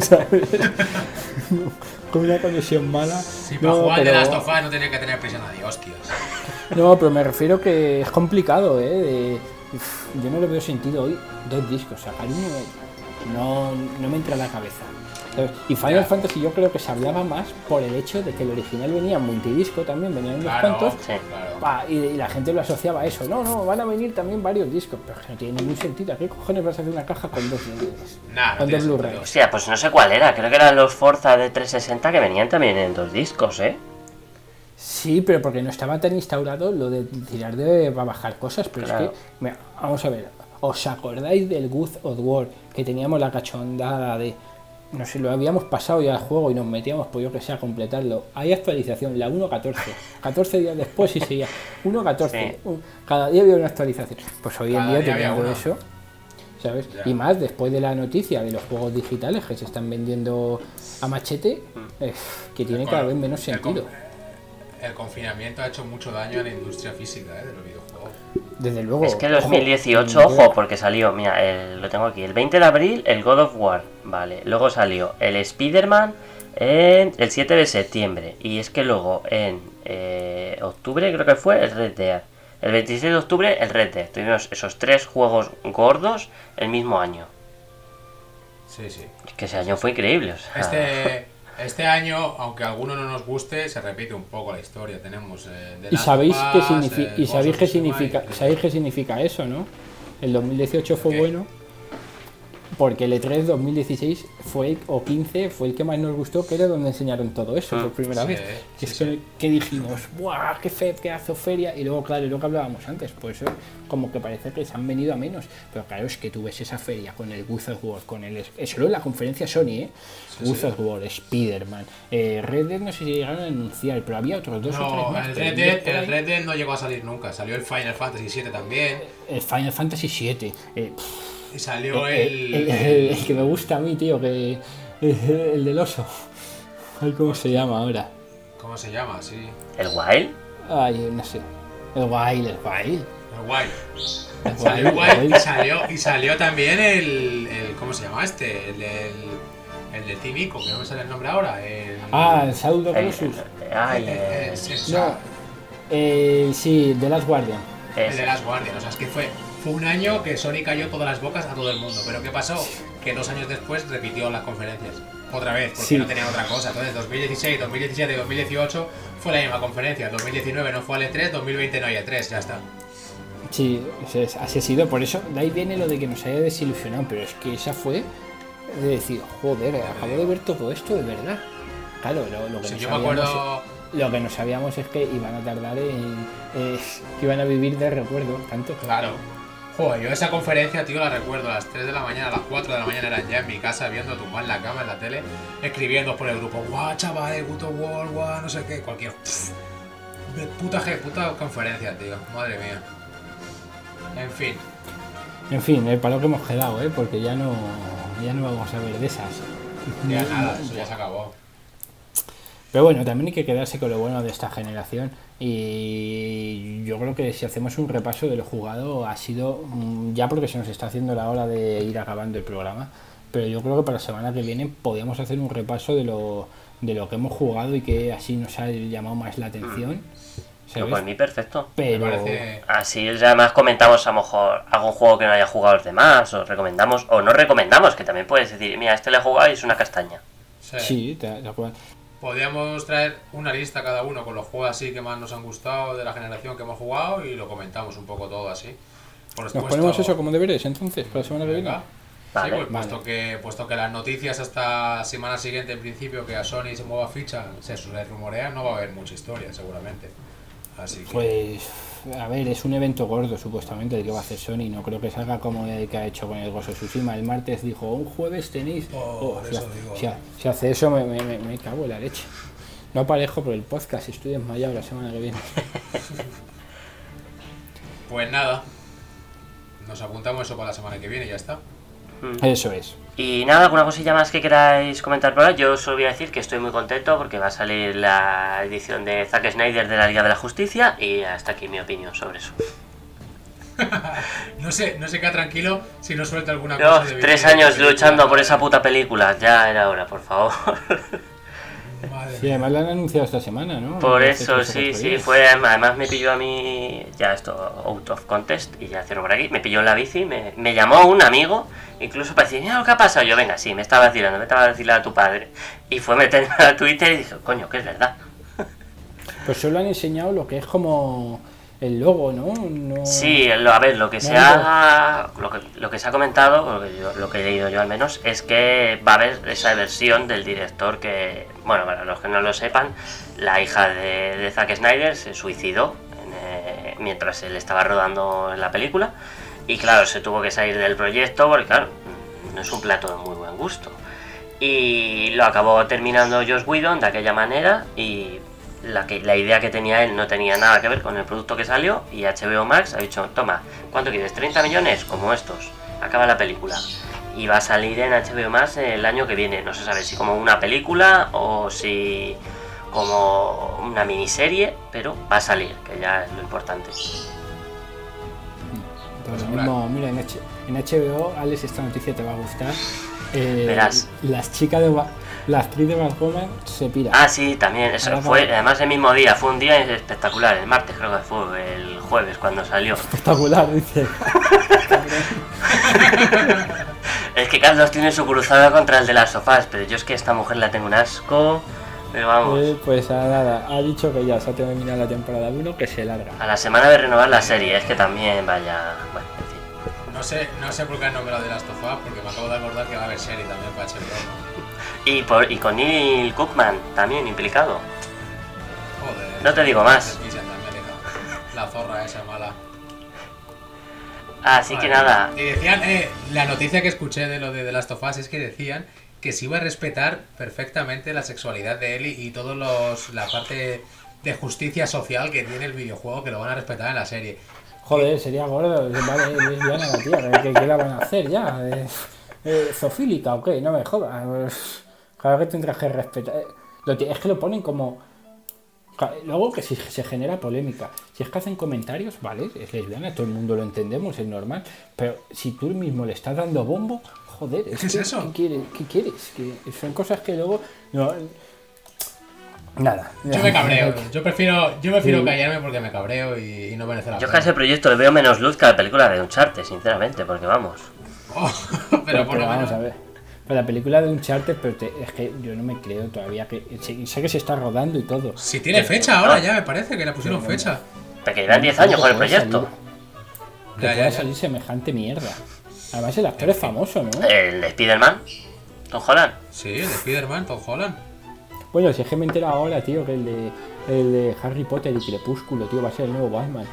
[SPEAKER 4] ¿sabes? Con una conexión mala.
[SPEAKER 3] Si para
[SPEAKER 4] No,
[SPEAKER 3] jugar de Last of Us no tenía que tener prisa nadie, hostias.
[SPEAKER 4] No, pero me refiero que es complicado, ¿eh? De- uf, yo no le veo sentido hoy dos discos. Sacar uno no, no me entra a la cabeza. ¿Sabes? Y Final. Fantasy yo creo que se hablaba más por el hecho de que el original venía en multidisco también, venían unos
[SPEAKER 3] Claro,
[SPEAKER 4] cuantos.
[SPEAKER 2] Sí.
[SPEAKER 3] claro.
[SPEAKER 4] pa, y, y la gente lo asociaba a eso. No, no, van a venir también varios discos. Pero es que no tiene ningún sentido. ¿A qué cojones vas a hacer una caja con dos DVDs?
[SPEAKER 3] Nah, no
[SPEAKER 4] con
[SPEAKER 3] tiene
[SPEAKER 4] dos Blu-rays.
[SPEAKER 2] Hostia, pues no sé cuál era. Creo que eran los Forza de 360 que venían también en dos discos, ¿eh?
[SPEAKER 4] Sí, pero porque no estaba tan instaurado lo de tirar de para bajar cosas. Pero
[SPEAKER 2] Claro.
[SPEAKER 4] es que, mira, vamos a ver, ¿os acordáis del God of War que teníamos la cachondada de. No sé, lo habíamos pasado ya al juego y nos metíamos, pues yo que sé, a completarlo. Hay actualización, la 1.14. 14 días después y seguía 1.14.
[SPEAKER 2] Sí.
[SPEAKER 4] Cada día había una actualización. Pues hoy en día
[SPEAKER 3] día
[SPEAKER 4] teniendo eso. ¿Sabes?
[SPEAKER 3] Ya.
[SPEAKER 4] Y más después de la noticia de los juegos digitales que se están vendiendo a machete, eh, que tiene cada vez menos sentido.
[SPEAKER 3] El confinamiento ha hecho mucho daño a la industria física ¿eh? de los videojuegos.
[SPEAKER 4] Desde luego.
[SPEAKER 2] Es que el
[SPEAKER 4] ojo,
[SPEAKER 2] 2018,
[SPEAKER 4] en-
[SPEAKER 2] ojo, porque salió, mira, el- lo tengo aquí, el 20 de abril el God of War, vale, luego salió el Spider-Man en el 7 de septiembre, y es que luego en eh, octubre creo que fue el Red Dead, el 26 de octubre el Red Dead, tuvimos esos tres juegos gordos el mismo año,
[SPEAKER 3] Sí, sí.
[SPEAKER 2] es que ese año fue increíble, o sea,
[SPEAKER 3] Este, este año, aunque a alguno no nos guste, se repite un poco la historia. Tenemos. eh, The
[SPEAKER 4] ¿Y sabéis qué significa,
[SPEAKER 3] eh,
[SPEAKER 4] y sabéis qué significa,
[SPEAKER 3] y-
[SPEAKER 4] sabéis qué significa eso, no? El 2018 fue
[SPEAKER 3] ¿Qué?
[SPEAKER 4] bueno porque el E E3 2016 fue o 15 fue el que más nos gustó, que era donde enseñaron todo eso por primera
[SPEAKER 3] sí,
[SPEAKER 4] vez. Que
[SPEAKER 3] sí,
[SPEAKER 4] es que, que dijimos, ¡buah! ¡Qué fe, qué hazo feria! Y luego, claro, lo que hablábamos antes, pues eso como que parece que se han venido a menos. Pero claro, es que tú ves esa feria con el God of War, con el. eh, Solo en la conferencia Sony, ¿eh? God of War, Spider-Man, eh, Red Dead no sé si llegaron a anunciar, pero había otros dos o tres
[SPEAKER 3] No,
[SPEAKER 4] más.
[SPEAKER 3] el Red, Dead, el
[SPEAKER 4] ahí-
[SPEAKER 3] Red Dead no llegó a salir nunca. Salió el Final Fantasy VII también.
[SPEAKER 4] El Final Fantasy VII. eh, pff,
[SPEAKER 3] Y salió
[SPEAKER 4] el,
[SPEAKER 3] el.
[SPEAKER 4] el- el- el que me gusta a mí, tío, que el del oso. Ay, ¿cómo se llama ahora?
[SPEAKER 3] ¿Cómo se llama? Sí.
[SPEAKER 2] el Wild,
[SPEAKER 4] Ay, no sé. El Wild, el Wild.
[SPEAKER 3] El Wild.
[SPEAKER 4] El
[SPEAKER 3] Salió
[SPEAKER 4] Wild,
[SPEAKER 3] Wild
[SPEAKER 4] el
[SPEAKER 3] y salió, y salió también el, el. ¿Cómo se llama este? El del. El del Team Ico, que no me sale el nombre ahora. El,
[SPEAKER 4] Ah, el
[SPEAKER 2] el-
[SPEAKER 4] Colossus.
[SPEAKER 2] ay,
[SPEAKER 3] eh,
[SPEAKER 2] eh,
[SPEAKER 3] es- es-
[SPEAKER 4] No. Eh, sí, The Last Guardian.
[SPEAKER 3] El de las Guardian, o sea, es que fue, fue un año que Sony cayó todas las bocas a todo el mundo. Pero ¿qué pasó? Que dos años después repitió las conferencias. Otra vez, porque
[SPEAKER 4] Sí.
[SPEAKER 3] no tenían otra cosa. Entonces, 2016, 2017 y 2018 fue la misma conferencia. 2019 no fue al E3, 2020 no hay E3, ya está.
[SPEAKER 4] Sí, así ha sido. Por eso, de ahí viene lo de que nos haya desilusionado. Pero es que esa fue de decir, joder, acabo de ver todo esto de verdad. Claro, lo, lo que
[SPEAKER 3] Si
[SPEAKER 4] no
[SPEAKER 3] yo me
[SPEAKER 4] sabíamos-
[SPEAKER 3] acuerdo.
[SPEAKER 4] Lo que no sabíamos es que iban a tardar en. eh, que iban a vivir de recuerdo, tanto.
[SPEAKER 3] Claro. Joder, yo esa conferencia, tío, la recuerdo a las 3 de la mañana, a las 4 de la mañana eran ya en mi casa viendo tumbado en la cama, en la tele, escribiendo por el grupo, guau, chaval, puto World, guau, no sé qué, cualquier. pff, de puta, je- puta conferencia, tío, madre mía. En fin,
[SPEAKER 4] En fin, el palo que hemos quedado, ¿eh? Porque ya no, ya no vamos a ver de esas.
[SPEAKER 3] ya
[SPEAKER 4] No-
[SPEAKER 3] nada,
[SPEAKER 4] no-
[SPEAKER 3] eso ya se acabó.
[SPEAKER 4] Pero bueno, también hay que quedarse con lo bueno de esta generación. Y yo creo que si hacemos un repaso de lo jugado, ha sido mm, ya porque se nos está haciendo la hora de ir acabando el programa. Pero yo creo que para la semana que viene podríamos hacer un repaso de lo, de lo que hemos jugado y que así nos ha llamado más la atención. ¿sabes?
[SPEAKER 2] por mí perfecto.
[SPEAKER 4] Pero
[SPEAKER 3] parece.
[SPEAKER 2] Así además comentamos a lo mejor algún juego que no haya jugado los demás, o recomendamos, o no recomendamos, que también puedes decir, mira, este le he jugado y es una castaña.
[SPEAKER 3] sí.
[SPEAKER 4] sí, te, te acuerdas.
[SPEAKER 3] Podríamos traer una lista cada uno con los juegos así que más nos han gustado de la generación que hemos jugado y lo comentamos un poco todo así. Por
[SPEAKER 4] Nos ponemos eso como deberes entonces para la semana que viene.
[SPEAKER 3] Venga.
[SPEAKER 2] Vale.
[SPEAKER 3] sí, pues
[SPEAKER 4] Vale.
[SPEAKER 3] puesto que puesto que las noticias hasta la semana siguiente en principio que a Sony se mueva ficha, se se rumorea, no va a haber mucha historia seguramente. Así que
[SPEAKER 4] Pues a ver, es un evento gordo supuestamente el que va a hacer Sony. No creo que salga como el que ha hecho con el Gozo Tsushima. El martes dijo, un jueves tenéis.
[SPEAKER 3] Oh,
[SPEAKER 4] si,
[SPEAKER 3] eso
[SPEAKER 4] ha-
[SPEAKER 3] digo.
[SPEAKER 4] si ha- si hace eso, me, me- me- me cago en la leche. No aparejo por el podcast, estoy desmayado la semana que viene.
[SPEAKER 3] Pues nada. Nos apuntamos eso para la semana que viene y ya está.
[SPEAKER 4] Eso es.
[SPEAKER 2] Y nada, alguna cosilla más que queráis comentar por ahí. Yo solo voy a decir que estoy muy contento porque va a salir la edición de Zack Snyder de la Liga de la Justicia y hasta aquí mi opinión sobre eso.
[SPEAKER 3] No sé, no se queda tranquilo si no suelta alguna
[SPEAKER 2] Yo,
[SPEAKER 3] cosa. de
[SPEAKER 2] tres años luchando por esa puta película, ya era hora, por favor.
[SPEAKER 4] Sí, además la han anunciado esta semana, ¿no?
[SPEAKER 2] Por eso, sí, sí, fue, además me pilló a mí, ya esto, out of contest, y ya cierro por aquí, me pilló en la bici, me, me llamó un amigo, incluso para decir, mira lo que ha pasado, yo, venga, sí, me estaba vacilando, me estaba vacilando a tu padre, y fue meterme a Twitter y dije, coño, que es verdad.
[SPEAKER 4] Pues solo han enseñado lo que es como el logo, ¿no? No-
[SPEAKER 2] Sí, lo- a ver, lo que se ha, lo que, lo que se ha comentado, lo que, yo- lo que he leído yo al menos, es que va a haber esa versión del director que, bueno, para los que no lo sepan, la hija de, de Zack Snyder se suicidó en, eh, mientras él estaba rodando en la película y claro, se tuvo que salir del proyecto porque claro, no es un plato de muy buen gusto. Y lo acabó terminando Josh Whedon de aquella manera y la, que, la idea que tenía él no tenía nada que ver con el producto que salió y HBO Max ha dicho, toma, ¿cuánto quieres? ¿30 millones? Como estos. Acaba la película. Y va a salir en HBO Max el año que viene. No se sabe si como una película o si como una miniserie, pero va a salir, que ya es lo importante.
[SPEAKER 4] Pues lo mismo, mira, en, HBO, Alex, esta noticia te va a gustar. Eh,
[SPEAKER 2] Verás.
[SPEAKER 4] Las chicas de la actriz de Batwoman se pira.
[SPEAKER 2] Ah, sí, también. Eso
[SPEAKER 4] Ahora
[SPEAKER 2] fue, además el mismo día, fue un día espectacular. El martes creo que fue, el jueves cuando salió.
[SPEAKER 4] Espectacular, dice.
[SPEAKER 2] Es que Carlos tiene su cruzada contra el de las sofás, pero yo es que a esta mujer la tengo un asco. Pero vamos,
[SPEAKER 4] Eh, pues a nada, ha dicho que ya se ha terminado la temporada 1, que se larga.
[SPEAKER 2] a la semana de renovar la serie, es que también vaya. Bueno, en fin.
[SPEAKER 3] No sé, no sé por qué han nombrado de Last of Us, porque me acabo de acordar que va a haber serie también para HBO.
[SPEAKER 2] Y, por, y con Neil Cookman también implicado.
[SPEAKER 3] Joder.
[SPEAKER 2] No te digo más.
[SPEAKER 3] La zorra esa mala.
[SPEAKER 2] Así que nada.
[SPEAKER 3] Y decían, eh, la noticia que escuché de lo de The Last of Us es que decían que se iba a respetar perfectamente la sexualidad de Ellie y todos los la parte de justicia social que tiene el videojuego que lo van a respetar en la serie.
[SPEAKER 4] Joder, sería gordo. Vale, es lesbiana la tía. ¿Qué, qué la van a hacer ya? Eh, ¿Zofílica o qué? No me jodas. Claro que tendrás que respetar. Eh, es que lo ponen como. Luego que si se genera polémica. Si es que hacen comentarios, vale, es lesbiana, todo el mundo lo entendemos, es normal. Pero si tú mismo le estás dando bombo, joder, es
[SPEAKER 3] ¿Qué es eso?
[SPEAKER 4] ¿qué, quieres? ¿Qué quieres? Que son cosas que luego. No, nada.
[SPEAKER 3] Yo me cabreo, yo prefiero, yo prefiero
[SPEAKER 4] Sí.
[SPEAKER 3] callarme porque me cabreo y, y no merece la
[SPEAKER 2] yo es que a
[SPEAKER 3] pena.
[SPEAKER 2] ese proyecto le veo menos luz que a la película de Uncharted, sinceramente, porque vamos.
[SPEAKER 3] Oh,
[SPEAKER 4] Pero,
[SPEAKER 3] pero por
[SPEAKER 4] pero
[SPEAKER 3] lo
[SPEAKER 4] vamos
[SPEAKER 3] menos.
[SPEAKER 4] a ver. Pero la película de Uncharted, pero te- es que yo no me creo todavía que. Sé, sé que se está rodando y todo.
[SPEAKER 3] Si tiene fecha ahora ya me parece que le pusieron fecha.
[SPEAKER 2] Porque llevan 10 años con el proyecto.
[SPEAKER 4] salir- Que
[SPEAKER 3] Ya,
[SPEAKER 4] pueda
[SPEAKER 3] ya, ya.
[SPEAKER 4] salir semejante mierda. Además, el actor es famoso, ¿no?
[SPEAKER 2] El de Spider-Man, Tom Holland.
[SPEAKER 3] Sí, el de Spider-Man, Tom Holland.
[SPEAKER 4] Bueno, si es que me entero ahora, tío, que el de, el de Harry Potter y Crepúsculo, tío, va a ser el nuevo Batman.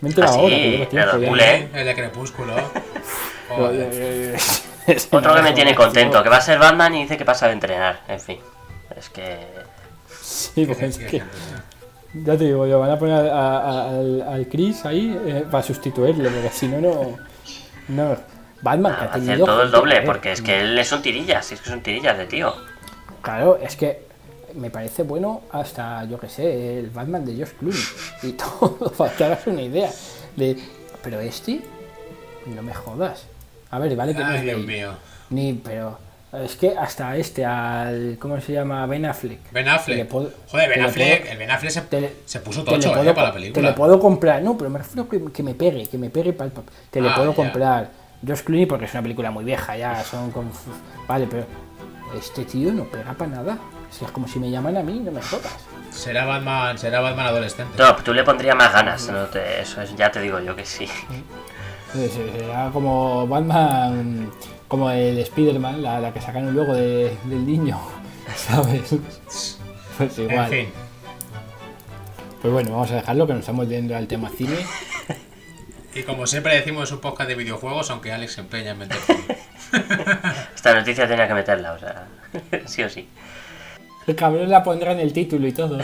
[SPEAKER 4] Me entero
[SPEAKER 2] Ah, sí,
[SPEAKER 4] ahora, que lleva
[SPEAKER 2] de
[SPEAKER 4] tiempo ya.
[SPEAKER 2] 2000.
[SPEAKER 3] El de Crepúsculo.
[SPEAKER 4] Eh,
[SPEAKER 2] Otro que me tiene contento, que va a ser Batman y dice que pasa de entrenar. En fin, es que.
[SPEAKER 4] Sí, porque es
[SPEAKER 3] Qué
[SPEAKER 4] que.
[SPEAKER 3] gente, tío.
[SPEAKER 4] Ya te digo, yo van a poner a- a- al, al Chris ahí eh, para sustituirle, porque si no, no. No. Batman, que ha
[SPEAKER 2] Va a hacer todo el doble,
[SPEAKER 4] joder.
[SPEAKER 2] porque es que él es un tirillas, es que es un tirillas de tío.
[SPEAKER 4] Claro, es que me parece bueno hasta, yo que sé, el Batman de Josh Clooney y todo, para que hagas una idea. De, pero este, no me jodas. A ver, vale que no
[SPEAKER 3] Ay,
[SPEAKER 4] es
[SPEAKER 3] Dios
[SPEAKER 4] gay,
[SPEAKER 3] mío.
[SPEAKER 4] Ni, pero es que hasta este, al. ¿Cómo se llama? Ben Affleck.
[SPEAKER 3] Ben Affleck.
[SPEAKER 4] puedo-
[SPEAKER 3] Joder, Ben
[SPEAKER 4] le
[SPEAKER 3] Affleck,
[SPEAKER 4] puedo-
[SPEAKER 3] el Ben Affleck se,
[SPEAKER 4] te le-
[SPEAKER 3] se puso tocho,
[SPEAKER 4] puedo
[SPEAKER 3] eh, para la
[SPEAKER 4] co- Te
[SPEAKER 3] película.
[SPEAKER 4] le puedo comprar, no, pero me refiero que, que me pegue, que me pegue para el papel. Te
[SPEAKER 3] Ah,
[SPEAKER 4] puedo
[SPEAKER 3] ya.
[SPEAKER 4] comprar Josh Clooney porque es una película muy vieja, ya son con. Vale, pero este tío no pega para nada. Si es como si me llaman a mí, no me jodas.
[SPEAKER 3] Será Batman, será Batman adolescente.
[SPEAKER 2] No, tú le pondrías más ganas, no te- eso es, ya te digo yo que sí.
[SPEAKER 4] Eh, se- Será como Batman, como el Spider-Man, la, la que sacaron luego de- del niño, ¿sabes? Pues
[SPEAKER 3] en
[SPEAKER 4] igual.
[SPEAKER 3] fin.
[SPEAKER 4] Pues bueno, vamos a dejarlo, que nos estamos yendo al tema cine.
[SPEAKER 3] Y como siempre decimos, es un podcast de videojuegos, aunque Alex se empeña en meter.
[SPEAKER 2] Esta noticia tenía que meterla, o sea, sí o sí.
[SPEAKER 4] El cabrón la pondrá en el título y todo.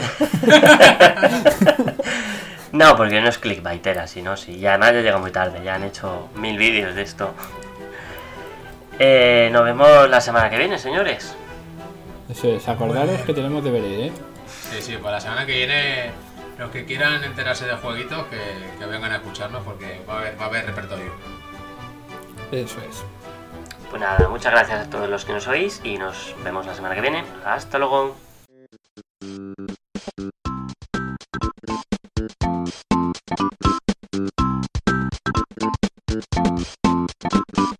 [SPEAKER 2] No, porque no es clickbaitera, sino sí. Y además ya llega muy tarde, ya han hecho mil vídeos de esto. Eh, nos vemos la semana que viene, señores.
[SPEAKER 4] Eso es, acordaros que tenemos deberes, ¿eh?
[SPEAKER 3] Sí, sí, para la semana que viene, los que quieran enterarse de jueguitos, que, que vengan a escucharnos porque va a haber, va a haber repertorio.
[SPEAKER 4] Eso es.
[SPEAKER 2] Pues nada, muchas gracias a todos los que nos oís y nos vemos la semana que viene. Hasta luego. Thank you.